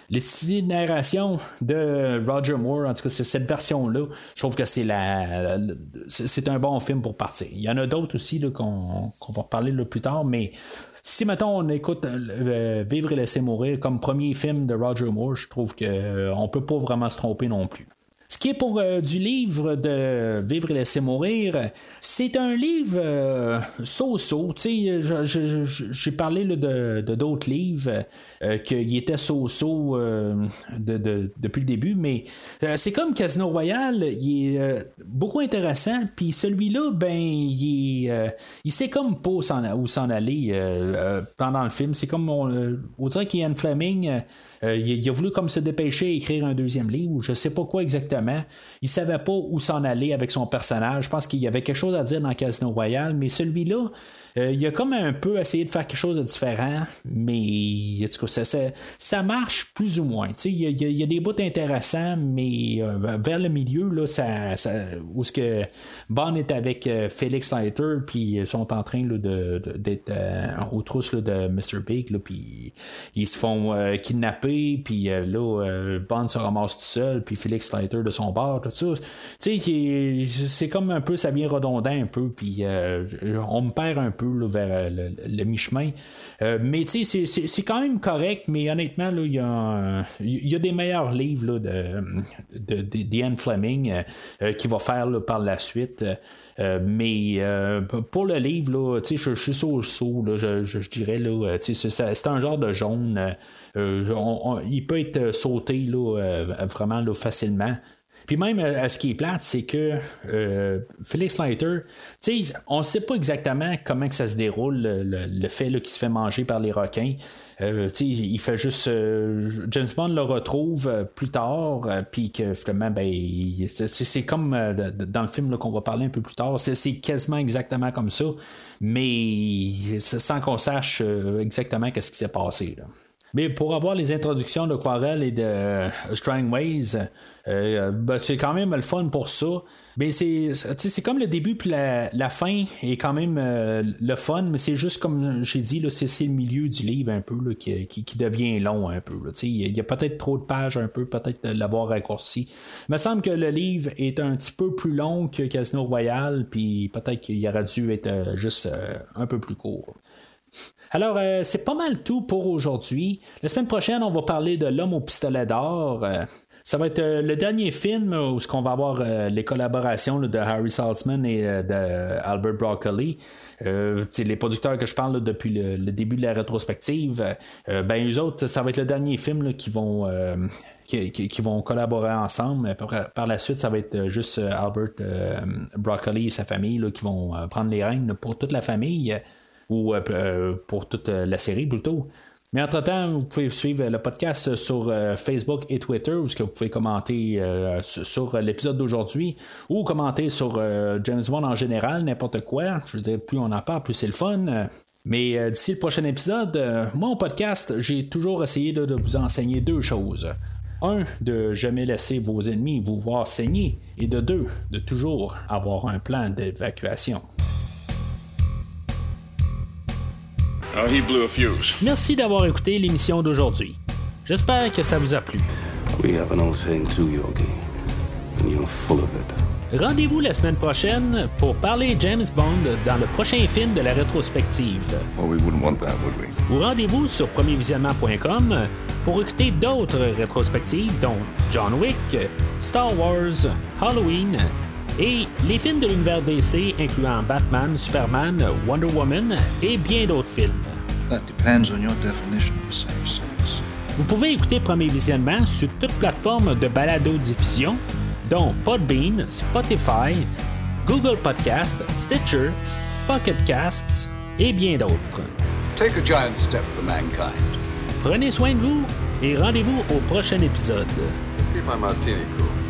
l'itinération de Roger Moore, en tout cas, c'est cette version-là. Je trouve que c'est la, c'est un bon film pour partir. Il y en a d'autres aussi qu'on, va reparler plus tard, mais si, mettons, on écoute euh, Vivre et laisser mourir comme premier film de Roger Moore, je trouve qu'on euh, peut pas vraiment se tromper non plus. Ce qui est pour euh, du livre de Vivre et laisser mourir, c'est un livre euh, so-so. J'ai parlé de, d'autres livres euh, qui étaient so-so depuis le début, mais c'est comme Casino Royale, il est beaucoup intéressant. Puis celui-là, ben, il, il sait comme pas où s'en, aller pendant le film. C'est comme on, on dirait qu'Ian Fleming euh, il, a voulu comme se dépêcher écrire un deuxième livre, je sais pas quoi exactement. Il savait pas où s'en aller avec son personnage. Je pense qu'il y avait quelque chose à dire dans Casino Royale, mais celui-là, euh, il a comme un peu essayé de faire quelque chose de différent, mais cas, ça, marche plus ou moins. Il y, a, des bouts intéressants, mais euh, vers le milieu, là, ça, où ce que Bond est avec euh, Felix Leiter, puis ils sont en train d'être aux trousses de Mr. Big, puis ils se font kidnapper, puis là, Bond se ramasse tout seul, puis Felix Leiter de son bord, tout ça. C'est comme un peu, ça vient redondant un peu, puis on me perd un peu vers euh, le, mi-chemin. Euh, mais tu sais, c'est quand même correct, mais honnêtement, il y, a, des meilleurs livres de, de, Diane Fleming euh, qui va faire par la suite. mais pour le livre, je, je, suis saut, je, je, dirais, c'est un genre de jaune. il peut être sauté vraiment facilement. Puis même à ce qui est plate, c'est que euh, Felix Leiter, on ne sait pas exactement comment que ça se déroule, le, fait qu'il se fait manger par les requins. Euh, il fait juste. Euh, James Bond le retrouve euh, plus tard, puis que finalement, ben, c'est comme dans le film qu'on va parler un peu plus tard. C'est quasiment exactement comme ça, mais sans qu'on sache exactement qu'est-ce qui s'est passé. Là. Mais pour avoir les introductions de Quarel et de euh, Strangways, euh, ben, c'est quand même le fun pour ça. Mais c'est, c'est comme le début puis la, fin est quand même euh, le fun, mais c'est juste comme j'ai dit, c'est, le milieu du livre un peu là, qui, qui, devient long un peu. Il y a peut-être trop de pages un peu, peut-être de l'avoir raccourci. Il me semble que le livre est un petit peu plus long que Casino Royale, puis peut-être qu'il aurait dû être juste un peu plus court. Alors, euh, c'est pas mal tout pour aujourd'hui. La semaine prochaine, on va parler de L'homme au pistolet d'or. Euh, ça va être euh, le dernier film où ce qu'on va avoir les collaborations de Harry Saltzman et de Albert Broccoli. les producteurs que je parle depuis le, début de la rétrospective, ben eux autres, ça va être le dernier film qui vont collaborer ensemble. Par, par, la suite, ça va être juste Albert Broccoli et sa famille qui vont prendre les règnes pour toute la famille ou euh, euh, pour toute euh, la série plutôt. Mais entre-temps, vous pouvez suivre le podcast sur Facebook et Twitter, où vous pouvez commenter sur l'épisode d'aujourd'hui, ou commenter sur James Bond en général, n'importe quoi. Je veux dire, plus on en parle, plus c'est le fun. Mais d'ici le prochain épisode, mon podcast, j'ai toujours essayé de, vous enseigner deux choses. Un, de jamais laisser vos ennemis vous voir saigner. Et de deux, de toujours avoir un plan d'évacuation. Oh, he blew a fuse. Merci d'avoir écouté l'émission d'aujourd'hui. J'espère que ça vous a plu. We have an old saying too, Yogi. And you're full of it. Rendez-vous la semaine prochaine pour parler James Bond dans le prochain film de la rétrospective. Well, we wouldn't want that, would we? Ou rendez-vous sur premiervisionnement.com pour écouter d'autres rétrospectives dont John Wick, Star Wars, Halloween et les films de l'univers DC incluant Batman, Superman, Wonder Woman et bien d'autres films. That depends on your definition of safe sex. Vous pouvez écouter Premier Visionnement sur toute plateforme de balado-diffusion, dont Podbean, Spotify, Google Podcast, Stitcher, Pocket Casts et bien d'autres. Take a giant step for mankind. Prenez soin de vous et rendez-vous au prochain épisode. Keep my martini cool.